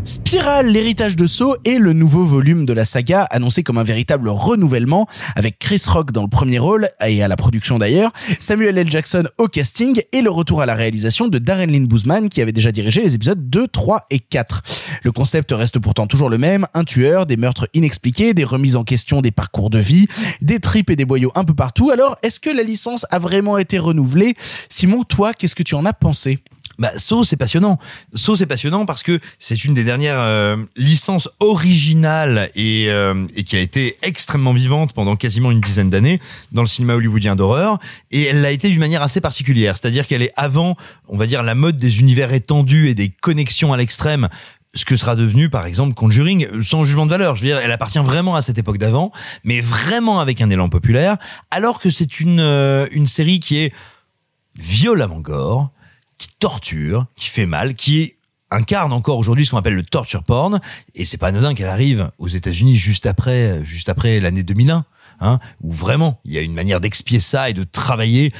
Spirale, l'héritage de Saw est le nouveau volume de la saga annoncé comme un véritable renouvellement avec Chris Rock dans le premier rôle et à la production d'ailleurs, Samuel L. Jackson au casting et le retour à la réalisation de Darren Lynn Bousman qui avait déjà dirigé les épisodes 2, 3 et 4. Le concept reste pourtant toujours le même, un tueur, des meurtres inexpliqués, des remises en question des parcours de vie, des tripes et des boyaux un peu partout. Alors, est-ce que la licence a vraiment été renouvelée? Simon, toi, qu'est-ce que tu en as pensé? Bah, Saw, c'est passionnant. Saw, c'est passionnant parce que c'est une des dernières euh, licences originales et, euh, et qui a été extrêmement vivante pendant quasiment une dizaine d'années dans le cinéma hollywoodien d'horreur. Et elle l'a été d'une manière assez particulière. C'est-à-dire qu'elle est avant, on va dire, la mode des univers étendus et des connexions à l'extrême ce que sera devenu par exemple Conjuring sans jugement de valeur. Je veux dire, elle appartient vraiment à cette époque d'avant, mais vraiment avec un élan populaire, alors que c'est une euh, une série qui est violemment gore, qui torture, qui fait mal, qui incarne encore aujourd'hui ce qu'on appelle le torture porn. Et c'est pas anodin qu'elle arrive aux États-Unis juste après juste après l'année 2001 hein où vraiment il y a une manière d'expier ça et de travailler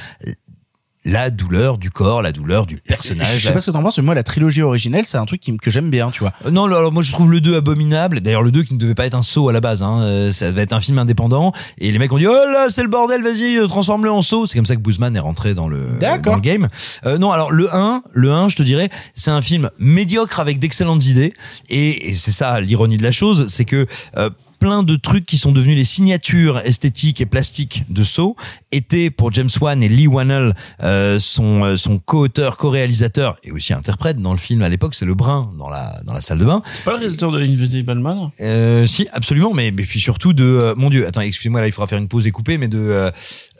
la douleur du corps, la douleur du personnage. Je sais pas ce que t'en penses, mais moi, la trilogie originelle, c'est un truc qui, que j'aime bien, tu vois. Euh, Non, alors moi je trouve le 2 abominable. D'ailleurs le 2 qui ne devait pas être un saut à la base, hein. Euh, ça devait être un film indépendant. Et les mecs ont dit oh là c'est le bordel, vas-y euh, transforme-le en saut. C'est comme ça que Boozman est rentré dans le dans le game. Euh, non, alors le 1, le 1, je te dirais, c'est un film médiocre avec d'excellentes idées. Et, et c'est ça l'ironie de la chose, c'est que euh, plein de trucs qui sont devenus les signatures esthétiques et plastiques de Saw étaient pour James Wan et Lee Wannell, euh, son, euh, son co-auteur, co-réalisateur et aussi interprète dans le film à l'époque, c'est le brun dans la, dans la salle de bain. Pas le réalisateur de Invisible Man Euh, si, absolument, mais, mais puis surtout de, euh, mon dieu, attends, excusez-moi, là, il faudra faire une pause et couper, mais de, euh,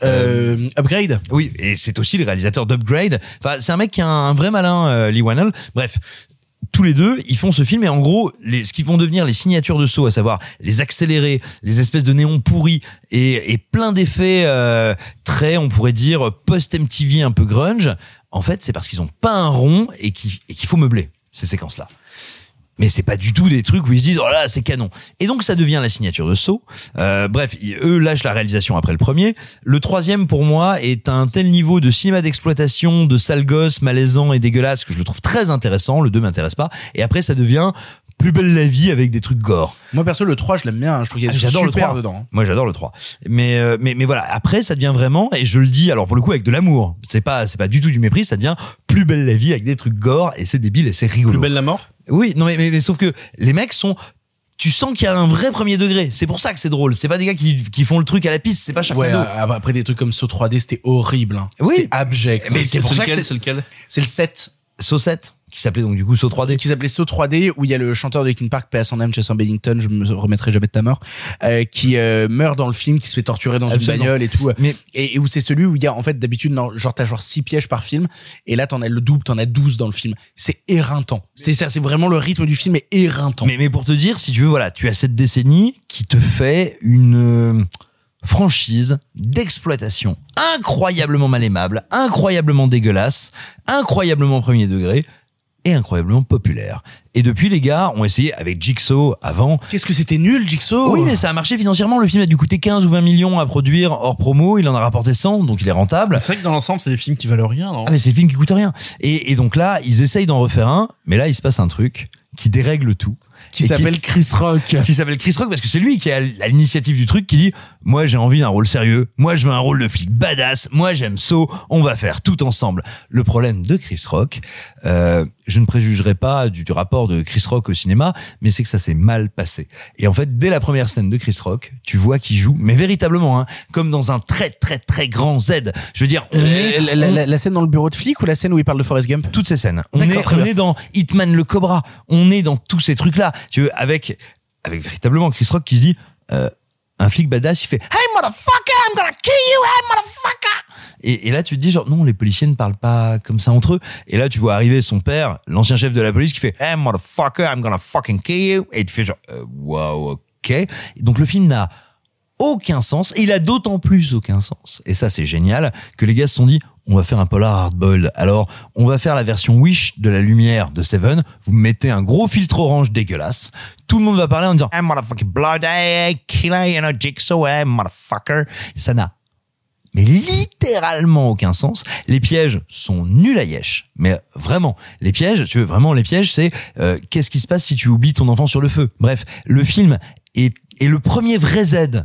Euh, Upgrade. Oui, et c'est aussi le réalisateur d'Upgrade. Enfin, c'est un mec qui a un, un vrai malin, euh, Lee Wannell. Bref. Tous les deux, ils font ce film et en gros, les, ce qui vont devenir les signatures de saut, à savoir les accélérés, les espèces de néons pourris et, et plein d'effets euh, très, on pourrait dire, post-MTV un peu grunge, en fait, c'est parce qu'ils ont pas un rond et qui- et qu'il faut meubler ces séquences-là mais c'est pas du tout des trucs où ils se disent oh là c'est canon. Et donc ça devient la signature de Saw euh, bref eux lâchent la réalisation après le premier. Le troisième pour moi est un tel niveau de cinéma d'exploitation de sale gosse malaisant et dégueulasse que je le trouve très intéressant. Le 2 m'intéresse pas. Et après ça devient plus belle la vie avec des trucs gore Moi, perso, le 3, je l'aime bien. hein. Je trouve qu'il y a ah, des j'adore le super 3 dedans. Moi j'adore le 3. Mais euh, mais mais voilà, après ça devient vraiment et je le dis alors pour le coup avec de l'amour. C'est pas c'est pas du tout du mépris, ça devient plus belle la vie avec des trucs gore et c'est débile et c'est rigolo. Plus belle la mort? Oui, non mais, mais mais sauf que les mecs sont tu sens qu'il y a un vrai premier degré. C'est pour ça que c'est drôle. C'est pas des gars qui, qui font le truc à la piste. C'est pas chaque Ouais, euh, après des trucs comme Saut 3D, c'était horrible. Hein. Oui. C'était abject. Mais c'est pour ça que lequel c'est- lequel? C'est le 7. Saut 7 qui s'appelait donc du coup Saut 3D. Qui s'appelait Saut 3D, où il y a le chanteur de Linkin Park, paix à son âme, Chester Bennington, je me remettrai jamais de ta mort, euh, qui euh, meurt dans le film, qui se fait torturer dans Absolument. une bagnole et tout. Mais Et, et où c'est celui où il y a, en fait, d'habitude, genre, t'as genre 6 pièges par film, et là, t'en as le double, t'en as 12 dans le film. C'est éreintant. C'est ça, c'est vraiment le rythme du film est éreintant. Mais, mais pour te dire, si tu veux, voilà, tu as cette décennie qui te fait une euh, franchise d'exploitation incroyablement mal aimable, incroyablement dégueulasse, incroyablement premier degré et incroyablement populaire. Et depuis, les gars ont essayé avec Jigsaw avant. Qu'est-ce que c'était nul, Jigsaw? Oui, mais ça a marché financièrement. Le film a dû coûter 15 ou 20 millions à produire hors promo. Il en a rapporté 100, donc il est rentable. C'est vrai que dans l'ensemble, c'est des films qui valent rien, non? Ah mais c'est le film qui coûte rien. Et, et donc là, ils essayent d'en refaire un, mais là, il se passe un truc qui dérègle tout. Qui s'appelle Chris Rock. qui s'appelle Chris Rock parce que c'est lui qui a l'initiative du truc qui dit moi j'ai envie d'un rôle sérieux moi je veux un rôle de flic badass moi j'aime So on va faire tout ensemble le problème de Chris Rock euh, je ne préjugerai pas du, du rapport de Chris Rock au cinéma mais c'est que ça s'est mal passé et en fait dès la première scène de Chris Rock tu vois qu'il joue mais véritablement hein, comme dans un très très très grand Z je veux dire on est La, la- la- la scène dans le bureau de flic ou la scène où il parle de Forrest Gump? Toutes ces scènes. On est dans Hitman le Cobra. On est dans tous ces trucs-là. Tu veux, avec, avec véritablement Chris Rock qui se dit, euh, un flic badass, il fait Hey motherfucker, I'm gonna kill you, hey motherfucker. Et, là, tu te dis genre non, les policiers ne parlent pas comme ça entre eux. Et là, tu vois arriver son père, l'ancien chef de la police, qui fait Hey motherfucker, I'm gonna fucking kill you. Et tu fais genre euh, wow, ok. Donc le film n'a aucun sens. Et il a d'autant plus aucun sens. Et ça, c'est génial que les gars se sont dit, on va faire un polar hardboiled. Alors, on va faire la version Wish de la lumière de Seven. Vous mettez un gros filtre orange dégueulasse. Tout le monde va parler en disant, hey, motherfucking blood, killer, you know, jigsaw, motherfucker. Ça n'a mais littéralement aucun sens. Les pièges sont nuls à yesh. Mais vraiment, les pièges, tu veux vraiment les pièges, c'est euh, qu'est-ce qui se passe si tu oublies ton enfant sur le feu? Bref, le film est, est le premier vrai Z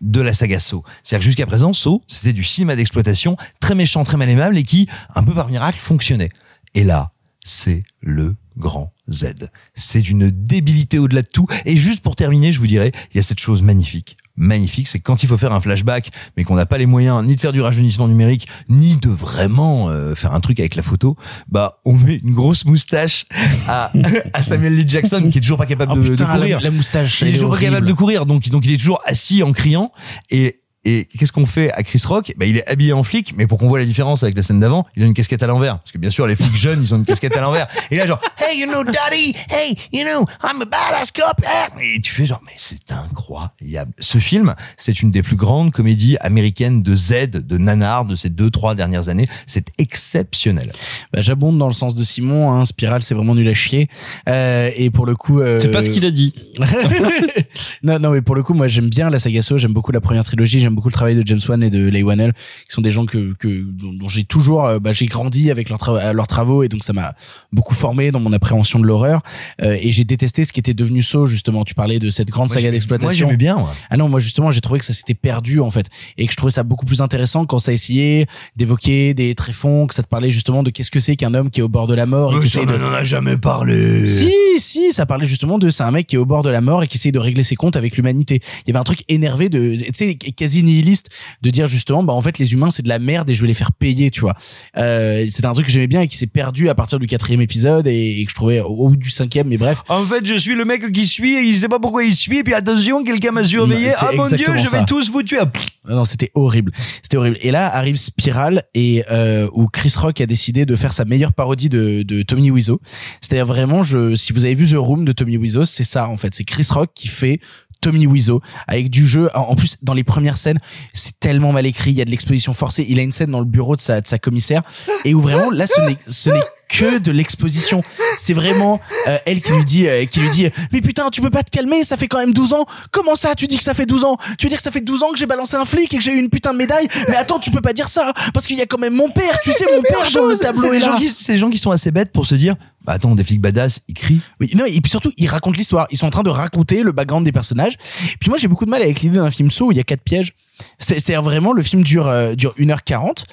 de la saga Saw. C'est-à-dire que jusqu'à présent, Saw, c'était du cinéma d'exploitation très méchant, très mal aimable et qui, un peu par miracle, fonctionnait. Et là, c'est le grand Z. C'est d'une débilité au-delà de tout. Et juste pour terminer, je vous dirais, il y a cette chose magnifique. Magnifique, c'est quand il faut faire un flashback, mais qu'on n'a pas les moyens ni de faire du rajeunissement numérique, ni de vraiment euh, faire un truc avec la photo, bah on met une grosse moustache à, à Samuel Lee Jackson qui est toujours pas capable Oh de, de putain, la- courir. la moustache, il est toujours pas capable de courir, donc donc il est toujours assis en criant et et qu'est-ce qu'on fait à Chris Rock? Bah, Il est habillé en flic, mais pour qu'on voit la différence avec la scène d'avant, il a une casquette à l'envers. Parce que bien sûr, les flics jeunes, ils ont une casquette à l'envers. Et là, genre, hey, you know, daddy, hey, you know, I'm a badass cop. eh. Et tu fais genre, mais c'est incroyable. Ce film, c'est une des plus grandes comédies américaines de Z, de nanar de ces deux, trois dernières années. C'est exceptionnel. Bah, j'abonde dans le sens de Simon. Hein, Spiral, c'est vraiment nul à chier. Euh, et pour le coup, euh... C'est pas ce qu'il a dit. non, non, mais pour le coup, moi, j'aime bien la saga J'aime beaucoup la première trilogie. J'aime beaucoup le travail de James Wan et de Leigh Whannell, qui sont des gens que, que dont, dont j'ai toujours, euh, bah, j'ai grandi avec leurs, tra- leurs travaux et donc ça m'a beaucoup formé dans mon appréhension de l'horreur. Euh, et j'ai détesté ce qui était devenu Saw justement. Tu parlais de cette grande Moi, saga d'exploitation. Moi, j'aimais bien. moi. Ah non, moi justement, j'ai trouvé que ça s'était perdu en fait, et que je trouvais ça beaucoup plus intéressant quand ça essayait d'évoquer des tréfonds, que ça te parlait justement de qu'est-ce que c'est qu'un homme qui est au bord de la mort. et Mais qui ça, essaye de... on en a jamais parlé. Si, si, ça parlait justement de c'est un mec qui est au bord de la mort et qui essaye de régler ses comptes avec l'humanité. Il y avait un truc énervé de, tu sais, quasi nihiliste de dire justement, bah en fait les humains c'est de la merde et je vais les faire payer, tu vois. Euh, c'était un truc que j'aimais bien et qui s'est perdu à partir du quatrième épisode et, et que je trouvais au, au bout du cinquième, mais bref. En fait, je suis le mec qui suit et il sait pas pourquoi il suit. Et puis attention, quelqu'un m'a surveillé. C'est Ah mon dieu, je vais ça. tous vous tuer. Non, c'était horrible. C'était horrible. Et là arrive Spiral et euh, où Chris Rock a décidé de faire sa meilleure parodie de, de Tommy Wiseau. C'est-à-dire vraiment, je, si vous avez vu The Room de Tommy Wiseau, c'est ça en fait. C'est Chris Rock qui fait Tommy Wiseau avec du jeu. En en plus, dans les premières scènes, c'est tellement mal écrit. Il y a de l'exposition forcée. Il a une scène dans le bureau de sa, de sa commissaire et où vraiment là, ce n'est, ce n'est que de l'exposition. C'est vraiment euh, elle qui lui dit, euh, qui lui dit, mais putain, tu peux pas te calmer, ça fait quand même 12 ans. Comment ça, tu dis que ça fait 12 ans? Tu veux dire que ça fait 12 ans que j'ai balancé un flic et que j'ai eu une putain de médaille? Mais attends, tu peux pas dire ça parce qu'il y a quand même mon père. Tu sais, mon père dans le tableau C'est est des là. gens qui- c'est des gens qui sont assez bêtes pour se dire, bah attends, des flics badass, ils crient. Oui, non, et puis surtout, ils racontent l'histoire. Ils sont en train de raconter le background des personnages. Puis moi, j'ai beaucoup de mal avec l'idée d'un film saut où il y a quatre pièges. C'est- C'est-à-dire vraiment, le film dure, euh, dure 1h40.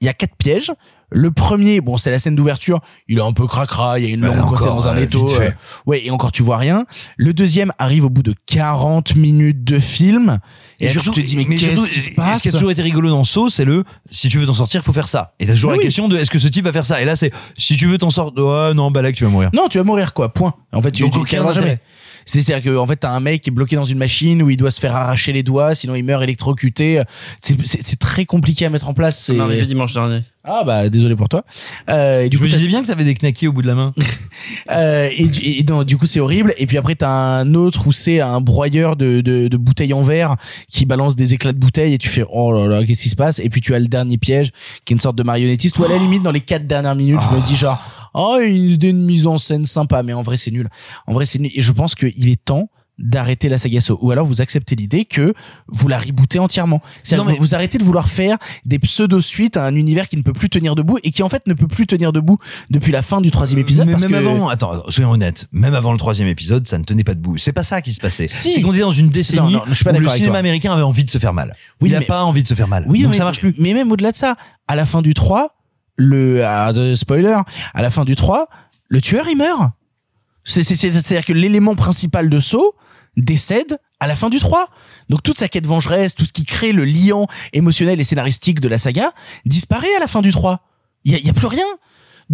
Il y a quatre pièges. Le premier, bon, c'est la scène d'ouverture. Il est un peu cracra. Il y a une coincée encore, dans un étau. euh, ouais, et encore, tu vois rien. Le deuxième arrive au bout de 40 minutes de film. Et, Et là, surtout, tu te dis, mais, mais qu'est-ce qui se ce passe qui a toujours été rigolo dans Saw, c'est le si tu veux t'en sortir, faut faire ça. Et t'as toujours la question de est-ce que ce type va faire ça? Et là, c'est si tu veux t'en sortir, ouais, non, bah là que tu vas mourir. Non, tu vas mourir quoi. Point. En fait, tu, Donc, tu aucun jamais. C'est-à-dire que en fait, t'as un mec qui est bloqué dans une machine où il doit se faire arracher les doigts, sinon il meurt électrocuté. C'est c'est- c'est très compliqué à mettre en place. C'est- arrivé dimanche dernier. Ah bah désolé pour toi. Euh, et du Je coup, me disais bien que t'avais des knackis au bout de la main. euh, et, du- et non, du coup c'est horrible. Et puis après t'as un autre où c'est un broyeur de, de, de bouteilles en verre qui balance des éclats de bouteilles et tu fais oh là là qu'est-ce qui se passe? Et puis tu as le dernier piège qui est une sorte de marionnettiste où à la limite dans les quatre dernières minutes je me dis genre oh une idée de mise en scène sympa mais en vrai c'est nul. En vrai c'est nul et je pense qu'il est temps d'arrêter la saga Saw ou alors vous acceptez l'idée que vous la rebootez entièrement. C'est-à-dire Non, mais- vous arrêtez de vouloir faire des pseudo-suites à un univers qui ne peut plus tenir debout et qui en fait ne peut plus tenir debout depuis la fin du troisième épisode mais parce même que avant, attends, soyons honnêtes, même avant le troisième épisode, ça ne tenait pas debout. C'est pas ça qui se passait. Si. C'est qu'on était dans une décennie non, je suis pas où le cinéma toi. américain avait envie de se faire mal. Oui, il a mais- pas envie de se faire mal. Oui, Donc mais, ça marche plus. Mais même au-delà de ça, à la fin du 3, le spoiler, à la fin du 3, le tueur il meurt. C'est c'est c'est c'est-à-dire que l'élément principal de Saw décède à la fin du 3. Donc toute sa quête vengeresse, tout ce qui crée le liant émotionnel et scénaristique de la saga disparaît à la fin du 3. Il y a, il y a plus rien.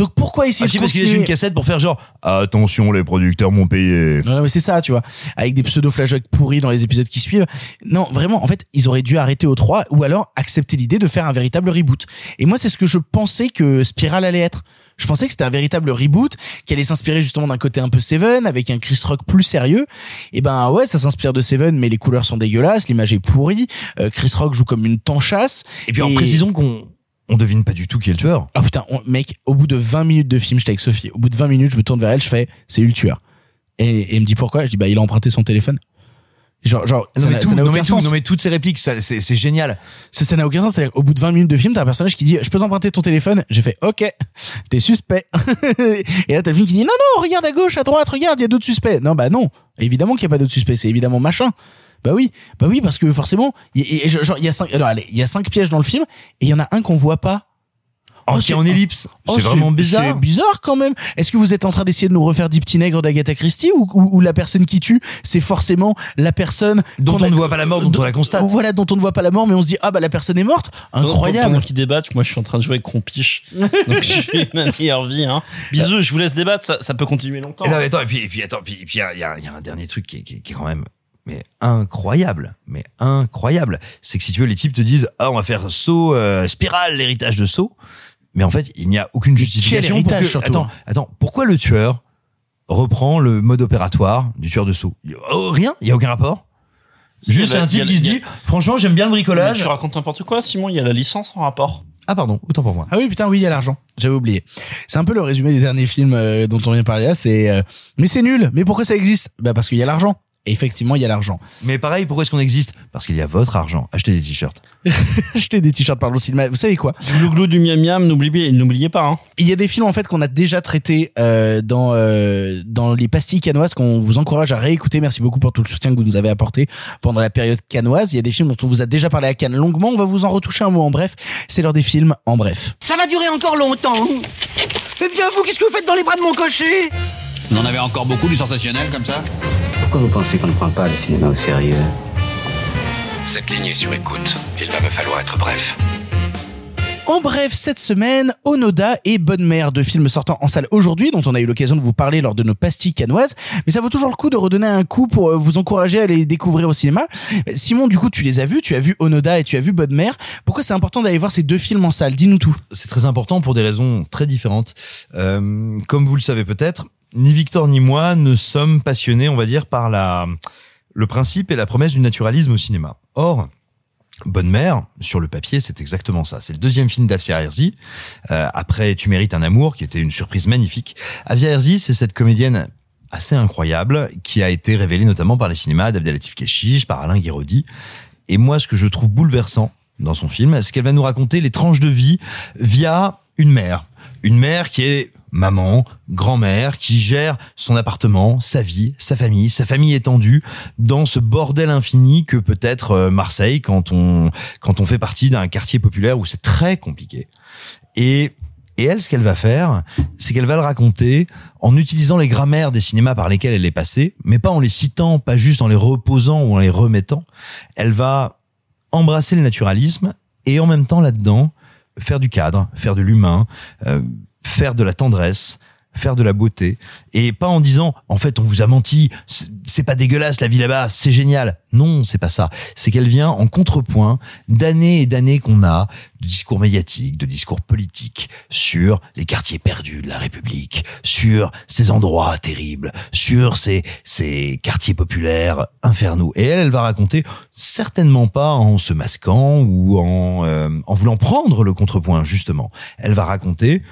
Donc pourquoi essayer Ah, de parce qu'il une cassette pour faire genre attention les producteurs m'ont payé. non, non, mais c'est ça, tu vois. Avec des pseudo flashbacks pourris dans les épisodes qui suivent. Non, vraiment, en fait, ils auraient dû arrêter au 3 ou alors accepter l'idée de faire un véritable reboot. Et moi, c'est ce que je pensais que Spiral allait être. Je pensais que c'était un véritable reboot qui allait s'inspirer justement d'un côté un peu Seven avec un Chris Rock plus sérieux. Et ben ouais, ça s'inspire de Seven, mais les couleurs sont dégueulasses, l'image est pourrie. Euh, Chris Rock joue comme une tanchasse. Et puis en précisant qu'on on devine pas du tout qui est le tueur. Ah putain, on- mec, au bout de 20 minutes de film, j'étais avec Sophie. Au bout de 20 minutes, je me tourne vers elle, je fais, c'est lui le tueur. Et, et elle me dit pourquoi? Je dis, bah, il a emprunté son téléphone. Genre, genre, ça Non mais, n'a- tout, ça non, mais tout, sens. non mais toutes ces répliques, ça, c'est c'est génial. Ça ça n'a aucun sens. C'est-à-dire, au bout de 20 minutes de film, t'as un personnage qui dit, je peux t'emprunter ton téléphone? J'ai fait, ok, t'es suspect. et là, t'as le film qui dit, non, non, regarde à gauche, à droite, regarde, il y a d'autres suspects. Non, bah non. Évidemment qu'il y a pas d'autres suspects. C'est évidemment machin. Bah oui, bah oui, parce que forcément, il y, a- y cinq, alors, allez, il y a cinq pièges dans le film et il y en a un qu'on voit pas. Oh, qui est en ellipse. c'est vraiment bizarre. C'est bizarre quand même. Est-ce que vous êtes en train d'essayer de nous refaire Dix petits nègres d'Agatha Christie ou, ou, ou la personne qui tue, c'est forcéement la personne Dont on a- ne voit pas la mort, dont on la constate. Voilà, dont on ne voit pas la mort, mais on se dit ah bah la personne est morte. Incroyable. Pendant qu'ils débattent, moi je suis en train de jouer avec Crompiche. Donc je suis ma meilleure vie. Hein. Bisous, je vous laisse débattre, ça, ça peut continuer longtemps. Et, non, mais attends, et puis, et puis attends, puis, et puis il y a, il y a- il y a un dernier truc qui est quand même mais incroyable, mais incroyable. C'est que si tu veux, les types te disent ah on va faire saut euh, spirale l'héritage de saut, mais en fait il n'y a aucune justification. pour héritage, que- surtout Attends, attends, pourquoi le tueur reprend le mode opératoire du tueur de saut? Oh, Rien, il y a aucun rapport? Juste il y a- un type a- qui se dit franchement j'aime bien le Mais bricolage. Tu racontes n'importe quoi, Simon, il y a la licence en rapport. Ah pardon, autant pour moi. Ah oui, putain, oui, il y a l'argent. J'avais oublié. C'est un peu le résumé des derniers films euh, dont on vient de parler là. C'est, euh, mais c'est nul. Mais pourquoi ça existe? Bah parce qu'il y a l'argent. Effectivement, il y a l'argent. Mais pareil, pourquoi est-ce qu'on existe? Parce qu'il y a votre argent. Achetez des t-shirts. Acheter des t-shirts par le cinéma. Vous savez quoi? Du glou du miam miam, n'oubliez, n'oubliez pas. Hein. Il y a des films en fait qu'on a déjà traités euh, dans euh, dans les pastilles canoises qu'on vous encourage à réécouter. Merci beaucoup pour tout le soutien que vous nous avez apporté pendant la période canoise. Il y a des films dont on vous a déjà parlé à Cannes longuement. On va vous en retoucher un mot en bref. C'est l'heure des films en bref. Ça va durer encore longtemps. Eh bien, vous, qu'est-ce que vous faites dans les bras de mon cocher? On en avait encore beaucoup du sensationnel comme ça? Pourquoi vous pensez qu'on ne prend pas le cinéma au sérieux Cette ligne est sur écoute. Il va me falloir être bref. En bref, cette semaine, Onoda et Bonne Mère, deux films sortant en salle aujourd'hui, dont on a eu l'occasion de vous parler lors de nos pastilles canoises. Mais ça vaut toujours le coup de redonner un coup pour euh, vous encourager à les découvrir au cinéma. Simon, du coup, tu les as vus, tu as vu Onoda et tu as vu Bonne Mère. Pourquoi c'est important d'aller voir ces deux films en salle? Dis-nous tout. c'est très important pour des raisons très différentes. Euh, comme vous le savez peut-être, ni Victor ni moi ne sommes passionnés, on va dire, par la le principe et la promesse du naturalisme au cinéma. Or, Bonne Mère, sur le papier, c'est exactement ça. C'est le deuxième film d'Afia Herzi, euh, après Tu mérites un amour, qui était une surprise magnifique. Afia Herzi, c'est cette comédienne assez incroyable qui a été révélée notamment par les cinémas d'Abdelatif Keshish, par Alain Guiraudy. Et moi, ce que je trouve bouleversant dans son film, c'est qu'elle va nous raconter les tranches de vie via une mère. Une mère qui est maman, grand-mère, qui gère son appartement, sa vie, sa famille, sa famille étendue dans ce bordel infini que peut être euh, Marseille quand on, quand on fait partie d'un quartier populaire où c'est très compliqué. Et et elle, ce qu'elle va faire, c'est qu'elle va le raconter en utilisant les grammaires des cinémas par lesquels elle est passée, mais pas en les citant, pas juste en les reposant ou en les remettant. Elle va embrasser le naturalisme et en même temps là-dedans faire du cadre, faire de l'humain, euh, faire de la tendresse, faire de la beauté et pas en disant en fait on vous a menti c'est- pas dégueulasse la vie là-bas c'est génial. Non c'est pas ça. C'est qu'elle vient en contrepoint d'années et d'années qu'on a de discours médiatiques de discours politiques sur les quartiers perdus de la République sur ces endroits terribles sur ces ces quartiers populaires infernaux. Et elle elle va raconter certainement pas en se masquant ou en euh, en voulant prendre le contrepoint justement. Elle va raconter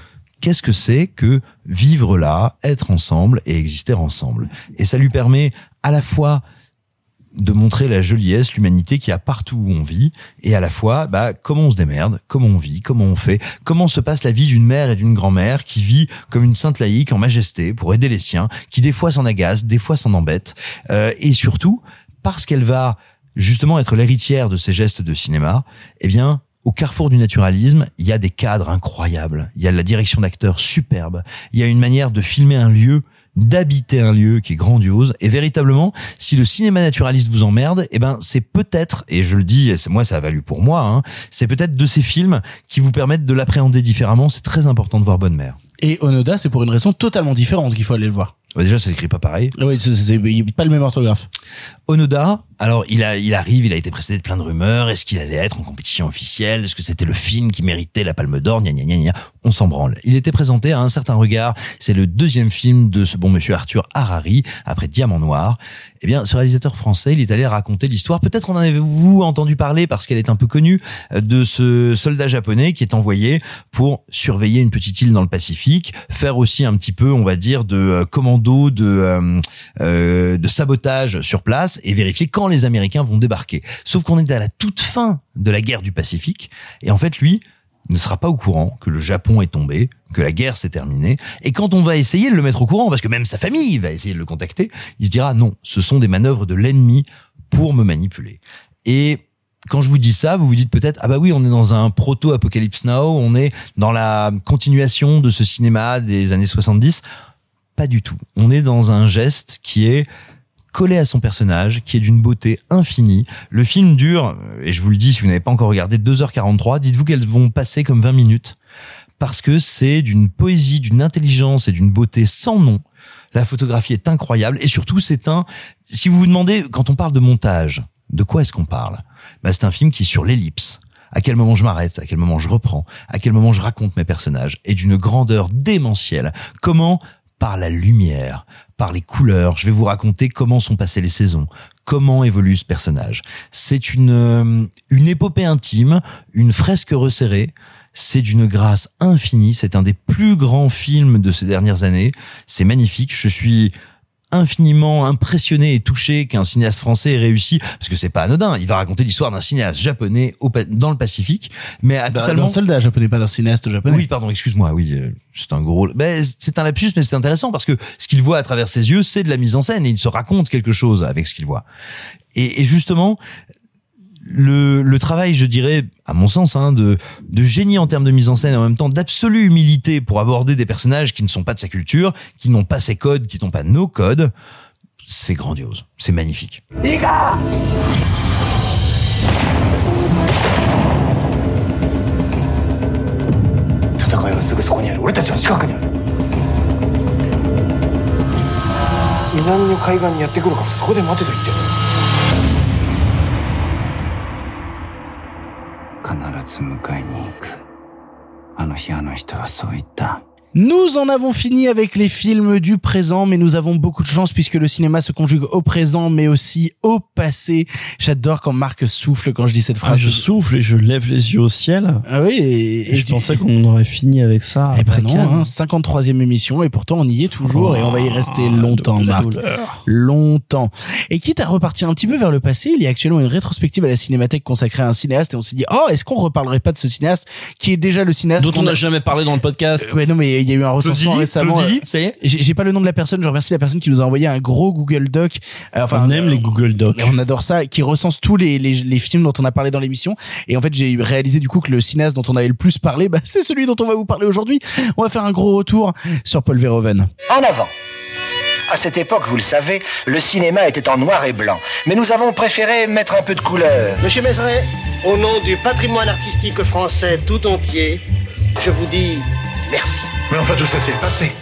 qu'est-ce que c'est que vivre là, être ensemble et exister ensemble? Et ça lui permet à la fois de montrer la joliesse, l'humanité qui a partout où on vit, et à la fois, bah, comment on se démerde, comment on vit, comment on fait, comment se passe la vie d'une mère et d'une grand-mère qui vit comme une sainte laïque en majesté pour aider les siens, qui des fois s'en agace, des fois s'en embête, euh, et surtout parce qu'elle va justement être l'héritière de ces gestes de cinéma, eh bien, au carrefour du naturalisme, il y a des cadres incroyables, il y a la direction d'acteurs superbe, il y a une manière de filmer un lieu d'habiter un lieu qui est grandiose. Et véritablement si le cinéma naturaliste vous emmerde eh ben c'est peut-être et je le dis c'est moi ça a valu pour moi hein, c'est peut-être de ces films qui vous permettent de l'appréhender différemment. C'est très important de voir Bonne Mère Et Onoda, c'est pour une raison totalement différente qu'il faut aller le voir. Ouais, déjà ça s'écrit pas pareil Oui, c'est pas le même orthographe. Onoda, alors il a, il arrive, il a été précédé de plein de rumeurs. Est-ce qu'il allait être en compétition officielle? Est-ce que c'était le film qui méritait la Palme d'Or? Gna gna gna gna. On s'en branle. Il était présenté à un certain regard. C'est le deuxième film de ce bon monsieur Arthur Harari après Diamant Noir. Eh bien, ce réalisateur français, il est allé raconter l'histoire. Peut-être en avez-vous entendu parler parce qu'elle est un peu connue de ce soldat japonais qui est envoyé pour surveiller une petite île dans le Pacifique, faire aussi un petit peu, on va dire, de euh, commando, de euh, euh, de sabotage sur place et vérifier quand les Américains vont débarquer. Sauf qu'on est à la toute fin de la guerre du Pacifique et en fait lui ne sera pas au courant que le Japon est tombé, que la guerre s'est terminée. Et quand on va essayer de le mettre au courant, parce que même sa famille va essayer de le contacter, il se dira non, ce sont des manœuvres de l'ennemi pour me manipuler. Et quand je vous dis ça, vous vous dites peut-être ah bah oui, on est dans un proto Apocalypse Now, on est dans la continuation de ce cinéma des années 70. Pas du tout. On est dans un geste qui est collé à son personnage, qui est d'une beauté infinie. Le film dure, et je vous le dis si vous n'avez pas encore regardé, 2h43. Dites-vous qu'elles vont passer comme 20 minutes. Parce que c'est d'une poésie, d'une intelligence et d'une beauté sans nom. La photographie est incroyable et surtout c'est un, si vous vous demandez, quand on parle de montage, de quoi est-ce qu'on parle? Bah, c'est un film qui est sur l'ellipse. À quel moment je m'arrête, à quel moment je reprends, à quel moment je raconte mes personnages, et d'une grandeur démentielle. Comment par la lumière, par les couleurs. Je vais vous raconter comment sont passées les saisons, comment évolue ce personnage. C'est une euh, une épopée intime, une fresque resserrée. C'est d'une grâce infinie. C'est un des plus grands films de ces dernières années. C'est magnifique. Je suis infiniment impressionné et touché qu'un cinéaste français ait réussi parce que c'est pas anodin il va raconter l'histoire d'un cinéaste japonais au dans le Pacifique mais à totalement D'un soldat japonais, pas d'un cinéaste japonais. oui, pardon, excuse-moi. Oui, euh, c'est un gros. Ben, c'est un lapsus, mais c'est intéressant parce que ce qu'il voit à travers ses yeux, c'est de la mise en scène et il se raconte quelque chose avec ce qu'il voit. Et, et justement, le, le travail, je dirais, à mon sens, hein, de, de génie en termes de mise en scène et en même temps d'absolue humilité pour aborder des personnages qui ne sont pas de sa culture, qui n'ont pas ses codes, qui n'ont pas nos codes, c'est grandiose, c'est magnifique. い必ず迎えに行く。あの日あの人はそう言った。Nous en avons fini avec les films du présent, mais nous avons beaucoup de chance puisque le cinéma se conjugue au présent, mais aussi au passé. J'adore quand Marc souffle quand je dis cette Ah, phrase. je souffle et je lève les yeux au ciel. Ah oui, et, Et je pensais qu'on aurait fini avec ça. Eh ben non, hein, 53e émission et pourtant on y est toujours et on va y rester Oh, longtemps, Marc. douleur. Longtemps. Et quitte à repartir un petit peu vers le passé, il y a actuellement une rétrospective à la Cinémathèque consacrée à un cinéaste et on s'est dit, oh, est-ce qu'on reparlerait pas de ce cinéaste qui est déjà le cinéaste Dont on n'a jamais parlé dans le podcast. Ouais, non, mais il y a eu un recensement Claudie, récemment. Claudie, euh, ça y est J'ai pas le nom de la personne, je remercie la personne qui nous a envoyé un gros Google Doc. Euh, Enfin, on aime les Google Docs. on adore ça, qui recense tous les, les, les films dont on a parlé dans l'émission. Et en fait, j'ai réalisé du coup que le cinéaste dont on avait le plus parlé, bah, c'est celui dont on va vous parler aujourd'hui. On va faire un gros retour sur Paul Verhoeven. En avant. À cette époque, vous le savez, le cinéma était en noir et blanc. Mais nous avons préféré mettre un peu de couleur. Monsieur Mézeret, au nom du patrimoine artistique français tout entier, je vous dis merci. Mais enfin, tout ça, c'est le passé.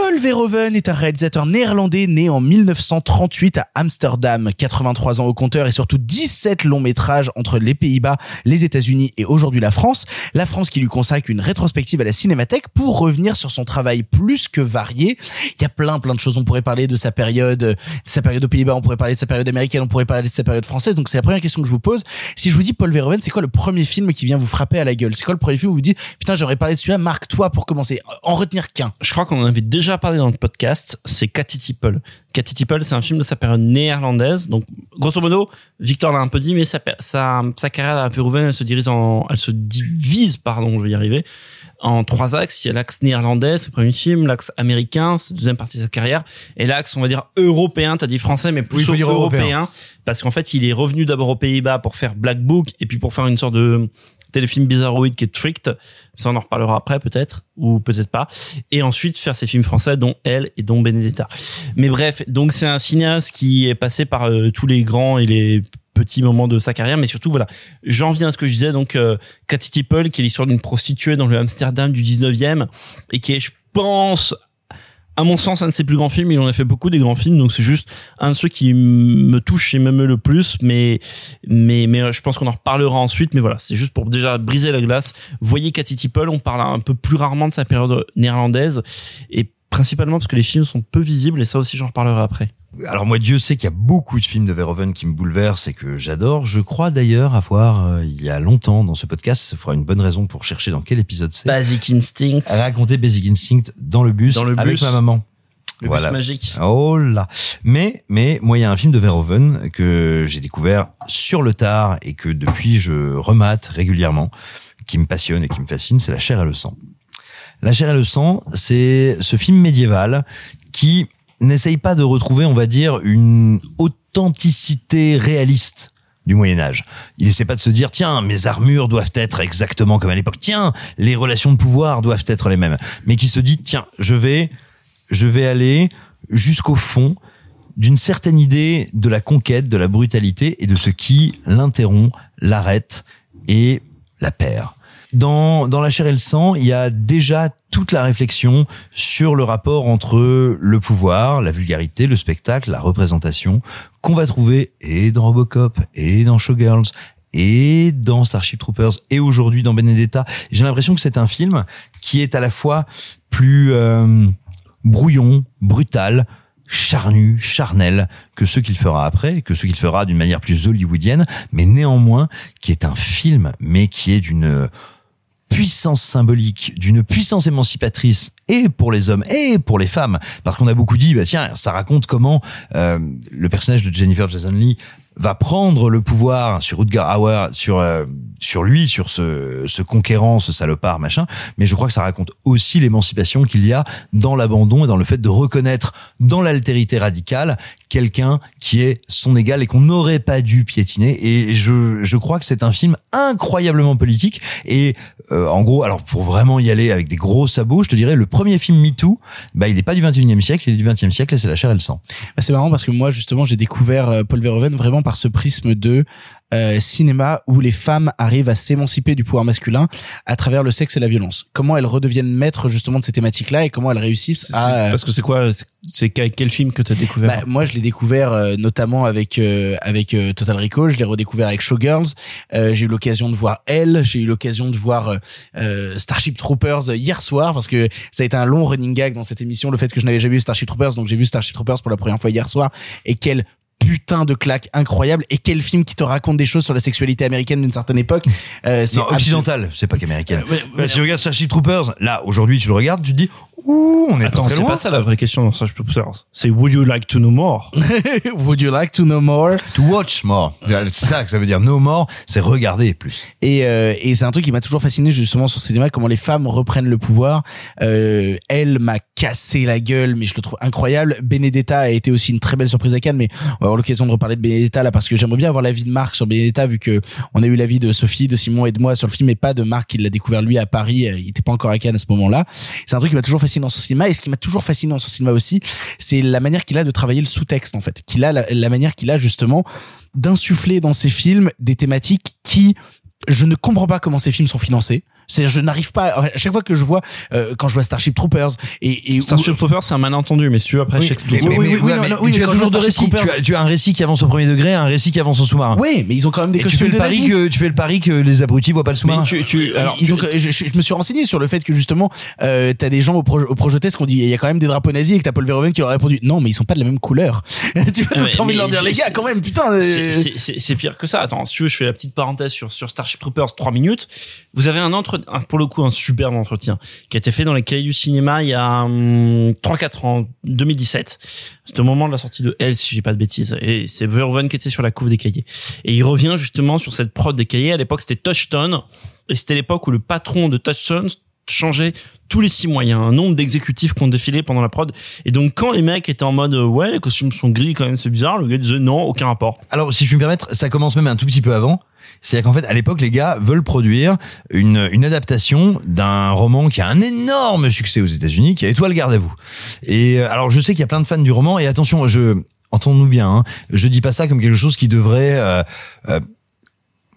Paul Verhoeven est un réalisateur néerlandais né en 1938 à Amsterdam, 83 ans au compteur et surtout 17 longs métrages entre les Pays-Bas, les États-Unis et aujourd'hui la France. La France qui lui consacre une rétrospective à la Cinémathèque pour revenir sur son travail plus que varié. Il y a plein plein de choses. On pourrait parler de sa période, de sa période aux Pays-Bas, on pourrait parler de sa période américaine, on pourrait parler de sa période française. Donc c'est la première question que je vous pose. Si je vous dis Paul Verhoeven, c'est quoi le premier film qui vient vous frapper à la gueule? C'est quoi le premier film où vous dites putain j'aimerais parler de celui-là Marc toi pour commencer en retenir qu'un. Je crois qu'on en avait déjà parlé dans le podcast, c'est Cathy Tipple. Cathy Tipple, c'est un film de sa période néerlandaise. Donc, grosso modo, Victor l'a un peu dit, mais sa, sa, sa carrière à Verhoeven, elle se dirige en, elle se divise, pardon, je vais y arriver, en trois axes. Il y a l'axe néerlandais, c'est le premier film, l'axe américain, c'est la deuxième partie de sa carrière, et l'axe, on va dire, européen, t'as dit français, mais plutôt européen. parce qu'en fait, il est revenu d'abord aux Pays-Bas pour faire Black Book, et puis pour faire une sorte de téléfilm bizarroïde qui est Tricked, ça on en reparlera après peut-être, ou peut-être pas, et ensuite faire ses films français, dont Elle et dont Benedetta. Mais bref, donc c'est un cinéaste qui est passé par euh, tous les grands et les petits moments de sa carrière, mais surtout voilà, j'en viens à ce que je disais, donc euh, Cathy Tipple, qui est l'histoire d'une prostituée dans le Amsterdam du 19e, et qui est, je pense, à mon sens, un de ses plus grands films. Il en a fait beaucoup des grands films, donc c'est juste un de ceux qui me touche et m'émeut le plus. Mais, mais, mais euh, je pense qu'on en reparlera ensuite. Mais voilà, c'est juste pour déjà briser la glace. Voyez Cathy Tipple, on parle un peu plus rarement de sa période néerlandaise et principalement parce que les films sont peu visibles et ça aussi j'en reparlerai après. Alors moi, Dieu sait qu'il y a beaucoup de films de Verhoeven qui me bouleversent et que j'adore. Je crois d'ailleurs avoir, euh, il y a longtemps dans ce podcast, ça fera une bonne raison pour chercher dans quel épisode c'est. Basic Instinct. Raconter Basic Instinct dans le bus, Dans le avec bus. ma maman. Le bus magique. Oh là. Mais, mais, moi, il y a un film de Verhoeven que j'ai découvert sur le tard et que depuis je remate régulièrement, qui me passionne et qui me fascine, c'est La chair et le sang. La chair et le sang, c'est ce film médiéval qui n'essaye pas de retrouver, on va dire, une authenticité réaliste du Moyen Âge. Il essaie pas de se dire tiens mes armures doivent être exactement comme à l'époque. Tiens les relations de pouvoir doivent être les mêmes. Mais qui se dit tiens je vais je vais aller jusqu'au fond d'une certaine idée de la conquête, de la brutalité et de ce qui l'interrompt, l'arrête et la perd. Dans, dans La chair et le sang, il y a déjà toute la réflexion sur le rapport entre le pouvoir, la vulgarité, le spectacle, la représentation, qu'on va trouver et dans Robocop, et dans Showgirls, et dans Starship Troopers, et aujourd'hui dans Benedetta. J'ai l'impression que c'est un film qui est à la fois plus euh, brouillon, brutal, charnu, charnel que ceux qu'il fera après, que ceux qu'il fera d'une manière plus hollywoodienne, mais néanmoins qui est un film, mais qui est d'une puissance symbolique, d'une puissance émancipatrice et pour les hommes et pour les femmes. Parce qu'on a beaucoup dit, bah tiens, ça raconte comment euh, le personnage de Jennifer Jason Lee va prendre le pouvoir sur Rutger Hauer, sur euh, sur lui, sur ce, ce conquérant, ce salopard, machin. Mais je crois que ça raconte aussi l'émancipation qu'il y a dans l'abandon et dans le fait de reconnaître dans l'altérité radicale quelqu'un qui est son égal et qu'on n'aurait pas dû piétiner. Et je, je crois que c'est un film incroyablement politique. Et euh, en gros, alors pour vraiment y aller avec des gros sabots, je te dirais le premier film MeToo, bah il est pas du 21e siècle, il est du 20e siècle et c'est La chair et le sang. Bah, c'est marrant parce que moi justement j'ai découvert euh, Paul Verhoeven vraiment par ce prisme de euh, cinéma où les femmes arrivent à s'émanciper du pouvoir masculin à travers le sexe et la violence. Comment elles redeviennent maîtres justement de ces thématiques-là et comment elles réussissent à Parce que c'est quoi c'est- quel film que t'as découvert bah, moi, je l'ai découvert euh, notamment avec euh, avec euh, Total Recall. Je l'ai redécouvert avec Showgirls. Euh, j'ai eu l'occasion de voir Elle. J'ai eu l'occasion de voir euh, euh, Starship Troopers hier soir parce que ça a été un long running gag dans cette émission le fait que je n'avais jamais vu Starship Troopers. Donc j'ai vu Starship Troopers pour la première fois hier soir et quel putain de claque incroyable et quel film qui te raconte des choses sur la sexualité américaine d'une certaine époque. Euh, c'est Non, occidentale, c'est pas qu'américaine. ouais, Bah, si tu regardes Starship Troopers, là, aujourd'hui, tu le regardes, tu te dis, ouh, on est Attends, pas très c'est pas ça la vraie question dans Starship Troopers. C'est Would you like to know more? Would you like to know more? To watch more. C'est ça que ça veut dire. No more, c'est regarder plus. Et, euh, et c'est un truc qui m'a toujours fasciné justement sur ce cinéma, comment les femmes reprennent le pouvoir. Euh, elle m'a cassé la gueule, mais je le trouve incroyable. Benedetta a été aussi une très belle surprise à Cannes, mais on va avoir l'occasion de reparler de Benedetta là parce que j'aimerais bien avoir l'avis de Marc sur Benedetta vu que on a eu l'avis de Sophie, de Simon et de moi sur le film, et pas de Marc qui l'a découvert lui à Paris. Euh, Il était pas encore à Cannes à ce moment-là. C'est un truc qui m'a toujours fasciné cinéma et ce qui m'a toujours fasciné dans son cinéma aussi, c'est la manière qu'il a de travailler le sous-texte en fait, qu'il a la, la manière qu'il a justement d'insuffler dans ses films des thématiques qui je ne comprends pas comment ces films sont financés. C'est je n'arrive pas à chaque fois que je vois euh, quand je vois Starship Troopers et, et où- Starship Troopers, c'est un malentendu, mais si tu veux, après, Oui, je t'explique. mais- oui, oui, oui, Ouais, non, mais non, oui, tu mais as toujours deux récits. Tu as, tu as un récit qui avance au premier degré, un récit qui avance au sous-marin. Oui, mais ils ont quand même des Et tu fais le de pari que tu fais le pari que les abrutis voient pas le sous-marin. Mais tu, tu, alors, ils ont, je, me suis renseigné sur le fait que justement, euh, t'as des gens au, pro, au Projetest qui ont dit il y a quand même des drapeaux nazis et que t'as Paul Verhoeven qui leur a répondu non mais ils sont pas de la même couleur. tu vois, t'as envie de leur mais dire les gars quand même putain. euh, C'est- c'est- C'est c'est pire que ça. Attends, si tu veux, je fais la petite parenthèse sur, sur Starship Troopers, 3 minutes. Vous avez un entre un- pour le coup un superbe entretien qui a été fait dans les cahiers du cinéma il y a hum, 3-4 ans, 2017. C'était au moment de la sortie de Elle, si j'ai pas de bêtises. Et c'est Verhoeven qui était sur la couve des cahiers. Et il revient justement sur cette prod des cahiers. À l'époque, c'était Touchstone. Et c'était l'époque où le patron de Touchstone changeait tous les six mois. Il y a un nombre d'exécutifs qui ont défilé pendant la prod. Et donc, quand les mecs étaient en mode, euh, ouais, les costumes sont gris quand même, c'est bizarre, le gars disait non, aucun rapport. Alors, si je puis me permettre, ça commence même un tout petit peu avant. C'est-à-dire qu'en fait, à l'époque, les gars veulent produire une, une adaptation d'un roman qui a un énorme succès aux États-Unis, qui a Étoile garde à vous. Et euh, alors, je sais qu'il y a plein de fans du roman. Et attention, je entendons-nous bien, hein, je dis pas ça comme quelque chose qui devrait euh, euh,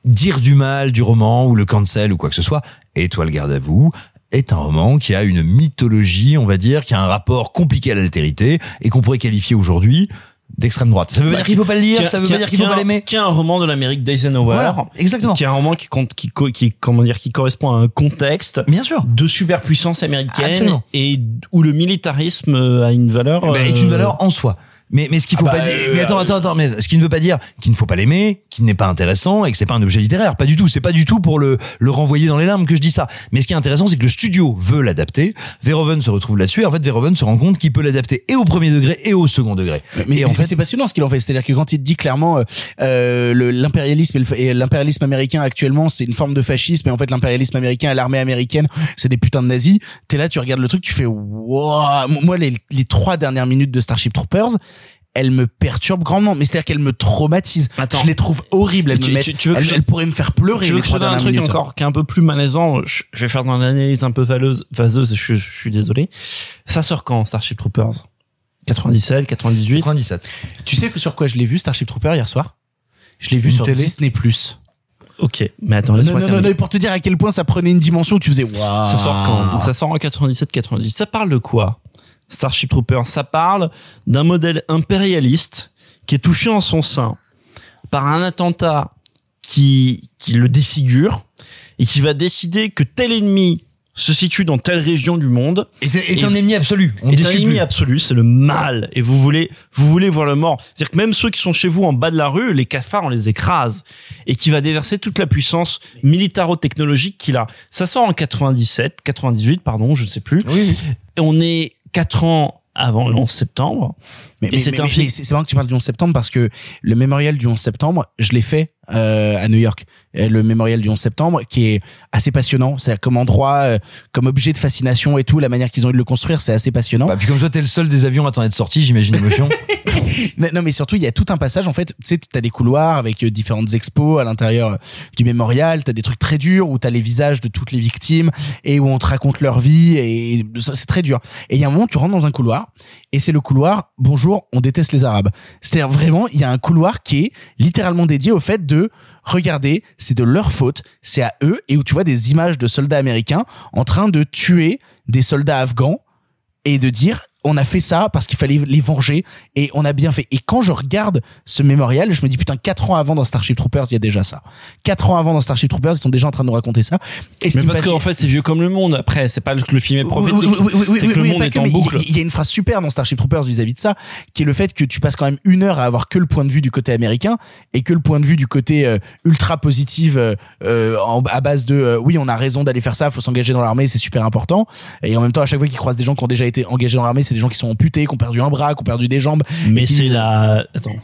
dire du mal du roman ou le cancel ou quoi que ce soit. Étoile garde à vous est un roman qui a une mythologie, on va dire, qui a un rapport compliqué à l'altérité et qu'on pourrait qualifier aujourd'hui d'extrême droite. Ça veut pas dire qu'il faut pas le lire, ça veut pas dire qu'il faut pas l'aimer. Qui est un roman de l'Amérique d'Eisenhower. Voilà, exactement. Qui est un roman qui compte, qui, qui, comment dire, qui correspond à un contexte. Bien sûr. De superpuissance américaine. Absolument. Et où le militarisme euh, a une valeur. Ben, est euh, une valeur en soi. Mais, mais ce qu'il faut Ah bah, pas dire, euh, mais attends, attends, attends, mais ce qui ne veut pas dire qu'il ne faut pas l'aimer, qu'il n'est pas intéressant et que c'est pas un objet littéraire. Pas du tout. C'est pas du tout pour le, le renvoyer dans les larmes que je dis ça. Mais ce qui est intéressant, c'est que le studio veut l'adapter. Verhoeven se retrouve là-dessus. Et en fait, Verhoeven se rend compte qu'il peut l'adapter et au premier degré et au second degré. Mais et en fait, c'est passionnant ce qu'il en fait. C'est-à-dire que quand il dit clairement euh, euh, l'impérialisme et l'impérialisme américain actuellement, c'est une forme de fascisme. Et en fait, l'impérialisme américain et l'armée américaine, c'est des putains de nazis. T'es là, tu regardes le truc, tu fais wow. Moi, les, les trois dernières minutes de Starship Troopers. Elles me perturbent grandement, mais c'est-à-dire qu'elles me traumatisent. Je les trouve horribles. Elles, Tu- me mettent, tu- tu veux que elles, je- elles pourraient me faire pleurer. Tu veux que je te donne un truc minutes. encore qui est un peu plus malaisant Je, je vais faire dans l'analyse un peu valeuse, vaseuse, je, je suis désolé. Ça sort quand, Starship Troopers? 97, 98 97. Tu sais que sur quoi je l'ai vu Starship Trooper hier soir? Je l'ai vu Une sur télé? Disney Plus. Ok, mais attends, Non, laisse-moi non, non, non, pour te dire à quel point ça prenait une dimension où tu faisais waouh. Ça sort quand? Donc ça sort en 97-98. Ça parle de quoi? Starship Troopers, ça parle d'un modèle impérialiste qui est touché en son sein par un attentat qui, qui le défigure et qui va décider que tel ennemi se situe dans telle région du monde. Est, est Et- un ennemi absolu. On est un ennemi plus. absolu, c'est le mal. Et vous voulez, vous voulez voir le mort. C'est-à-dire que même ceux qui sont chez vous en bas de la rue, les cafards, on les écrase. Et qui va déverser toute la puissance militaro-technologique qu'il a. Ça sort en 97, 98, pardon, je ne sais plus. Et on est quatre ans avant le 11 septembre. Mais, c'est un film. c'est c'est marrant que tu parles du 11 septembre parce que le mémorial du 11 septembre, je l'ai fait euh, à New York. Le mémorial du 11 septembre qui est assez passionnant. C'est comme endroit, euh, comme objet de fascination et tout, la manière qu'ils ont eu de le construire, c'est assez passionnant. Bah, puis comme toi, t'es le seul des avions à t'en être sorti, j'imagine émotion. non, mais surtout, il y a tout un passage. En fait, tu sais, t'as des couloirs avec euh, différentes expos à l'intérieur du mémorial. T'as des trucs très durs où t'as les visages de toutes les victimes et où on te raconte leur vie et c'est très dur. Et il y a un moment, tu rentres dans un couloir et c'est le couloir Bonjour, on déteste les Arabes. C'est-à-dire vraiment, il y a un couloir qui est littéralement dédié au fait de regarder, c'est de leur faute, c'est à eux et où tu vois des images de soldats américains en train de tuer des soldats afghans et de dire on a fait ça parce qu'il fallait les venger et on a bien fait. Et quand je regarde ce mémorial, je me dis putain, quatre ans avant dans Starship Troopers, il y a déjà ça. Quatre ans avant dans Starship Troopers, ils sont déjà en train de nous raconter ça. Et Mais parce qu'en fait, c'est vieux comme le monde. Après, c'est pas que le film est prophétique. oui, oui, oui, oui, c'est que le monde est que, en mais il- boucle. Il y a une phrase super dans Starship Troopers vis-à-vis de ça, qui est le fait que tu passes quand même une heure à avoir que le point de vue du côté américain et que le point de vue du côté euh, ultra positif euh, euh, en- à base de euh, oui, on a raison d'aller faire ça, faut s'engager dans l'armée, c'est super important. Et en même temps, à chaque fois qu'ils croisent des gens qui ont déjà été engagés dans l'armée, c'est des gens qui sont amputés, qui ont perdu un bras, qui ont perdu des jambes. Mais c'est disent- la. Attends.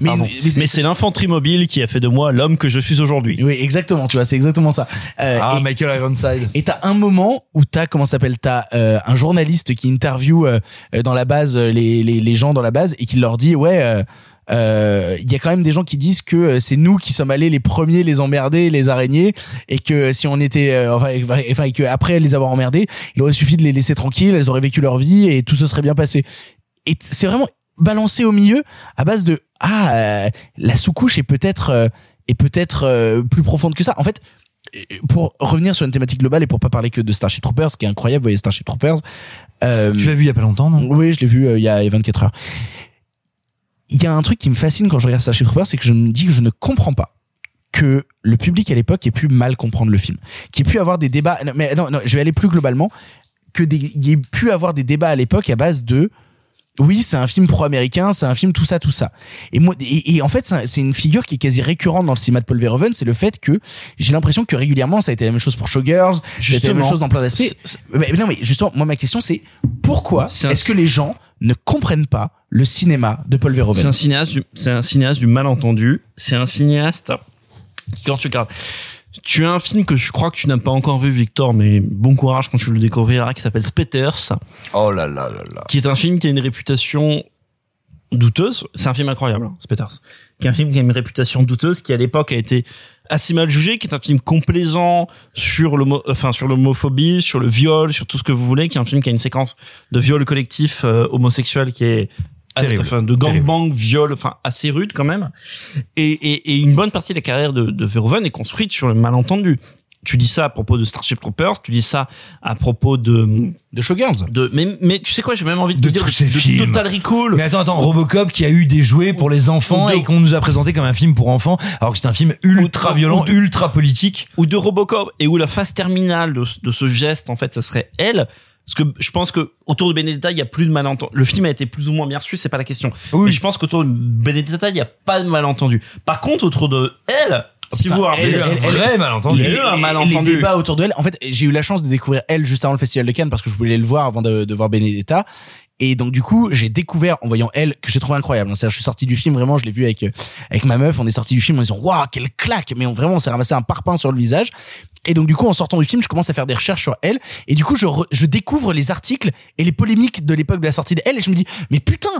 Mais- mais c'est- Mais c'est l'infanterie mobile qui a fait de moi l'homme que je suis aujourd'hui. Oui, exactement, tu vois, c'est exactement ça. Euh, ah, et- Michael Ironside. Et t'as un moment où t'as comment ça s'appelle t'as euh, un journaliste qui interviewe euh, dans la base les, les les gens dans la base et qui leur dit ouais euh, euh, il y a quand même des gens qui disent que euh, c'est nous qui sommes allés les premiers les emmerder les araignées et que si on était euh, enfin, enfin et que après les avoir emmerdés il aurait suffi de les laisser tranquilles elles auraient vécu leur vie et tout se serait bien passé et c'est vraiment balancé au milieu à base de ah euh, la sous-couche est peut-être euh, est peut-être euh, plus profonde que ça en fait pour revenir sur une thématique globale et pour pas parler que de Starship Troopers, ce qui est incroyable, vous voyez Starship Troopers. euh, Tu l'as vu il y a pas longtemps, non? Oui, je l'ai vu euh, il y a 24 heures. Il y a un truc qui me fascine quand je regarde Starship Troopers, c'est que je me dis que je ne comprends pas que le public à l'époque ait pu mal comprendre le film, qu'il ait pu avoir des débats. Mais non, non, je vais aller plus globalement, que il ait pu avoir des débats à l'époque à base de oui, c'est un film pro-américain, c'est un film tout ça, tout ça. Et moi, et, et en fait, c'est un- c'est une figure qui est quasi récurrente dans le cinéma de Paul Verhoeven, c'est le fait que j'ai l'impression que régulièrement, ça a été la même chose pour Showgirls, ça a été la même chose dans plein d'aspects. Mais non, mais justement, moi, ma question, c'est pourquoi C'est est-ce que les gens ne comprennent pas le cinéma de Paul C'est Verhoeven un cinéaste, c'est un cinéaste du malentendu. C'est un cinéaste. Quand tu regardes, tu as un film que je crois que tu n'as pas encore vu, Victor, mais bon courage quand tu le découvriras, qui s'appelle Spetters, Oh là là là là. qui est un film qui a une réputation douteuse. C'est un film incroyable, hein, Spetters. Qui est un film qui a une réputation douteuse, qui à l'époque a été assez mal jugé, qui est un film complaisant sur l'homo, enfin sur l'homophobie, sur le viol, sur tout ce que vous voulez, qui est un film qui a une séquence de viol collectif euh, homosexuel qui est Terrible. enfin de gangbang, viol, enfin assez rude quand même. Et, et, et une bonne partie de la carrière de, de Verhoeven est construite sur le malentendu. Tu dis ça à propos de Starship Troopers, tu dis ça à propos de de Showgirls. De mais mais tu sais quoi, j'ai même envie de, De te dire tous ces de films. Total Recall. Mais attends, attends, Robocop qui a eu des jouets pour les enfants de- et qu'on nous a présenté comme un film pour enfants, alors que c'est un film ultra Ou- violent, ou de- ultra politique. ou de Robocop et où la phase terminale de, de ce geste en fait ça serait elle parce que je pense que autour de Benedetta il y a plus de malentendu le film a été plus ou moins bien reçu c'est pas la question Oui. mais je pense qu'autour de Benedetta il y a pas de malentendu par contre autour de elle si vous regardez elle- un vrai malentendu il y a eu un les, les malentendu débats autour de elle. En fait, j'ai eu la chance de découvrir elle juste avant le festival de Cannes parce que je voulais le voir avant de, de voir Benedetta. Et donc du coup, j'ai découvert en voyant elle que j'ai trouvé incroyable. C'est-à-dire, je suis sorti du film vraiment, je l'ai vu avec avec ma meuf. On est sorti du film en disant waouh quelle claque. Mais on, vraiment, on s'est ramassé un parpaing sur le visage. Et donc du coup, en sortant du film, je commence à faire des recherches sur elle. Et du coup, je, re- je découvre les articles et les polémiques de l'époque de la sortie de elle. Et je me dis mais putain.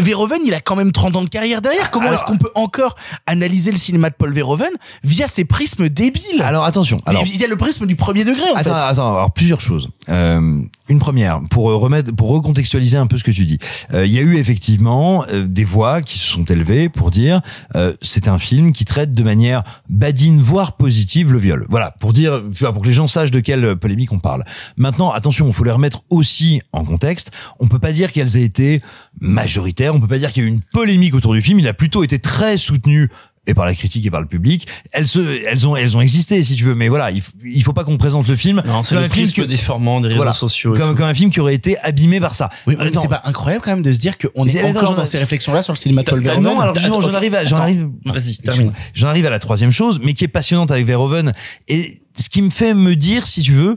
Verhoeven, il a quand même 30 ans de carrière derrière. Comment Alors- est-ce qu'on peut encore analyser le cinéma de Paul Verhoeven via ses prismes débiles? Alors attention. Alors, mais il y a le prisme du premier degré en attends, fait. attends, alors plusieurs choses. Euh, une première, pour euh, remettre, pour recontextualiser un peu ce que tu dis. Euh, Il y a eu effectivement euh, des voix qui se sont élevées pour dire euh, c'est un film qui traite de manière badine voire positive le viol. Voilà, pour dire, pour que les gens sachent de quelle polémique on parle. Maintenant, attention, il faut les remettre aussi en contexte. On peut pas dire qu'elles aient été majoritaires. On peut pas dire qu'il y a eu une polémique autour du film. Il a plutôt été très soutenu et par la critique et par le public, elles se, elles ont, elles ont existé si tu veux. Mais voilà, il, f- il faut pas qu'on présente le film non c'est comme le un film que- déformant des réseaux voilà, sociaux comme, un film qui aurait été abîmé par ça. Oui, c'est pas incroyable quand même de se dire qu'on est attends, encore dans ces réflexions-là sur le cinéma de Paul Verhoeven. Non, alors justement, j'en arrive, à, j'en arrive. Vas-y, termine. J'en arrive à la troisième chose, mais qui est passionnante avec Verhoeven. Et ce qui me fait me dire, si tu veux,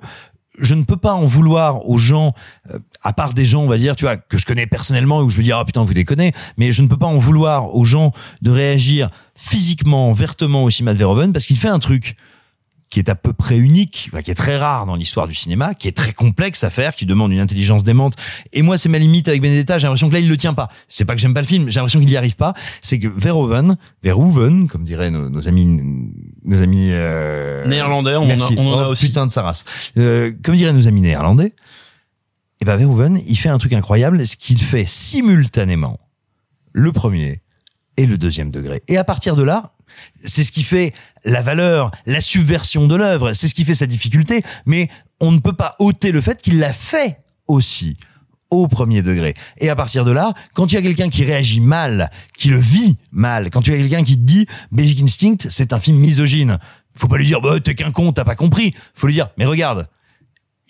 je ne peux pas en vouloir aux gens, euh, à part des gens, on va dire, tu vois, que je connais personnellement, où je me dis, ah putain, vous déconnez, mais je ne peux pas en vouloir aux gens de réagir physiquement, vertement au cinéma de Verhoeven, parce qu'il fait un truc qui est à peu près unique, enfin, qui est très rare dans l'histoire du cinéma, qui est très complexe à faire, qui demande une intelligence démente. Et moi, c'est ma limite avec Benedetta. J'ai l'impression que là, il le tient pas. C'est pas que j'aime pas le film, j'ai l'impression qu'il y arrive pas. C'est que Verhoeven, Verhoeven, comme diraient nos, nos amis, nos amis euh, Néerlandais, on en a- merci. on en a Oh, aussi. Putain de sa race. Euh, comme diraient nos amis néerlandais. Et ben Verhoeven, il fait un truc incroyable, ce qu'il fait simultanément le premier et le deuxième degré. Et à partir de là, c'est ce qui fait la valeur, la subversion de l'œuvre, c'est ce qui fait sa difficulté, mais on ne peut pas ôter le fait qu'il l'a fait aussi au premier degré. Et à partir de là, quand tu as quelqu'un qui réagit mal, qui le vit mal, quand tu as quelqu'un qui te dit Basic Instinct, c'est un film misogyne, faut pas lui dire bah t'es qu'un con, t'as pas compris. Faut lui dire mais regarde,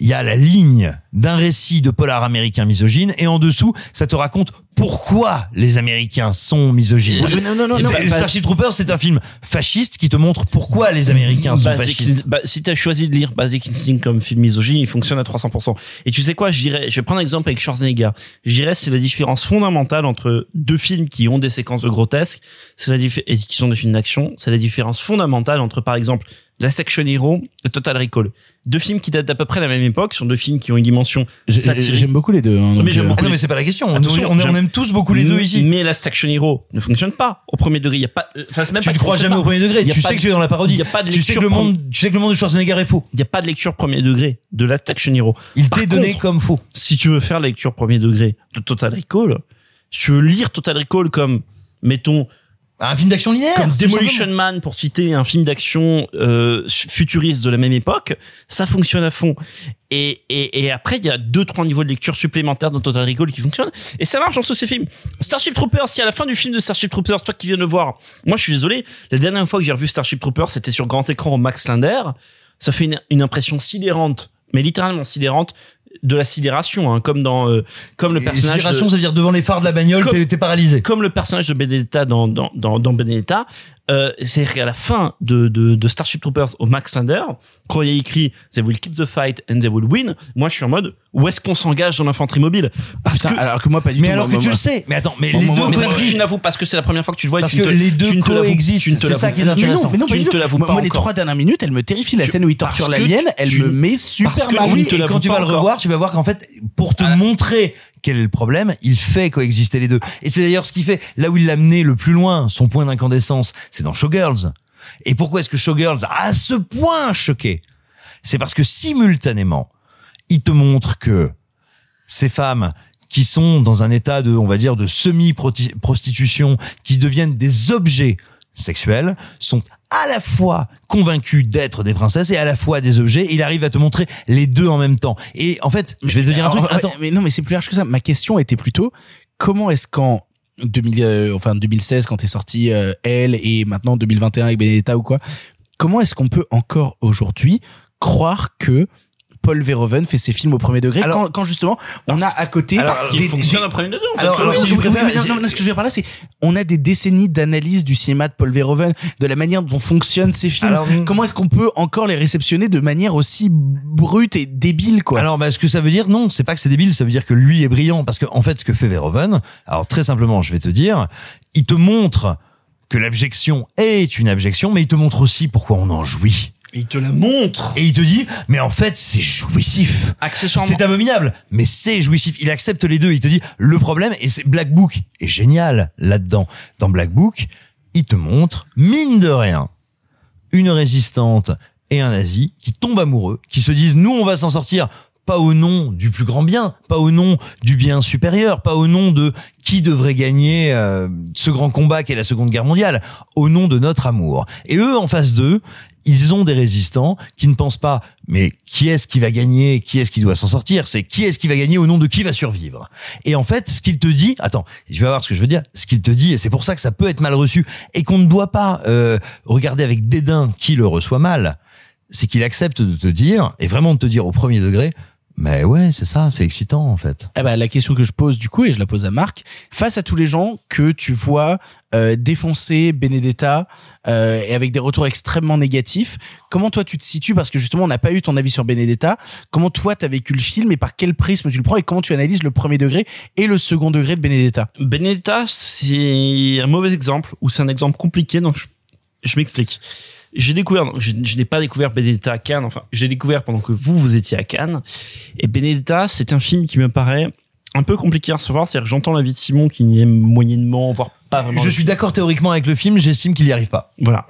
il y a la ligne d'un récit de polar américain misogyne et en dessous, ça te raconte pourquoi les Américains sont misogynes. Non, non, non, Starship Troopers, c'est un film fasciste qui te montre pourquoi les Américains sont Basic fascistes. Bah, si t'as choisi de lire Basic Instinct comme film misogyne, il fonctionne à 300%. Et tu sais quoi, je dirais, je vais prendre un exemple avec Schwarzenegger. Je dirais, c'est la différence fondamentale entre deux films qui ont des séquences de grotesques, c'est la et qui sont des films d'action. C'est la différence fondamentale entre, par exemple, Last Action Hero et Total Recall. Deux films qui datent d'à peu près la même époque, sont deux films qui ont une dimension satirique. J'aime beaucoup les deux. hein, mais j'aime euh, beaucoup Non, mais c'est pas la question. On, Attention, on- aime tous beaucoup les deux ici. Mais Last Action Hero ne fonctionne pas au premier degré. Il y a pas, euh, enfin, c'est même Tu pas ne crois jamais pas. au premier degré. Tu sais de- que tu es dans la parodie. Il y a pas de Tu sais que lecture le monde, tu sais que le monde de Schwarzenegger est faux. il n'y a pas de lecture premier degré de Last Action Hero. Il t'est donné comme faux. Si tu veux faire la lecture premier degré de Total Recall, si tu veux lire Total Recall comme, mettons, Un film d'action linéaire. comme Demolition. Man pour citer un film d'action euh, futuriste de la même époque, ça fonctionne à fond. Et, et, et après, il y a deux, trois niveaux de lecture supplémentaires dans Total Recall qui fonctionnent. Et ça marche dans tous ces films. Starship Troopers, si à la fin du film de Starship Troopers, toi qui viens de le voir, moi je suis désolé, la dernière fois que j'ai revu Starship Troopers, c'était sur grand écran au Max Linder. Ça fait une, une impression sidérante, mais littéralement sidérante. De la sidération, hein, comme dans euh, comme le Et personnage. sidération, de- ça veut dire devant les phares de la bagnole, t'es paralysé. comme le personnage de Benedetta dans dans dans, dans Benedetta, euh, c'est qu'à la fin de, de de Starship Troopers au Max Thunder, quand il y a écrit They will keep the fight and they will win, moi je suis en mode où est-ce qu'on s'engage dans l'infanterie mobile? Parce Putain, que alors que moi pas du Mais tout. alors moi, que tu moi- le sais. Mais attends, mais Bon, les moi, deux mais parce que tu parce que c'est la première fois que tu le vois et Parce tu ne que te- les deux tu ne coexistent, tu ne te c'est ça qui est tu- intéressant. Mais non, tu pas ne du te l'avoues pas moi, les trois dernières minutes, elle me terrifie. La Tu- scène où il torture l'alien, elle tu- me met super mal. tu ne et quand tu vas le revoir, tu vas voir qu'en fait, pour te montrer quel est le problème, il fait coexister les deux. Et c'est d'ailleurs ce qui fait, là où il l'a mené le plus loin, son point d'incandescence, c'est dans Showgirls. Et pourquoi est-ce que Showgirls a à ce point choqué C'est parce que simultanément, il te montre que ces femmes qui sont dans un état de, on va dire, de semi-prostitution, qui deviennent des objets sexuels, sont à la fois convaincus d'être des princesses et à la fois des objets. Il arrive à te montrer les deux en même temps. Et en fait, je vais te dire un truc. Attends. Mais non, mais c'est plus large que ça. Ma question était plutôt comment est-ce qu'en 2000, euh, enfin 2016 quand est sorti euh, Elle et maintenant 2021 avec Benedetta ou quoi, comment est-ce qu'on peut encore aujourd'hui croire que Paul Verhoeven fait ses films au premier degré Alors- quand, quand justement on a à côté Alors, Parce qu'il fonctionne au premier degré. en fait. Alors, Oui, je préfère, non, non, ce que je veux dire par là, c'est on a des décennies d'analyse du cinéma de Paul Verhoeven, de la manière dont fonctionnent ces films. Alors, Comment est-ce qu'on peut encore les réceptionner de manière aussi brute et débile, quoi? Alors, bah, ce que ça veut dire, non, c'est pas que c'est débile, ça veut dire que lui est brillant. Parce que, en fait, ce que fait Verhoeven, alors très simplement, je vais te dire, il te montre que l'abjection est une abjection, mais il te montre aussi pourquoi on en jouit. Il te la montre. Et il te dit, mais en fait, c'est jouissif. Accessoirement. C'est abominable, mais c'est jouissif. Il accepte les deux. Il te dit, le problème, et c'est Black Book est génial là-dedans. Dans Black Book, il te montre, mine de rien, une résistante et un nazi qui tombent amoureux, qui se disent, nous, on va s'en sortir. Pas au nom du plus grand bien, pas au nom du bien supérieur, pas au nom de qui devrait gagner euh, ce grand combat qu'est la Seconde Guerre mondiale, au nom de notre amour. Et eux, en face d'eux, ils ont des résistants qui ne pensent pas, mais qui est-ce qui va gagner, qui est-ce qui doit s'en sortir, c'est qui est-ce qui va gagner au nom de qui va survivre. Et en fait, ce qu'il te dit, attends, je vais voir ce que je veux dire, ce qu'il te dit, et c'est pour ça que ça peut être mal reçu, et qu'on ne doit pas euh, regarder avec dédain qui le reçoit mal, c'est qu'il accepte de te dire, et vraiment de te dire au premier degré, mais ouais, c'est ça, c'est excitant en fait. Eh ben, la question que je pose du coup, et je la pose à Marc, face à tous les gens que tu vois euh, défoncer Benedetta euh, et avec des retours extrêmement négatifs, comment toi tu te situes? Parce que justement, on n'a pas eu ton avis sur Benedetta. Comment toi t'as vécu le film et par quel prisme tu le prends et comment tu analyses le premier degré et le second degré de Benedetta? Benedetta, c'est un mauvais exemple ou c'est un exemple compliqué. Donc je, je m'explique. J'ai découvert, je, je n'ai pas découvert Benedetta à Cannes. Enfin, j'ai découvert pendant que vous vous étiez à Cannes. Et Benedetta, c'est un film qui me paraît un peu compliqué à recevoir. C'est-à-dire, que j'entends l'avis de Simon qui n'y aime moyennement, voire pas vraiment. Je suis film. d'accord théoriquement avec le film, j'estime qu'il y arrive pas. Voilà.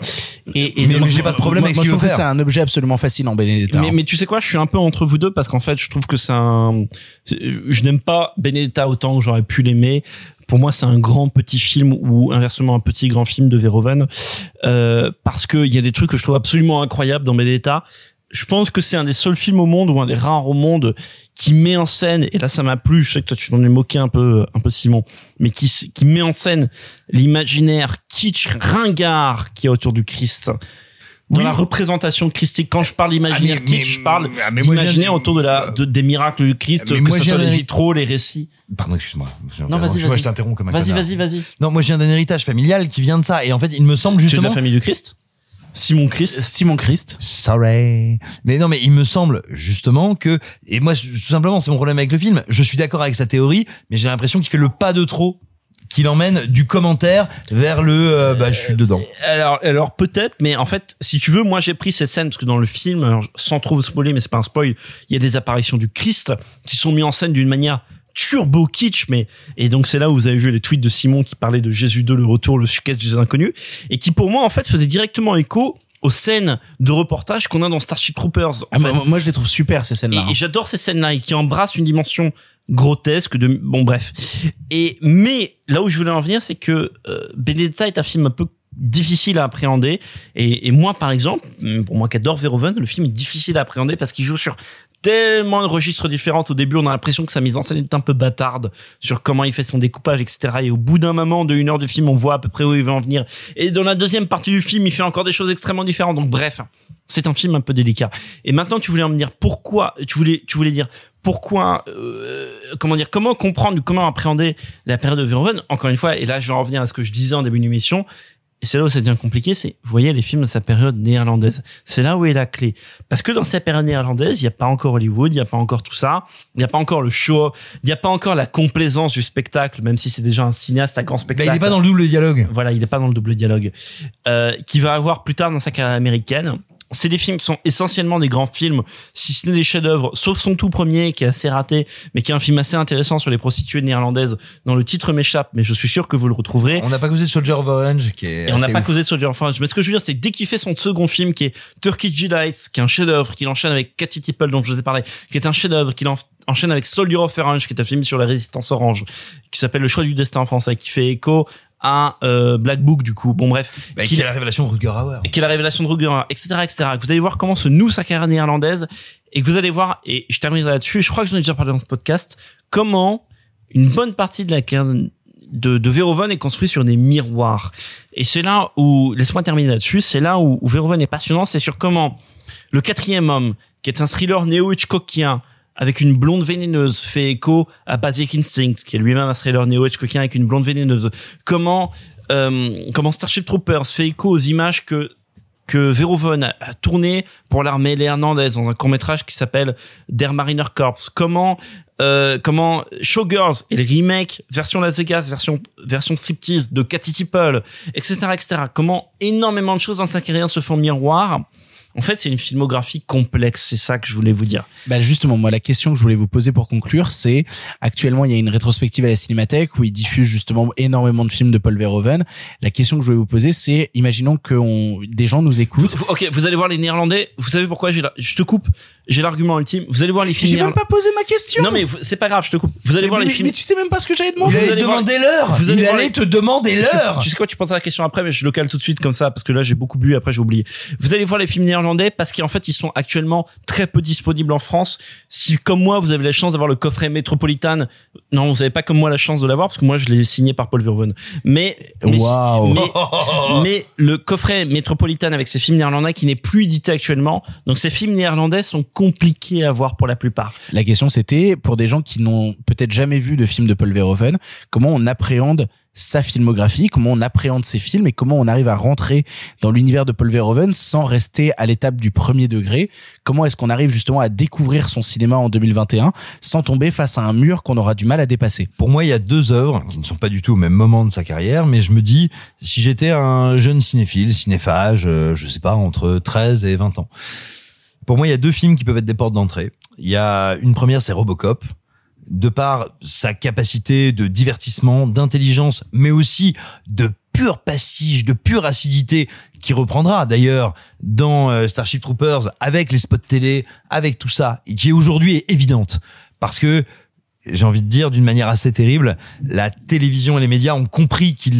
Et, et Mais- j'ai pas de problème Moi- avec moi, ce je qu'il trouve veut que c'est faire. un objet absolument fascinant, Benedetta. Mais, mais tu sais quoi, je suis un peu entre vous deux parce qu'en fait, je trouve que c'est un. Je n'aime pas Benedetta autant que j'aurais pu l'aimer. Pour moi, c'est un grand petit film ou inversement un petit grand film de Verhoeven euh, parce que il y a des trucs que je trouve absolument incroyables dans Benedetta. Je pense que c'est un des seuls films au monde ou un des rares au monde qui met en scène et là ça m'a plu. Je sais que toi tu t'en es moqué un peu, un peu Simon, mais qui qui met en scène l'imaginaire kitsch ringard qui est autour du Christ dans Oui. la représentation christique. Quand je parle d'imaginaire Ah, kitsch, je parle ah, d'imaginaire autour de la, de, des miracles du Christ, Mais que moi, ce soit les vitraux, les récits. Pardon, excuse-moi. Non, vas-y, Moi, vas-y. je t'interromps comme un Vas-y, vas-y, vas-y. Non, moi, je viens d'un héritage familial qui vient de ça. Et en fait, il me semble Tu es de justement. la famille du Christ? Simon Christ. Simon Christ. Sorry. Mais non, mais il me semble justement que, et moi, tout simplement, c'est mon problème avec le film. Je suis d'accord avec sa théorie, mais j'ai l'impression qu'il fait le pas de trop, qu'il emmène du commentaire vers le, euh, bah, je suis dedans. Alors, alors peut-être, mais en fait, si tu veux, moi j'ai pris ces scènes parce que dans le film, alors, sans trop vous spoiler, mais c'est pas un spoil, il y a des apparitions du Christ qui sont mis en scène d'une manière turbo kitsch, mais et donc c'est là où vous avez vu les tweets de Simon qui parlait de Jésus 2, le retour, le sketch des inconnus, et qui pour moi en fait faisait directement écho aux scènes de reportage qu'on a dans Starship Troopers. Ah, moi, moi, je les trouve super ces Et, scènes-là. hein. et j'adore ces scènes-là et qui embrassent une dimension grotesque de bon bref. Et mais là où je voulais en venir, c'est que euh, Benedetta est un film un peu difficile à appréhender. Et, et moi par exemple pour moi qui adore Verhoeven le film est difficile à appréhender parce qu'il joue sur tellement de registres différents. Au début on a l'impression que sa mise en scène est un peu bâtarde sur comment il fait son découpage etc et au bout d'un moment de une heure de film on voit à peu près où il va en venir. Et dans la deuxième partie du film il fait encore des choses extrêmement différentes. Donc bref c'est un film un peu délicat. Et maintenant tu voulais en venir. Pourquoi tu voulais tu voulais dire pourquoi, euh, comment dire, comment comprendre, comment appréhender la période de Verhoeven. Encore une fois, et là, je vais en revenir à ce que je disais en début d'émission. Et c'est là où ça devient compliqué, c'est, vous voyez, les films de sa période néerlandaise. C'est là où est la clé. Parce que dans sa période néerlandaise, il n'y a pas encore Hollywood, il n'y a pas encore tout ça, il n'y a pas encore le show, il n'y a pas encore la complaisance du spectacle, même si c'est déjà un cinéaste à grand Bah, spectacle. il est pas dans le double dialogue. Voilà, il n'est pas dans le double dialogue. Euh, qui va avoir plus tard dans sa carrière américaine. C'est des films qui sont essentiellement des grands films, si ce n'est des chefs-d'œuvre, sauf son tout premier qui est assez raté, mais qui est un film assez intéressant sur les prostituées néerlandaises, dont le titre m'échappe, mais je suis sûr que vous le retrouverez. On n'a pas causé de Soldier of Orange qui est. Et on n'a pas causé de Soldier of Orange. Mais ce que je veux dire, c'est dès qu'il fait son second film, qui est Turkish Delights, qui est un chef-d'œuvre, qu'il enchaîne avec Cathy Tipple, dont je vous ai parlé, qui est un chef-d'œuvre, qu'il en- enchaîne avec Soldier of Orange, qui est un film sur la résistance orange, qui s'appelle Le choix du destin en français, qui fait écho à euh, Black Book, du coup. Bon, bref. Bah, qui est la révélation de Rutger Hauer. qui est la révélation de Rutger, etc., etc. Que vous allez voir comment se noue sa carrière néerlandaise et que vous allez voir, et je terminerai là-dessus, je crois que j'en ai déjà parlé dans ce podcast, comment une bonne partie de la carrière de, de Verhoeven est construite sur des miroirs. Et c'est là où, laisse-moi terminer là-dessus, c'est là où, où Verhoeven est passionnant, c'est sur comment le quatrième homme, qui est un thriller néo-Hitchcockien, avec une blonde vénéneuse, fait écho à Basic Instinct, qui est lui-même un thriller néo-Hitchcockien avec une blonde vénéneuse. Comment, euh, comment Starship Troopers fait écho aux images que que Verhoeven a, a tourné pour l'armée néerlandaise dans un court métrage qui s'appelle Der Mariner Corps. Comment euh, comment Showgirls et le remake version Las Vegas, version version striptease de Cathy Tipple, etc., etc. Comment énormément de choses dans sa carrière se font miroir. En fait, c'est une filmographie complexe. C'est ça que je voulais vous dire. Bah justement, moi la question que je voulais vous poser pour conclure, c'est actuellement il y a une rétrospective à la Cinémathèque où ils diffusent justement énormément de films de Paul Verhoeven. La question que je voulais vous poser, c'est imaginons que on, des gens nous écoutent. Ok, vous allez voir les Néerlandais. Vous savez pourquoi? Je te coupe. J'ai l'argument ultime. Vous allez voir les films. J'ai même pas posé ma question. Non mais c'est pas grave. Je te coupe. Vous allez mais, voir les films. mais tu sais même pas ce que j'allais demander. Vous allez demander l'heure. vous allez les- te demander l'heure. Tu sais quoi, tu penseras la question après, mais je le cale tout de suite comme ça parce que là j'ai beaucoup bu. Après j'ai oublié. Vous allez voir les films néerlandais parce qu'en fait ils sont actuellement très peu disponibles en France. Si comme moi vous avez la chance d'avoir le coffret Metropolitan, non vous avez pas comme moi la chance de l'avoir parce que moi je l'ai signé par Paul Verhoeven. Mais mais, Waouh. mais, mais le coffret Metropolitan avec ces films néerlandais qui n'est plus édité actuellement. Donc ces films néerlandais sont compliqués à voir pour la plupart. La question c'était pour des gens qui n'ont peut-être jamais vu de film de Paul Verhoeven, comment on appréhende sa filmographie, comment on appréhende ses films et comment on arrive à rentrer dans l'univers de Paul Verhoeven sans rester à l'étape du premier degré? Comment est-ce qu'on arrive justement à découvrir son cinéma en 2021 sans tomber face à un mur qu'on aura du mal à dépasser? Pour moi, il y a deux œuvres qui ne sont pas du tout au même moment de sa carrière, mais je me dis, si j'étais un jeune cinéphile, cinéphage, euh, je sais pas, entre 13 et 20 ans. Pour moi, il y a deux films qui peuvent être des portes d'entrée. Il y a une première, c'est Robocop. De par sa capacité de divertissement, d'intelligence, mais aussi de pur passage, de pure acidité, qui reprendra d'ailleurs dans euh, Starship Troopers avec les spots télé, avec tout ça, et qui aujourd'hui est évidente. Parce que j'ai envie de dire d'une manière assez terrible, la télévision et les médias ont compris qu'il,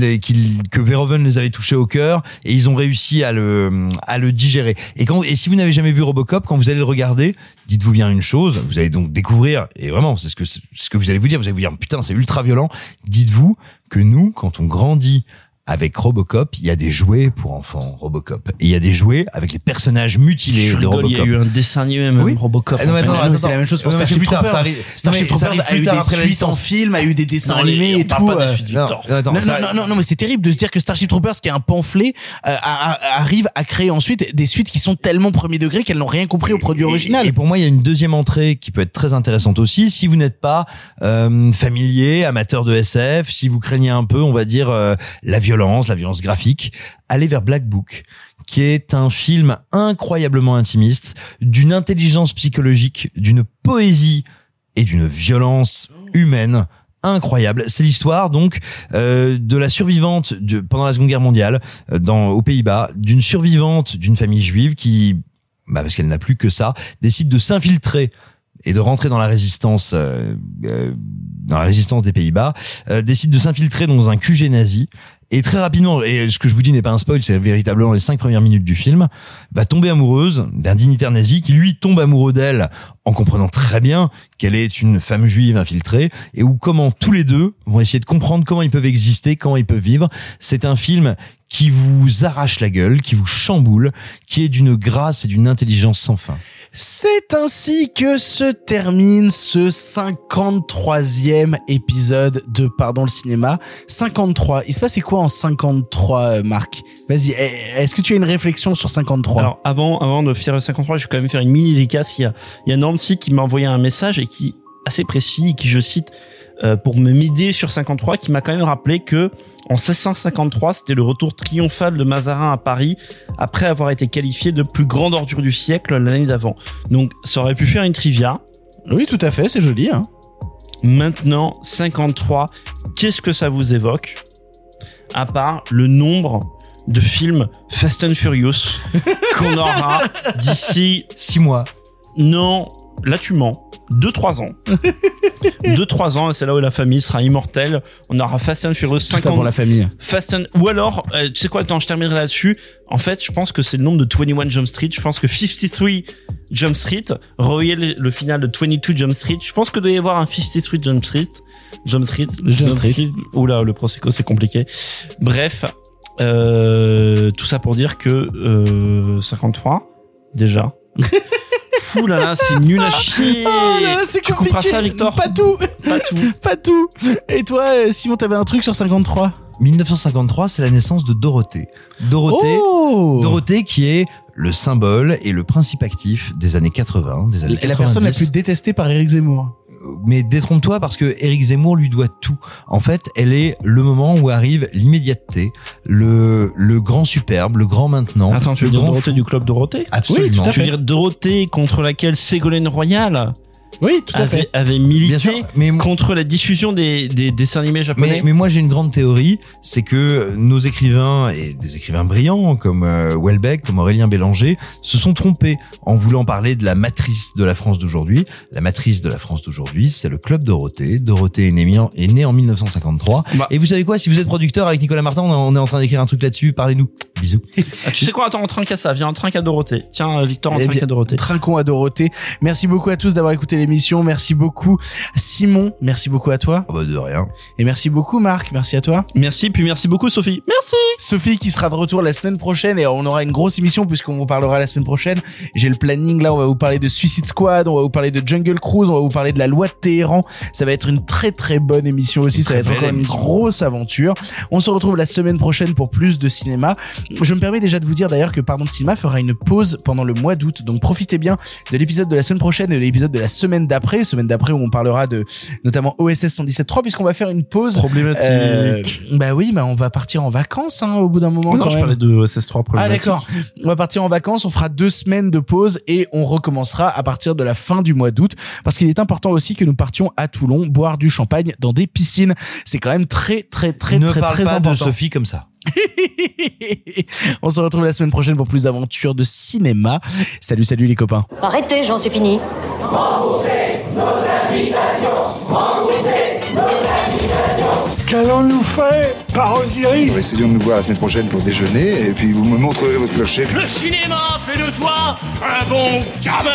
que Verhoeven les avait touchés au cœur et ils ont réussi à le, à le digérer. Et quand, et si vous n'avez jamais vu Robocop, quand vous allez le regarder, dites-vous bien une chose, vous allez donc découvrir, et vraiment, c'est ce que, ce que vous allez vous dire, vous allez vous dire, putain, c'est ultra violent. Dites-vous que nous, quand on grandit avec Robocop, il y a des jouets pour enfants Robocop. Et il y a des jouets avec les personnages mutilés Je de rigole, Robocop. il y a eu un dessin animé même Oui. Robocop. Ah non, mais fait. attends, c'est la même chose pour Starship plus Troopers. Starship Troopers a eu des suites en film, a eu des dessins animés et tout. euh, Non, non, non, mais c'est terrible de se dire que Starship Troopers, qui est un pamphlet, euh, arrive à créer ensuite des suites qui sont tellement premier degré qu'elles n'ont rien compris au produit original. Et pour moi, il y a une deuxième entrée qui peut être très intéressante aussi. Si vous n'êtes pas euh, familier, amateur de SF, si vous craignez un peu, on va dire, la violence, la violence graphique, allez vers Black Book qui est un film incroyablement intimiste, d'une intelligence psychologique, d'une poésie et d'une violence humaine incroyable. C'est l'histoire donc euh, de la survivante de, pendant la Seconde Guerre mondiale euh, dans aux Pays-Bas, d'une survivante d'une famille juive qui, bah, parce qu'elle n'a plus que ça, décide de s'infiltrer et de rentrer dans la résistance euh, euh, dans la résistance des Pays-Bas, euh, décide de s'infiltrer dans un QG nazi et très rapidement, et ce que je vous dis n'est pas un spoil, c'est véritablement les cinq premières minutes du film, va tomber amoureuse d'un dignitaire nazi qui lui tombe amoureux d'elle en comprenant très bien qu'elle est une femme juive infiltrée et où comment tous les deux vont essayer de comprendre comment ils peuvent exister, comment ils peuvent vivre. C'est un film qui vous arrache la gueule, qui vous chamboule, qui est d'une grâce et d'une intelligence sans fin. C'est ainsi que se termine ce 53e épisode de Pardon le cinéma. 53. Il se passait quoi en 53, euh, Marc? Vas-y, eh, est-ce que tu as une réflexion sur 53 Alors avant, avant de faire le 53, je vais quand même faire une mini dédicace. Il y a, il y a Nancy qui m'a envoyé un message et qui assez précis, qui je cite euh, pour me mider sur 53, qui m'a quand même rappelé que en 1653, c'était le retour triomphal de Mazarin à Paris après avoir été qualifié de plus grande ordure du siècle l'année d'avant. Donc ça aurait pu faire une trivia. Oui, tout à fait, c'est joli. Hein. Maintenant, 53, qu'est-ce que ça vous évoque? À part le nombre de films Fast and Furious qu'on aura d'ici six mois. Non, là tu mens. 2-3 ans. 2-3 ans, et c'est là où la famille sera immortelle. On aura Fast and Furious Tout 50. ça pour la famille. Fast and... Ou alors, euh, tu sais quoi, attends, je terminerai là-dessus. En fait, je pense que c'est le nombre de 21 Jump Street. Je pense que 53 Jump Street, relier le, le final de 22 Jump Street. Je pense que doit y avoir un 53 Jump Street. Jump Street. Jump Street. Oula, le Prosecco, c'est compliqué. Bref, euh, tout ça pour dire que euh, 53, déjà. Fou là là, c'est nul à chier. Oh là là, c'est compliqué. ça, Victor Pas tout. Pas tout. Pas tout. Et toi, euh, Simon, t'avais un truc sur 53 1953, c'est la naissance de Dorothée. Dorothée, Oh Dorothée qui est le symbole et le principe actif des années 80, des années Et la personne la 90. plus détestée par Eric Zemmour. mais détrompe-toi parce que Eric Zemmour lui doit tout. En fait, elle est le moment où arrive l'immédiateté, le le grand superbe, le grand maintenant. Attends, tu veux dire Dorothée fou. du club Dorothée? Absolument. Tu veux dire Dorothée contre laquelle Ségolène Royal? Oui, tout à avait, fait. avait milité sûr, mais contre la diffusion des, des dessins animés japonais Mais, mais moi j'ai une grande théorie, c'est que nos écrivains et des écrivains brillants comme euh, Welbeck, comme Aurélien Bélanger, se sont trompés en voulant parler de la matrice de la France d'aujourd'hui. La matrice de la France d'aujourd'hui, c'est le club Dorothée. Dorothée est née, est née en 1953. Bah. Et vous savez quoi Si vous êtes producteur avec Nicolas Martin, on est- en train d'écrire un truc là-dessus. Parlez-nous. Bisous. Ah, tu sais quoi Attends, on trinque à ça. Viens, on trinque à Dorothée. Tiens, euh, Victor, on Eh trinque à Dorothée. Trinquons à Dorothée. Merci beaucoup à tous d'avoir écouté l'émission. Merci beaucoup Simon. Merci beaucoup à toi. Ah bah de rien. Et merci beaucoup Marc. Merci à toi. Merci, puis merci beaucoup Sophie. Merci Sophie qui sera de retour la semaine prochaine et on aura une grosse émission puisqu'on vous parlera la semaine prochaine. J'ai le planning là, on va vous parler de Suicide Squad, on va vous parler de Jungle Cruise, on va vous parler de la loi de Téhéran. Ça va être une très très bonne émission aussi, ça va être encore une grosse aventure. On se retrouve la semaine prochaine pour plus de cinéma. Je me permets déjà de vous dire d'ailleurs que Pardon le cinéma fera une pause pendant le mois d'août. Donc profitez bien de l'épisode de la semaine prochaine et de l'épisode de la semaine d'après, semaine d'après où on parlera de notamment OSS 117.3 puisqu'on va faire une pause Problématique. euh, bah oui, bah on va partir en vacances hein, au bout d'un moment non, quand je même. parlais de SS3 Ah problématique. d'accord. On va partir en vacances, on fera deux semaines de pause et on recommencera à partir de la fin du mois d'août parce qu'il est important aussi que nous partions à Toulon boire du champagne dans des piscines. C'est quand même très très très ne très parle très pas important. de Sophie comme ça. on se retrouve la semaine prochaine pour plus d'aventures de cinéma. Salut salut les copains. Arrêtez, j'en suis fini. Qu'allons-nous faire par Osiris Essayons de nous voir la semaine prochaine pour déjeuner, et puis vous me montrerez votre clocher. Le cinéma fait de toi un bon gamin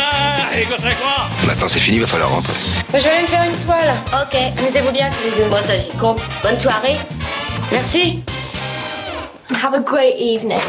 Et que c'est quoi Maintenant c'est fini, va falloir rentrer. Je vais aller me faire une toile. Ok, amusez-vous bien tous les deux. Bon, ça j'y compte. Bonne soirée. Merci. and have a great evening.